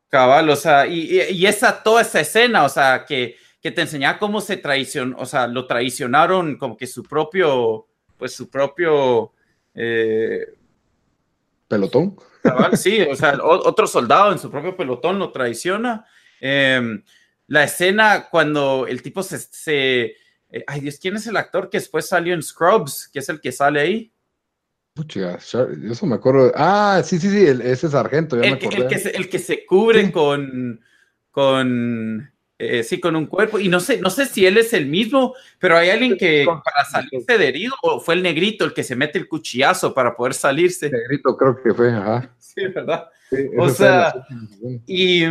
cabal, o sea, y, y, esa, toda esa escena, o sea, que, que te enseñaba cómo se traicionó, o sea, lo traicionaron como que su propio, pues su propio... Eh, pelotón. Cabal, sí, o sea, otro soldado en su propio pelotón lo traiciona. Em, la escena cuando el tipo se, se eh, ay Dios, ¿quién es el actor que después salió en Scrubs? que es el que sale ahí? Pucha, eso me acuerdo. Ah, sí, sí, sí, ese sargento. el, que, el, que se, el, que, se, cubre con, con eh, sí, con un cuerpo. Y no sé, no sé si él es el mismo, pero hay alguien que para salirse de herido, o fue el negrito el que se mete el cuchillazo para poder salirse. El negrito creo que fue, ajá. Sí, ¿verdad? o sea, y,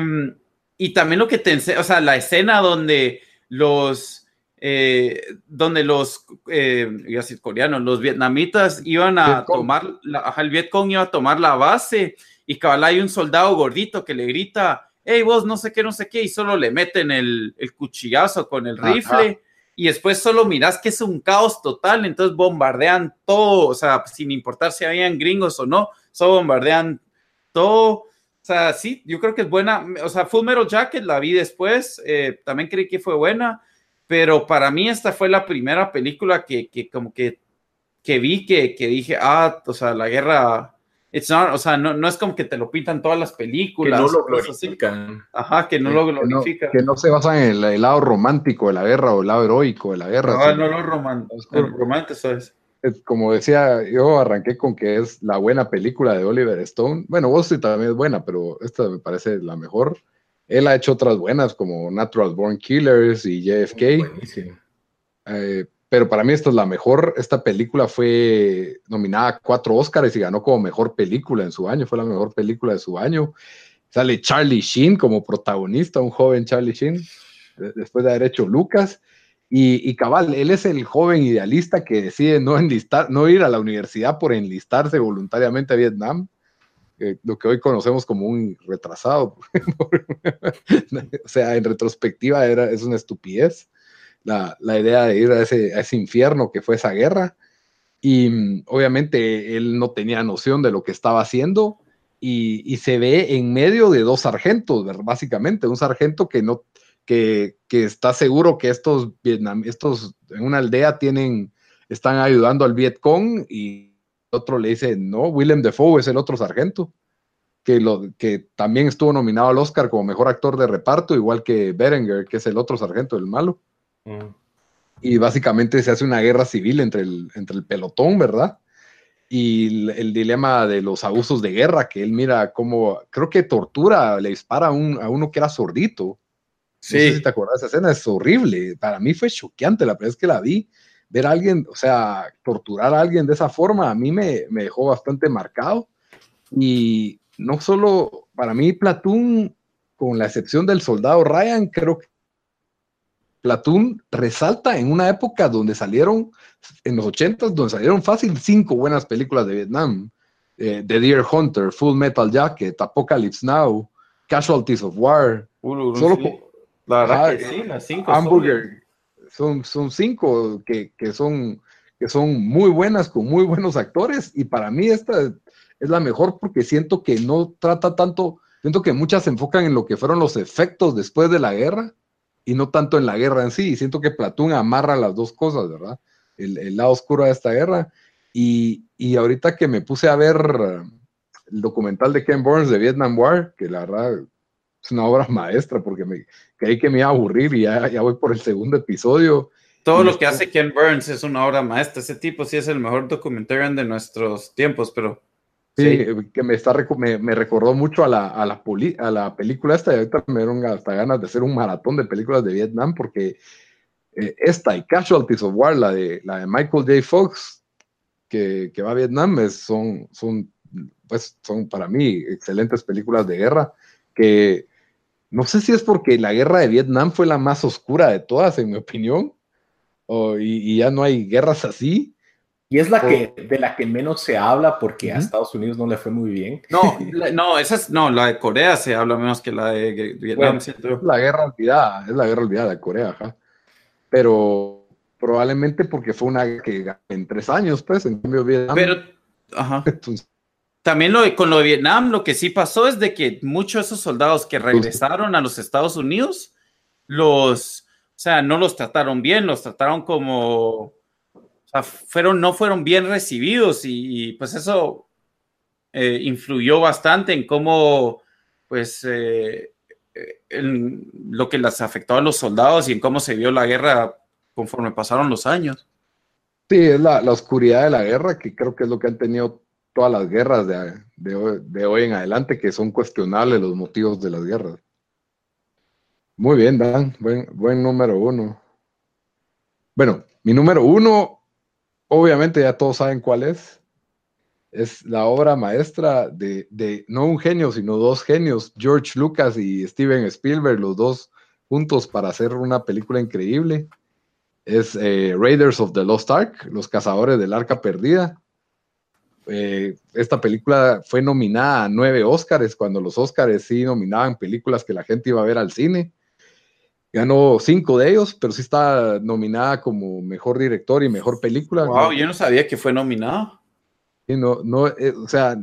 y, también lo que te o sea, la escena donde los, eh, donde los, eh, iba a decir coreanos, los vietnamitas iban a tomar, la, el Vietcong iba a tomar la base y cabal hay un soldado gordito que le grita, hey vos, no sé qué, no sé qué, y solo le meten el, el cuchillazo con el rifle. Y después solo miras que es un caos total, entonces bombardean todo, o sea, sin importar si habían gringos o no, solo bombardean todo. O sea, sí, yo creo que es buena. O sea, Full Metal Jacket la vi después, eh, también creí que fue buena, pero para mí esta fue la primera película que, que como que, que vi que, que, dije, ah, o sea, la guerra, o sea, no, no, es como que te lo pintan todas las películas. Que no lo glorifican. Ajá, que no lo glorifican. Que no, se basan en el, lado romántico de la guerra o el lado heroico de la guerra. No, no lo romántico, es como decía, yo arranqué con que es la buena película de Oliver Stone. Bueno, Wall Street también es buena, pero esta me parece la mejor. Él ha hecho otras buenas como Natural Born Killers y JFK. Eh, pero para mí esta es la mejor. Esta película fue nominada a cuatro Oscars y ganó como mejor película en su año. Fue la mejor película de su año. Sale Charlie Sheen como protagonista, un joven Charlie Sheen, después de haber hecho Lucas. Y, cabal, él es el joven idealista que decide no enlistar, no ir a la universidad por enlistarse voluntariamente a Vietnam, lo que hoy conocemos como un retrasado. o sea, en retrospectiva era, es una estupidez la, la idea de ir a ese, a ese, infierno que fue esa guerra. Y mm, obviamente él no tenía noción de lo que estaba haciendo y, y se ve en medio de dos sargentos, básicamente, un sargento que no que, está seguro que estos estos en una aldea tienen, están ayudando al Vietcong y otro le dice, no, Willem Dafoe es el otro sargento, que, lo, que también estuvo nominado al Oscar como mejor actor de reparto, igual que Berenger, que es el otro sargento del malo. Mm. Y básicamente se hace una guerra civil entre el, entre el pelotón, ¿verdad? y el, dilema de los abusos de guerra, que él mira como, creo que tortura, le dispara a, un, a uno que era sordito, Sí. No sé si te acuerdas, esa escena es horrible. Para mí fue choqueante la primera vez que la vi. Ver a alguien, o sea, torturar a alguien de esa forma, a mí me, me dejó bastante marcado. Y no solo para mí, Platoon, con la excepción del soldado Ryan, creo que Platoon resalta en una época donde salieron, en los 80 donde salieron fácil cinco buenas películas de Vietnam. Eh, The Deer Hunter, Full Metal Jacket, Apocalypse Now, Casualties of War. solo, la verdad que sí, las cinco. Hamburger. Son, son cinco que, que, son, que son muy buenas, con muy buenos actores. Y para mí esta es la mejor porque siento que no trata tanto, siento que muchas se enfocan en lo que fueron los efectos después de la guerra y no tanto en la guerra en sí. Y siento que Platoon amarra las dos cosas, ¿verdad? El, el lado oscuro de esta guerra. Y, y, ahorita que me puse a ver el documental de Ken Burns de Vietnam War, que la verdad es una obra maestra porque me creí que me iba a aburrir y ya, ya voy por el segundo episodio. Todo lo que hace Ken Burns es una obra maestra. Ese tipo sí es el mejor documentarian de nuestros tiempos, pero... Sí, que me, está, me, me, recordó mucho a la, a la, a la película esta y ahorita me dieron hasta ganas de hacer un maratón de películas de Vietnam porque eh, esta y Casualties of War, la de, la de Michael J. Fox, que, que va a Vietnam, es, son, son, pues, son para mí excelentes películas de guerra que no sé si es porque la guerra de Vietnam fue la más oscura de todas, en mi opinión, y, ya no hay guerras así. Y es la que de la que menos se habla porque a Estados Unidos no le fue muy bien. No, la, no, esa es, no, la de Corea se habla menos que la de Vietnam. es la guerra olvidada, es la guerra olvidada de Corea, ajá. Pero probablemente porque fue una que en tres años, pues, en cambio Vietnam. Pero, ajá. También lo, con lo de Vietnam, lo que sí pasó es de que muchos de esos soldados que regresaron a los Estados Unidos, los, o sea, no los trataron bien, los trataron como, o sea, fueron, no fueron bien recibidos y, pues eso eh, influyó bastante en cómo, pues, eh, en lo que les afectó a los soldados y en cómo se vio la guerra conforme pasaron los años. Sí, es la, la oscuridad de la guerra, que creo que es lo que han tenido todas las guerras de, hoy, en adelante, que son cuestionables los motivos de las guerras. Muy bien, Dan. Buen, buen número uno. Bueno, mi número uno, obviamente ya todos saben cuál es. Es la obra maestra de, de, no un genio, sino dos genios, George Lucas y Steven Spielberg, los dos juntos para hacer una película increíble. Es eh, Raiders of the Lost Ark, Los Cazadores del Arca Perdida. Eh, esta película fue nominada a nueve Oscars, cuando los Oscars sí nominaban películas que la gente iba a ver al cine. Ganó cinco de ellos, pero sí está nominada como mejor director y mejor película. Wow, yo no sabía que fue nominado. Y no, no, eh, o sea,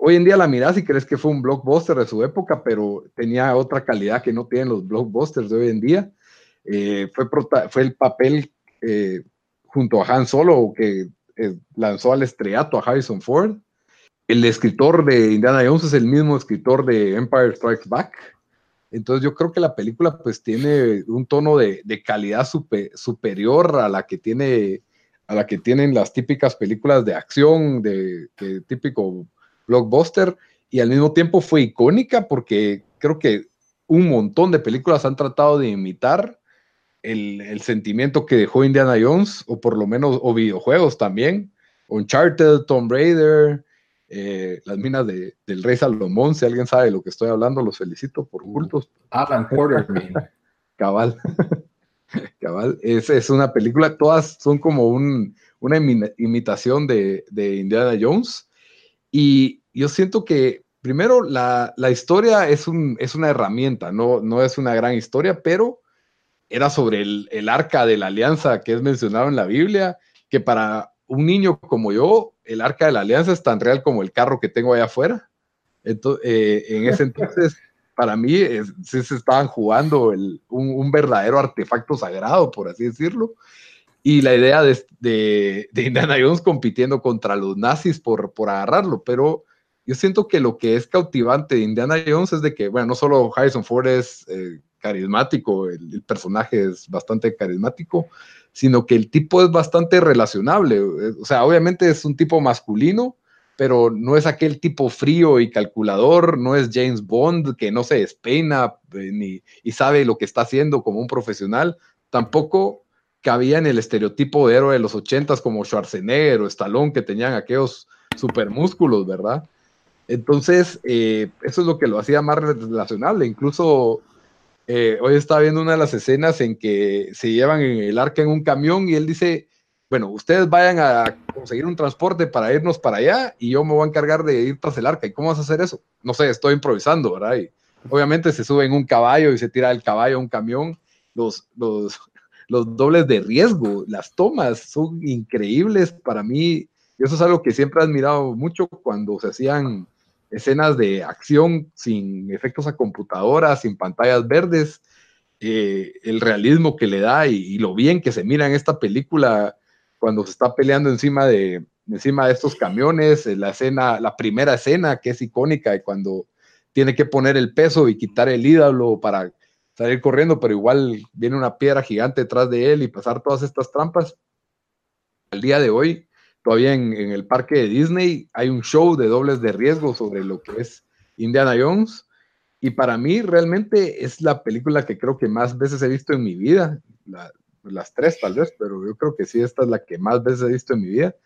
hoy en día la mirás y crees que fue un blockbuster de su época, pero tenía otra calidad que no tienen los blockbusters de hoy en día. Eh, fue, fue el papel junto a Han Solo que lanzó al estrellato a Harrison Ford. El escritor de Indiana Jones es el mismo escritor de Empire Strikes Back. Entonces yo creo que la película pues tiene un tono de, calidad superior a la que tiene a la que tienen las típicas películas de acción, de, típico blockbuster, y al mismo tiempo fue icónica porque creo que un montón de películas han tratado de imitar el, el, sentimiento que dejó Indiana Jones, o por lo menos, o videojuegos también. Uncharted, Tomb Raider, eh, las minas de, del rey Salomón, si alguien sabe de lo que estoy hablando, los felicito por cultos. Alan Porter, Cabal. Cabal. Es, es, una película, todas son como un, una imitación de, de, Indiana Jones. Y yo siento que, primero, la, la historia es, un, es una herramienta, no, no es una gran historia, pero era sobre el, el arca de la alianza que es mencionado en la Biblia, que para un niño como yo, el arca de la alianza es tan real como el carro que tengo allá afuera. Entonces, eh, en ese entonces, para mí, sí se estaban jugando un, verdadero artefacto sagrado, por así decirlo. Y la idea de, de, de, Indiana Jones compitiendo contra los nazis por, por agarrarlo, pero yo siento que lo que es cautivante de Indiana Jones es de que, bueno, no solo Harrison Ford es eh, carismático, el, personaje es bastante carismático, sino que el tipo es bastante relacionable. O sea, obviamente es un tipo masculino, pero no es aquel tipo frío y calculador, no es James Bond que no se despeina eh, ni, y sabe lo que está haciendo como un profesional. Tampoco cabía en el estereotipo de héroe de los ochentas como Schwarzenegger o Stallone que tenían aquellos supermúsculos, ¿verdad? Entonces, eh, eso es lo que lo hacía más relacionable. Incluso eh, hoy estaba viendo una de las escenas en que se llevan el arca en un camión y él dice, bueno, ustedes vayan a conseguir un transporte para irnos para allá y yo me voy a encargar de ir tras el arca. ¿Y cómo vas a hacer eso? No sé, estoy improvisando, ¿verdad? Y obviamente se sube en un caballo y se tira el caballo a un camión. Los, los, los dobles de riesgo, las tomas son increíbles para mí. Y eso es algo que siempre he admirado mucho cuando se hacían escenas de acción sin efectos a computadora, sin pantallas verdes, eh, el realismo que le da y, lo bien que se mira en esta película cuando se está peleando encima de, encima de estos camiones, la escena, la primera escena que es icónica y cuando tiene que poner el peso y quitar el ídolo para salir corriendo, pero igual viene una piedra gigante detrás de él y pasar todas estas trampas. Al día de hoy, todavía en, el parque de Disney hay un show de dobles de riesgo sobre lo que es Indiana Jones. Y para mí realmente es la película que creo que más veces he visto en mi vida. las tres tal vez, pero yo creo que sí, esta es la que más veces he visto en mi vida.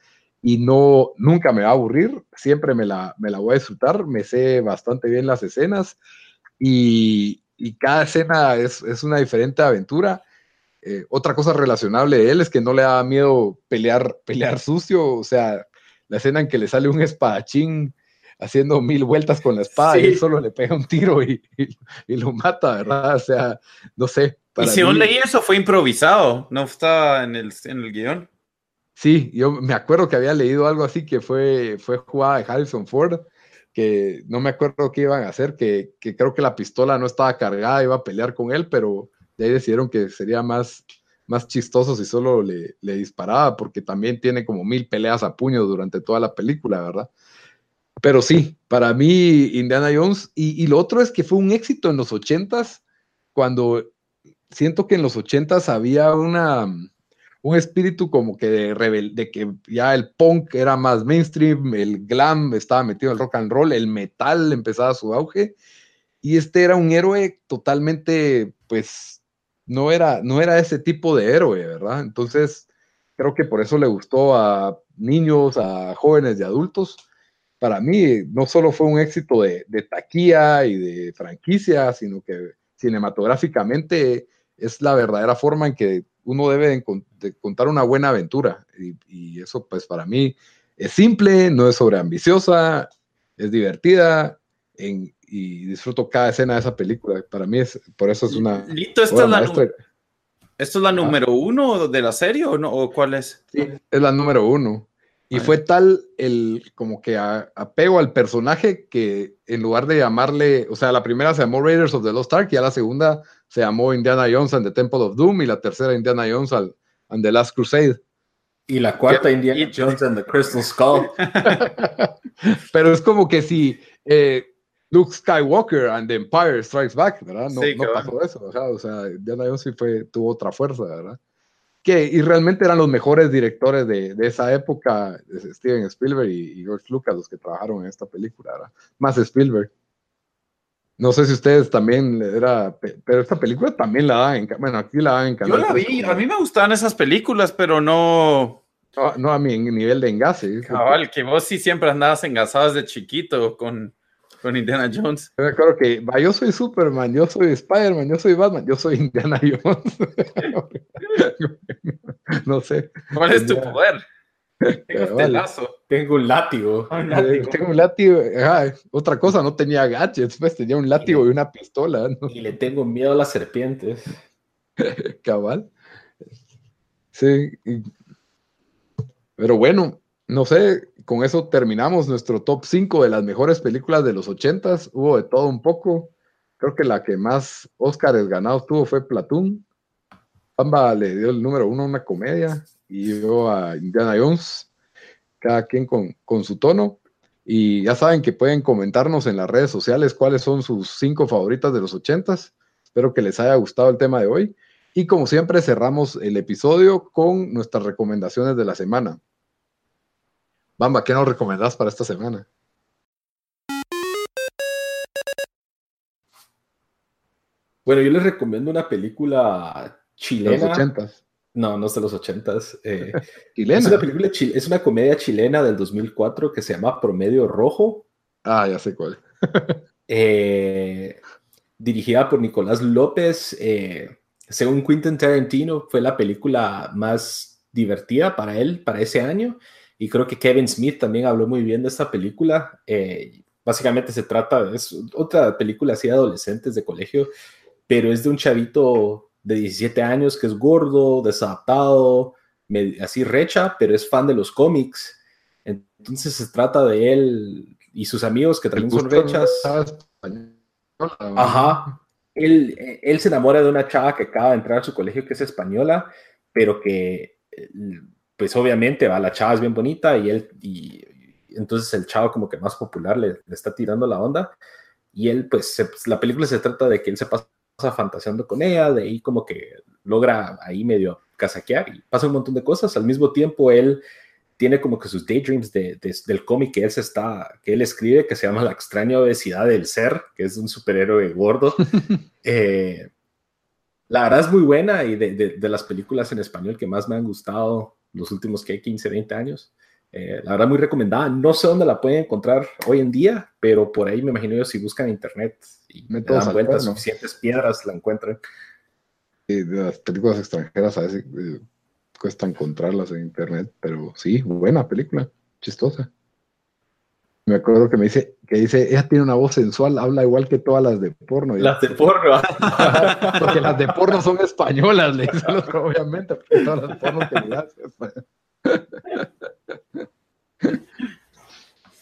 Y no, nunca me va a aburrir, siempre me la, me la voy a disfrutar, me sé bastante bien las escenas y, y cada escena es, es una diferente aventura eh, otra cosa relacionable de él es que no le da miedo pelear, pelear sucio, o sea, la escena en que le sale un espadachín haciendo mil vueltas con la espada y él solo le pega un tiro y, y, lo mata, ¿verdad? O sea, no sé. y si no leí eso, fue improvisado, no estaba en el, en el guion. Sí, yo me acuerdo que había leído algo así que fue, fue jugada de Harrison Ford, que no me acuerdo qué iban a hacer, que, que creo que la pistola no estaba cargada, iba a pelear con él, pero de ahí decidieron que sería más, más chistoso si solo le, disparaba, porque también tiene como mil peleas a puño durante toda la película, ¿verdad? Pero sí, para mí Indiana Jones, y, y lo otro es que fue un éxito en los ochentas, cuando siento que en los ochentas había una, un espíritu como que de, rebel de que ya el punk era más mainstream, el glam estaba metido en el rock and roll, el metal empezaba su auge, y este era un héroe totalmente, pues, no era, no era ese tipo de héroe, ¿verdad? Entonces, creo que por eso le gustó a niños, a jóvenes y adultos. Para mí, no solo fue un éxito de, taquilla y de franquicia, sino que cinematográficamente es la verdadera forma en que uno debe de contar una buena aventura. Y, eso, pues, para mí es simple, no es sobreambiciosa, es divertida y disfruto cada escena de esa película. Para mí, es por eso es una. Lito, esta es la, ¿Esto es la número uno de la serie o, no, o cuál es? Sí, es la número uno. Y fue tal el como que apego al personaje que en lugar de llamarle, o sea, la primera se llamó Raiders of the Lost Ark y a la segunda se llamó Indiana Jones and the Temple of Doom y la tercera Indiana Jones and the Last Crusade. Y la cuarta Indiana Jones and the Crystal Skull. Pero es como que si eh, Luke Skywalker and the Empire Strikes Back, ¿verdad? No, no pasó eso, o sea, Indiana Jones sí fue, tuvo otra fuerza, ¿verdad? que y realmente eran los mejores directores de, de esa época, Steven Spielberg y, George Lucas, los que trabajaron en esta película, más Spielberg. No sé si ustedes también era, pero esta película también la dan en, bueno, aquí la dan en canal. Yo la vi, a mí me gustaban esas películas, pero no. No, a mi nivel de engace. Cabal, que vos sí siempre andabas engasado desde chiquito con con Indiana Jones. Yo me acuerdo que yo soy Superman, yo soy Spider-Man, yo soy Batman, yo soy Indiana Jones. no sé. ¿Cuál es tu poder? Tengo este lazo. Tengo un látigo. Tengo un látigo. otra cosa, no tenía gadgets, pues tenía un látigo y, una pistola. Y le tengo miedo a las serpientes. Cabal. Sí. Pero bueno, no sé, con eso terminamos nuestro top 5 de las mejores películas de los 80s. Hubo de todo un poco. Creo que la que más Oscars ganados tuvo fue Platoon. Bamba le dio el número uno a una comedia y yo a Indiana Jones, cada quien con, con su tono. Y ya saben que pueden comentarnos en las redes sociales cuáles son sus cinco favoritas de los 80s. Espero que les haya gustado el tema de hoy. Y como siempre, cerramos el episodio con nuestras recomendaciones de la semana. Bamba, ¿qué nos recomendás para esta semana? Bueno, yo les recomiendo una película chilena. De los ochentas. No, no es de los ochentas. Eh, es una película, es una comedia chilena del 2004 que se llama Promedio Rojo. Ah, ya sé cuál. Eh, dirigida por Nicolás López. Eh, según Quentin Tarantino, fue la película más divertida para él, para ese año. Y creo que Kevin Smith también habló muy bien de esta película. Eh, básicamente se trata, de otra película así de adolescentes de colegio, pero es de un chavito de 17 años que es gordo, desadaptado, así recha, pero es fan de los cómics. Entonces se trata de él y sus amigos que también son rechas. Ajá. Él, él se enamora de una chava que acaba de entrar a su colegio que es española, pero que pues obviamente va, la chava es bien bonita y él, y, entonces el chavo como que más popular le, está tirando la onda y él pues, la película se trata de que él se pasa fantaseando con ella, de ahí como que logra ahí medio casaquear y pasa un montón de cosas, al mismo tiempo él tiene como que sus daydreams de, del cómic que él se está, que él escribe, que se llama La extraña obesidad del ser, que es un superhéroe gordo. Eh, la verdad es muy buena y de, de, las películas en español que más me han gustado los últimos ¿qué? 15, 20 años. Eh, la verdad, muy recomendada. No sé dónde la pueden encontrar hoy en día, pero por ahí me imagino yo si buscan en internet y me dan vueltas suficientes piedras, la encuentran. de las películas extranjeras a veces eh, cuesta encontrarlas en internet, pero sí, buena película, chistosa. Me acuerdo que me dice, que dice, ella tiene una voz sensual, habla igual que todas las de porno. Las de porno. porque las de porno son españolas, le dice el otro, obviamente, porque todas las porno que le haces.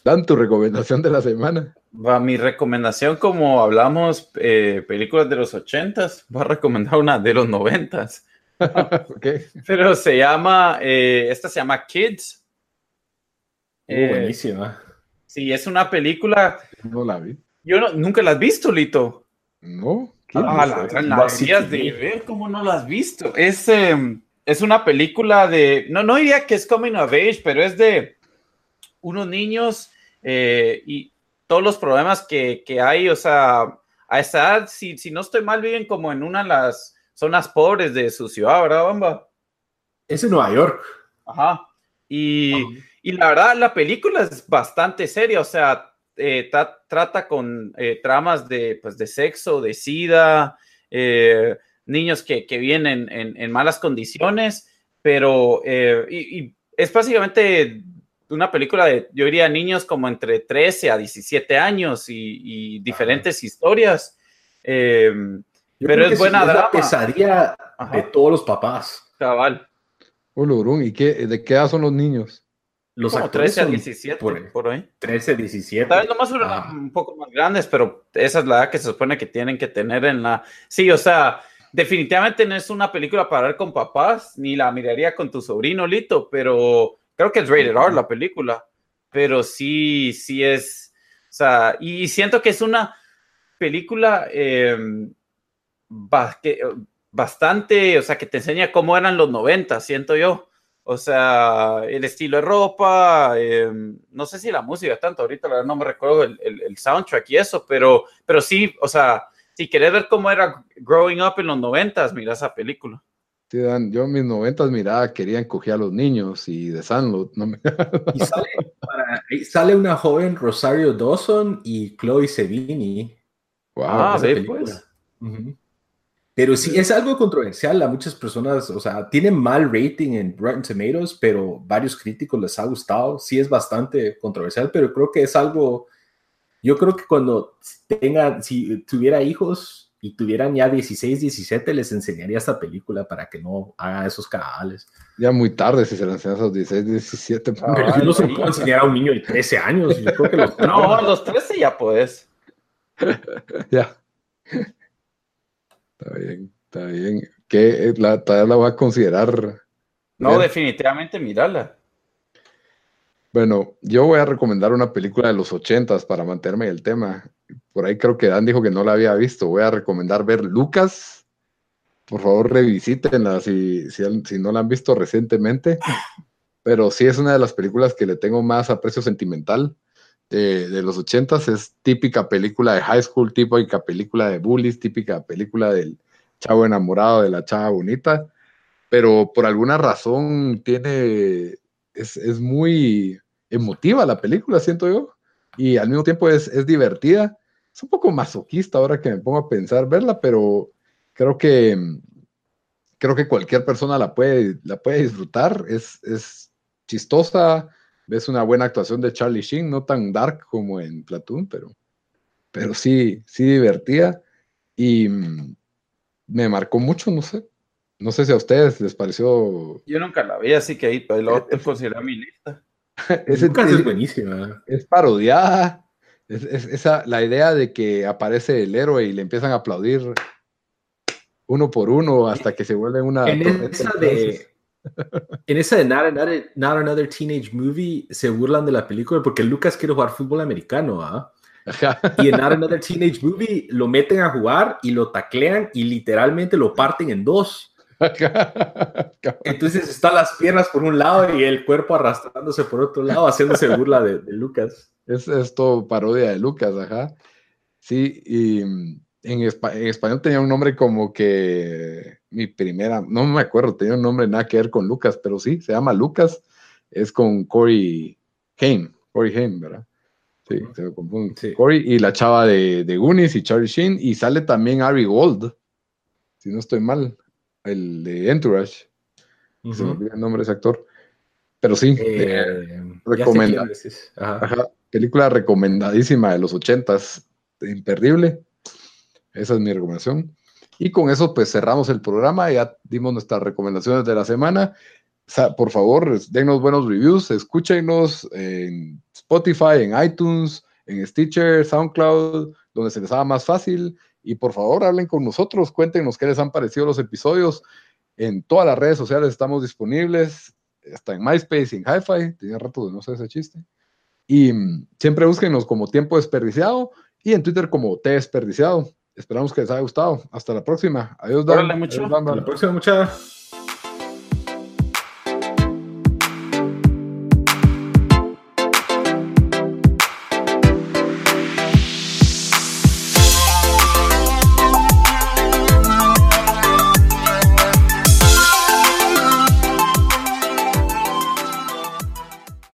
Dan tu recomendación de la semana. Va, mi recomendación, como hablamos eh, películas de los ochentas, voy a recomendar una de los noventas. okay. Pero se llama, eh, esta se llama Kids. Uh, eh, buenísima. Sí, es una película. No la vi. Yo no, nunca la has visto, Lito. No. Ah, la, la, de ver cómo no la has visto. Es, em, es una película de. No, no diría que es coming of age, pero es de unos niños eh, y todos los problemas que, que, hay. O sea, a esa edad, si, si no estoy mal, viven como en una de las zonas pobres de su ciudad, ¿verdad, Bamba? Es en Nueva York. Ajá. Y, y la verdad, la película es bastante seria, o sea, eh, trata con eh, tramas de, pues, de sexo, de sida, eh, niños que, que viven en, en, malas condiciones, pero y, es básicamente una película de, yo diría, niños como entre 13 a 17 años y, diferentes historias. pero es buena es La pesadilla de todos los papás. Cabal. ¿y qué, de qué edad son los niños? Los Como 13 a 17, por, ahí. 13, 17. Tal vez nomás un poco más grandes, pero esa es la edad que se supone que tienen que tener en la... Sí, o sea, definitivamente no es una película para ver con papás, ni la miraría con tu sobrino, Lito, pero creo que es rated R la película. Pero sí, sí es... O sea, y siento que es una película em, bastante, o sea, que te enseña cómo eran los 90, siento yo. O sea, el estilo de ropa, em, no sé si la música tanto, ahorita la verdad no me recuerdo el, el, soundtrack y eso, pero, pero sí, o sea, si querés ver cómo era growing up en los noventas, mira esa película. Sí, Dan, yo en mis noventas miraba, querían coger a los niños y de Sandlot. No me... y sale, sale, una joven Rosario Dawson y Chloe Sevigny. Wow, ah, sí, pues. Pero sí, es algo controversial a muchas personas, o sea, tiene mal rating en Rotten Tomatoes, pero varios críticos les ha gustado. Sí es bastante controversial, pero creo que es algo, yo creo que cuando tenga, si tuviera hijos y tuvieran ya 16, 17, les enseñaría esta película para que no hagan esos canales. Ya muy tarde si se le enseñan a esos 16, 17. pero yo no se puede enseñar a un niño de 13 años. Yo creo que los... no, a los 13 ya puedes. ya. Está bien, está bien. ¿Qué? La, todavía la voy a considerar. No, definitivamente mírala. Bueno, yo voy a recomendar una película de los ochentas para mantenerme el tema. Por ahí creo que Dan dijo que no la había visto. Voy a recomendar ver Lucas. Por favor, revisítenla si, si, no la han visto recientemente. Pero sí es una de las películas que le tengo más aprecio sentimental de, los ochentas. Es típica película de high school, típica película de bullies, típica película del chavo enamorado de la chava bonita. Pero por alguna razón tiene, es, muy emotiva la película, siento yo. Y al mismo tiempo es, es divertida. Es un poco masoquista ahora que me pongo a pensar verla, pero creo que creo que cualquier persona la puede, la puede disfrutar. Es, es chistosa, ves una buena actuación de Charlie Sheen, no tan dark como en Platoon, pero, pero sí, sí divertida. Y mm, me marcó mucho, no sé. No sé si a ustedes les pareció. Yo nunca la vi, así que ahí pues, lo considero mi lista. es, es, buenísima. Es parodiada. Es, esa, la idea de que aparece el héroe y le empiezan a aplaudir uno por uno hasta que se vuelve una. En esa de, en esa de not Another, Teenage Movie se burlan de la película porque Lucas quiere jugar fútbol americano, ¿ah? Y en Not Another Teenage Movie lo meten a jugar y lo taclean y literalmente lo parten en dos. Entonces están las piernas por un lado y el cuerpo arrastrándose por otro lado, haciéndose burla de, Lucas. Es esto parodia de Lucas, ajá. Sí, y en, en, español tenía un nombre como que mi primera, no me acuerdo, tenía un nombre nada que ver con Lucas, pero sí, se llama Lucas, es con Corey Haim, Corey Haim, ¿verdad? Sí, se me confunde. Corey y la chava de, de Goonies y Charlie Sheen, y sale también Ari Gold, si no estoy mal, el de Entourage. Se me olvida el nombre de ese actor. Pero sí, eh, película recomendadísima de los ochentas, imperdible. Esa es mi recomendación. Y con eso pues cerramos el programa, ya dimos nuestras recomendaciones de la semana. por favor, denos buenos reviews, escúchenos en Spotify, en iTunes, en Stitcher, SoundCloud, donde se les haga más fácil. Y por favor, hablen con nosotros, cuéntenos qué les han parecido los episodios. En todas las redes sociales estamos disponibles, hasta en MySpace y en HiFi. Tenía rato de no sé ese chiste. Y mm, siempre búsquenos como Tiempo Desperdiciado y en Twitter como T Desperdiciado. Esperamos que les haya gustado. Hasta la próxima. Adiós, Dan. Hasta la próxima, muchachos.